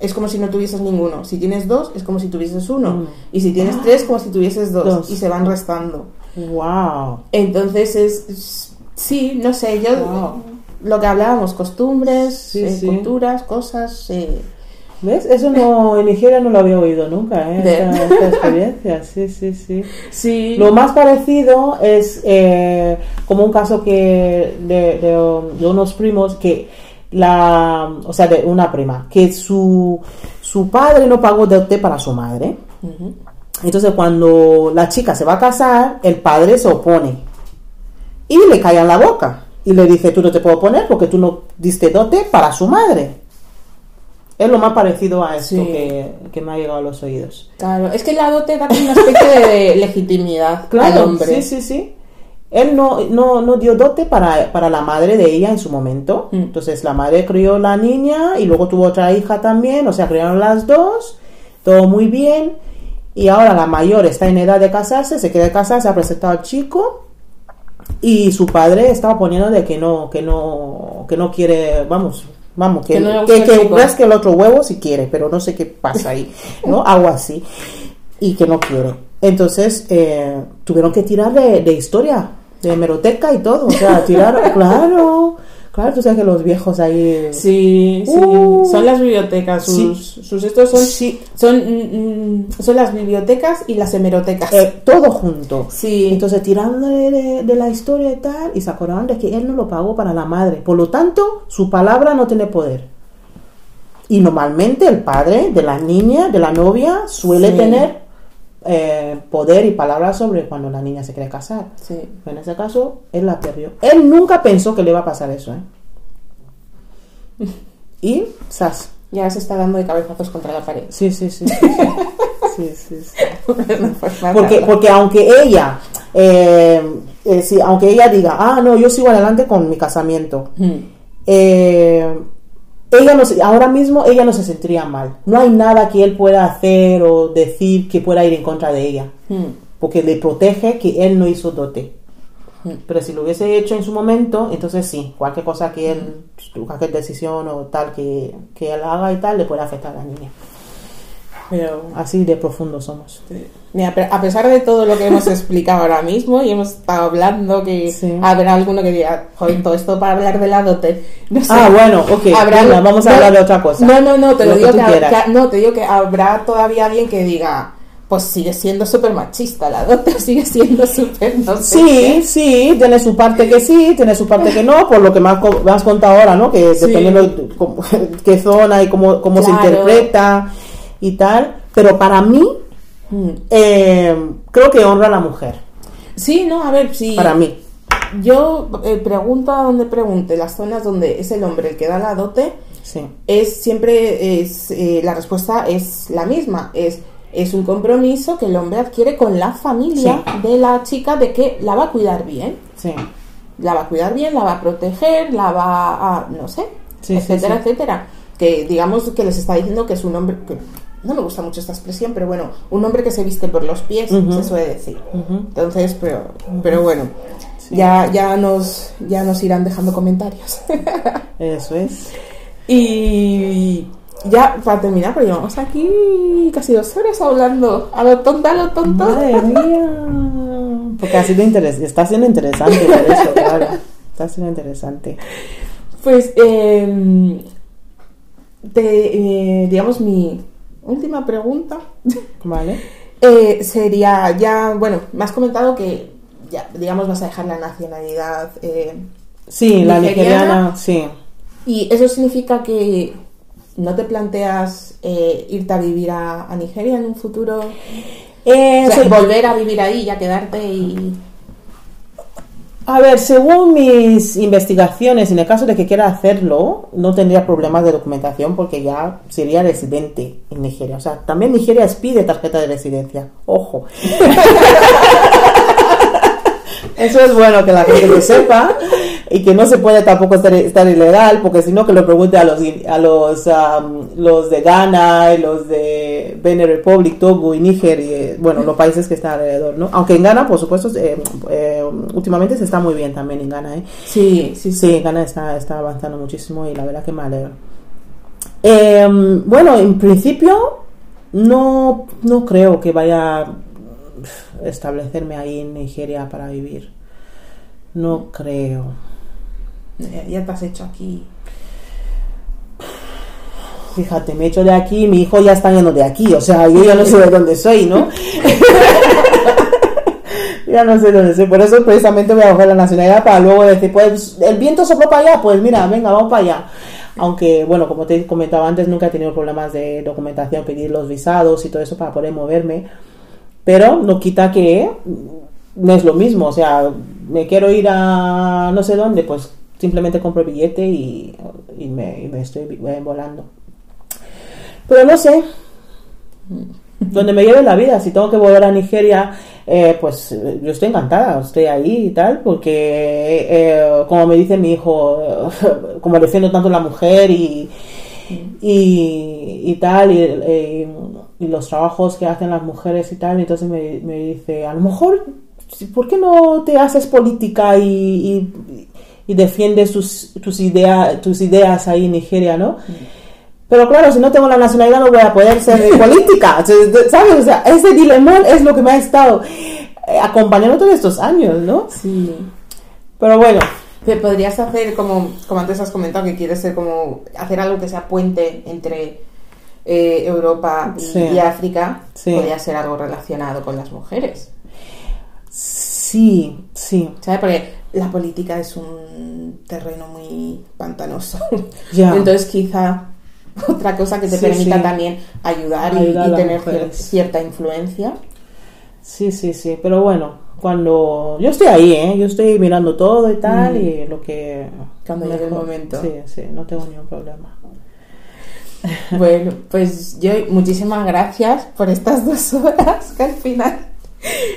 es como si no tuvieses ninguno. Si tienes dos, es como si tuvieses uno. Mm. Y si tienes tres, como si tuvieses dos. Dos. Y se van restando. Wow. Entonces es, es- sí, no sé, yo Wow. Lo que hablábamos, costumbres, Sí, eh, sí. culturas, cosas. eh, ¿Ves? Eso no, en Nigeria no lo había oído nunca, ¿eh? Esta, esta experiencia, sí, sí, sí. sí. Lo más parecido es eh, como un caso que de, de- de unos primos que la, o sea, de una prima, que su, su padre no pagó dote para su madre. Entonces cuando la chica se va a casar, el padre se opone y le calla en la boca y le dice, tú no te puedo poner porque tú no diste dote para su madre. Es lo más parecido a esto Sí. que, que me ha llegado a los oídos. Claro, es que la dote da como una especie de legitimidad al Claro, hombre. sí, sí, sí. Él no, no, no dio dote para, para la madre de ella en su momento. Mm. Entonces la madre crió la niña y luego tuvo otra hija también, o sea, criaron las dos, todo muy bien. Y ahora la mayor está en edad de casarse, se quiere casar, se ha presentado al chico y su padre estaba poniendo de que no, que no, que no quiere, vamos, vamos, que, Que no que, que rasque el otro huevo si quiere, pero no sé qué pasa ahí, ¿no? Algo así. Y que no quiere. Entonces, eh, tuvieron que tirar de, de historia, de hemeroteca y todo, o sea, tirar, claro, Claro, tú sabes que los viejos ahí... Sí, sí. Uh. son las bibliotecas. Sí. Sus, sus estos son, Sí. son, mm, mm, son las bibliotecas y las hemerotecas. Eh, todo junto. sí. Entonces tiraron de, de- de la historia y tal, y se acordaron de que él no lo pagó para la madre. Por lo tanto, su palabra no tiene poder. Y normalmente el padre de la niña, de la novia, suele Sí. tener eh, poder y palabra sobre cuando la niña se quiere casar. sí. En ese caso, él la perdió. Él nunca pensó que le iba a pasar eso, ¿eh? Y, sas. Ya se está dando de cabezazos contra la pared. Sí, sí, sí. sí, Porque, porque aunque ella, eh, eh, sí, aunque ella diga, ah, no, yo sigo adelante con mi casamiento, eh, ella no se- ahora mismo ella no se sentiría mal. No hay nada que él pueda hacer o decir que pueda ir en contra de ella, Mm. porque le protege que él no hizo dote. Mm. Pero si lo hubiese hecho en su momento, entonces sí, cualquier cosa que él, cualquier decisión o tal que, que él haga y tal, le puede afectar a la niña. Pero Así de profundo somos. Mira, a pesar de todo lo que hemos explicado ahora mismo y hemos estado hablando que Sí. habrá alguno que diga, joder, todo esto para hablar de la dote. No sé. Ah, bueno, ok, venga, vamos a no, hablar de otra cosa. No, no, no, te lo, digo que, que- no, te digo que habrá todavía alguien que diga, pues sigue siendo súper machista la dote, sigue siendo súper no sé Sí, qué". sí, tiene su parte que sí, tiene su parte que no, por lo que me has, co- me has contado ahora, ¿no? Que Sí. dependiendo de cómo- qué zona y cómo, cómo se interpreta y tal. Pero para mí, Mm. eh, creo que honra a la mujer. Sí, no, a ver, sí. Para mí. Yo eh, pregunto a donde pregunte, las zonas donde es el hombre el que da la dote, Sí. es siempre es eh, la respuesta es la misma es es un compromiso que el hombre adquiere con la familia de la chica de que la va a cuidar bien Sí. la va a cuidar bien la va a proteger la va a no sé Sí, etcétera etcétera que digamos que les está diciendo que es un hombre que no me gusta mucho esta expresión pero bueno un hombre que se viste por los pies se suele decir entonces pero pero bueno Sí. ya ya nos ya nos irán dejando comentarios Eso es. Y ya para terminar, porque llevamos aquí casi dos horas hablando a lo tonto, a lo tonto. Madre mía. Porque ha sido interes- está siendo interesante eso, claro. Está siendo interesante. Pues, eh, te, eh, digamos, mi última pregunta Vale. eh, sería, ya, bueno, me has comentado que, ya, digamos, vas a dejar la nacionalidad. eh, Sí, la Nigeriana. sí. y eso significa que no te planteas eh, irte a vivir a, a Nigeria en un futuro. O sea, sí. volver a vivir ahí, ya quedarte y... A ver, según mis investigaciones, en el caso de que quiera hacerlo, no tendría problemas de documentación porque ya sería residente en Nigeria. O sea, también Nigeria pide tarjeta de residencia. Ojo. Eso es bueno que la gente lo sepa y que no se puede tampoco estar, estar ilegal porque si no que lo pregunte a los a los am, los de Ghana y los de Benin Republic, Togo y Níger y eh, bueno los países que están alrededor, ¿no? Aunque en Ghana por supuesto eh, eh, últimamente se está muy bien también en Ghana, ¿eh? Sí, sí, sí. Sí, Ghana está, está avanzando muchísimo y la verdad que me alegra. Em, bueno, en principio no, no creo que vaya establecerme ahí en Nigeria para vivir. No creo. Ya, te has hecho aquí. Fíjate, me he hecho de aquí, mi hijo ya está yendo de aquí, o sea, yo ya no sé de dónde soy, ¿no? ya no sé de dónde soy, por eso precisamente voy a coger la nacionalidad para luego decir, pues el viento sopló para allá, pues mira, venga, vamos para allá. Aunque, bueno, como te comentaba antes, nunca he tenido problemas de documentación, pedir los visados y todo eso para poder moverme, pero no quita que no es lo mismo, o sea, me quiero ir a no sé dónde, pues simplemente compro el billete y, y me, estoy vi- volando. Pero no sé. Donde me lleve la vida, si tengo que volver a Nigeria, eh, pues eh, yo estoy encantada, estoy ahí y tal, porque eh, como me dice mi hijo, como defiendo tanto la mujer y, y, y tal, y, eh, y los trabajos que hacen las mujeres y tal, entonces me, me dice, a lo mejor, ¿por qué no te haces política y, y, y defiendes tus, tus, idea, tus ideas ahí en Nigeria, ¿no? Pero claro, si no tengo la nacionalidad no voy a poder ser política, ¿sabes? O sea, ese dilemón es lo que me ha estado eh, acompañando todos estos años, ¿no? Sí. Pero bueno, Pero podrías hacer como, como antes has comentado que quieres ser como hacer algo que sea puente entre eh, Europa y, Sí. y África. Sí. Podría ser algo relacionado con las mujeres. Sí, sí. ¿Sabes? Porque la política es un terreno muy pantanoso. Ya. Entonces quizá otra cosa que te Sí, permita también ayudar, y- Ayudar tener cier- cierta influencia. Sí, sí, sí. Pero bueno, cuando yo estoy ahí, ¿eh? Yo estoy mirando todo y tal, Mm. y lo que... Cuando llegue el momento. Sí, sí, no tengo ningún problema. Bueno, pues yo muchísimas gracias por estas dos horas que al final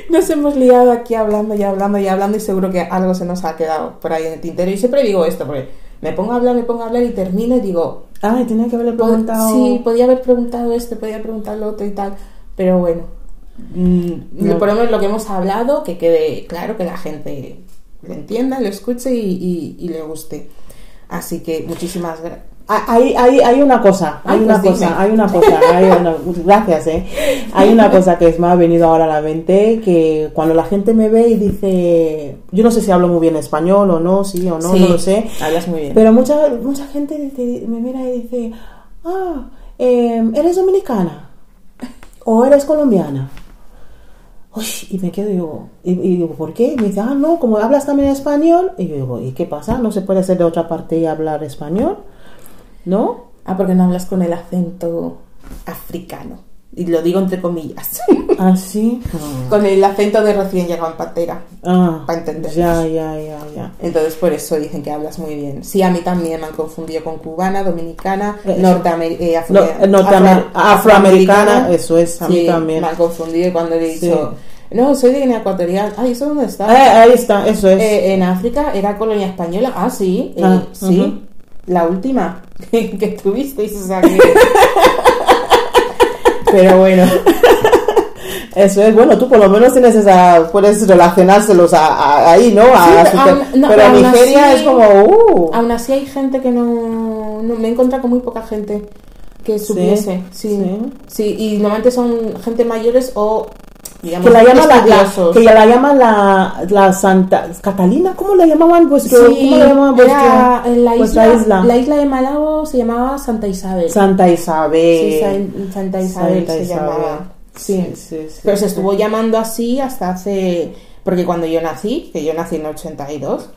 nos hemos liado aquí hablando y hablando y hablando y seguro que algo se nos ha quedado por ahí en el tintero. Y siempre digo esto, porque me pongo a hablar, me pongo a hablar y termino y digo, Ay, tenía que haberle preguntado... sí, podía haber preguntado esto, podía haber preguntado lo otro y tal, pero bueno, mm, No. por lo menos lo que hemos hablado, que quede claro, que la gente lo entienda, lo escuche y, y- y le guste. Así que muchísimas gracias. Ah, Hay, hay, hay una cosa, hay Ah, una pues dime. cosa, hay una cosa, hay una- gracias, eh. Hay una cosa que me ha venido ahora a la mente, que cuando la gente me ve y dice, yo no sé si hablo muy bien español o no, sí o no, no lo sé, Hablas muy bien. pero mucha, mucha gente me mira y dice, ah, eh, ¿eres dominicana? ¿O eres colombiana? Uy, y me quedo y digo, y, y digo, ¿por qué? Y me dice, ah, no, como hablas también español. Y yo digo, ¿y qué pasa? ¿No se puede ser de otra parte y hablar español? ¿No? Ah, porque no hablas con el acento africano. Y lo digo entre comillas. ¿Ah, sí? con el acento de recién llegado en patera. Ah, Pa' entendernos. ya, ya, ya, ya. Entonces por eso dicen que hablas muy bien. Sí, a mí también me han confundido con cubana, dominicana, Eso. norteamericana, No, eh, norteamer- afroamericana, eso es, a mí también. Me han confundido cuando le he Sí. dicho, no, soy de Guinea Ecuatorial. Ay, ¿eso dónde está? Eh, ahí está, eso es. Eh, en África era colonia española. Ah, sí, eh, Ah, sí. La última que tuvisteis, o sea que... Pero bueno, Eso es, bueno, tú por lo menos tienes esa, puedes relacionárselos a, a- ahí, ¿no? A- Sí, pero su- aún- no, pero aún Nigeria así- es como, uh, aún así hay gente que no, no- me he encontrado con muy poca gente que supiese. Sí, sí. sí. y normalmente son gente mayores o digamos que la llaman la, la- que la llaman la, la Santa Catalina, ¿cómo la llamaban vuestro, Sí, cómo la llamaban vuestra, en la isla, isla? la isla de Malabo se llamaba Santa Isabel. Santa Isabel. Sí, San- Santa Isabel Santa se Isabel. llamaba. Sí. Sí. Pero se estuvo llamando así hasta hace... Porque cuando yo nací, que yo nací en el 82,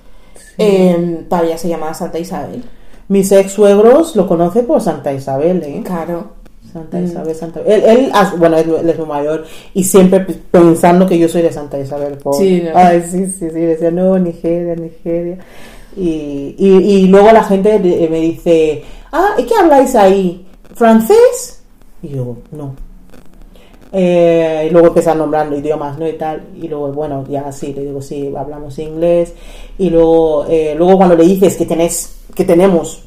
eh, todavía se llamaba Santa Isabel. Mis ex suegros lo conocen por Santa Isabel, ¿eh? Claro. Santa Mm. Isabel, Santa Él, él, ah, bueno, él, él es muy mayor y siempre pensando que yo soy de Santa Isabel. por- Sí, ¿no? Ay, sí, sí, sí. Decía, no, Nigeria, Nigeria. Y, y, y luego la gente de- me dice, ah, ¿y qué habláis ahí? ¿Francés? Y yo, no. Eh, y luego empiezan nombrando idiomas, ¿no? Y tal. Y luego, bueno, ya sí, le digo, sí, hablamos inglés. Y luego, eh, luego cuando le dices que, tenés, que tenemos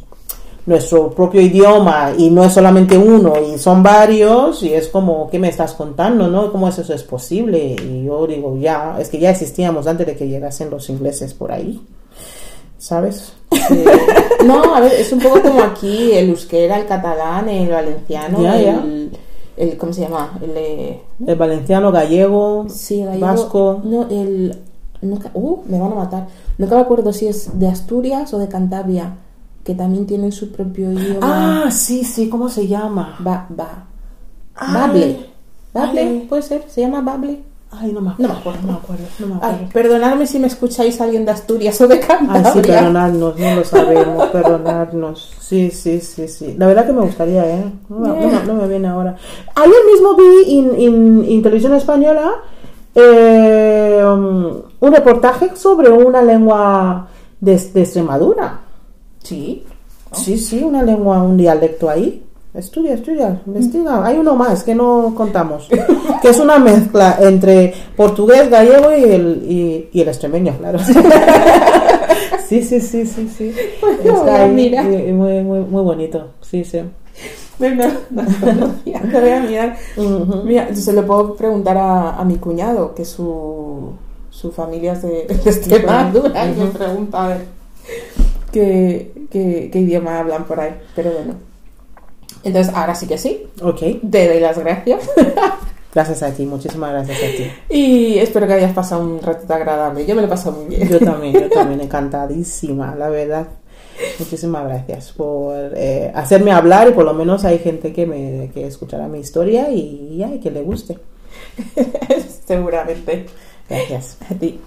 nuestro propio idioma y no es solamente uno y son varios y es como, ¿qué me estás contando? ¿no? ¿Cómo es eso es posible? Y yo digo, ya, es que ya existíamos antes de que llegasen los ingleses por ahí, ¿sabes? Sí. No, a ver, es un poco como aquí el euskera, el catalán, el valenciano, Ya, ya. el, el- ¿Cómo se llama? El, eh, El valenciano, gallego, sí, gallego, vasco. No, el. Nunca, uh, me van a matar. Nunca me acuerdo si es de Asturias o de Cantabria, que también tienen su propio idioma. Ah, sí, sí, ¿cómo se llama? Va, va. Ay. Bable. Bable, Ay. puede ser, se llama Bable. Ay, no me No acuerdo, me acuerdo. no me acuerdo, no me acuerdo. Ay, perdonadme si me escucháis alguien de Asturias o de Ay, Cantabria. sí, perdonadnos, no lo sabemos, perdonadnos. Sí, sí, sí, sí. La verdad que me gustaría, ¿eh? No, me- no no viene ahora. Ayer mismo vi en, televisión española eh, um, un reportaje sobre una lengua de, de Extremadura. Sí. Sí, sí, una lengua, un dialecto ahí. Estudia, estudia, investiga. Hay uno más que no contamos. que es una mezcla entre portugués, gallego y el, y, y el extremeño, claro. sí, sí, sí, sí, sí. Está ahí, mira. y- y muy, muy, muy bonito. Sí, sí. Venga, no voy a mirar. Mira, se lo puedo preguntar a, a mi cuñado, que su, su familia es de, de Extremadura, y me pregunta a ver qué, qué, qué idioma hablan por ahí. Pero bueno. Entonces, ahora sí que sí, Ok, te doy las gracias. Gracias a ti, muchísimas gracias a ti. Y espero que hayas pasado un ratito agradable. Yo me lo he pasado muy bien. Yo también, yo también, encantadísima, la verdad. Muchísimas gracias por eh, hacerme hablar y por lo menos hay gente que me que escuchará mi historia y, y ay, que le guste. Seguramente. Gracias. A ti.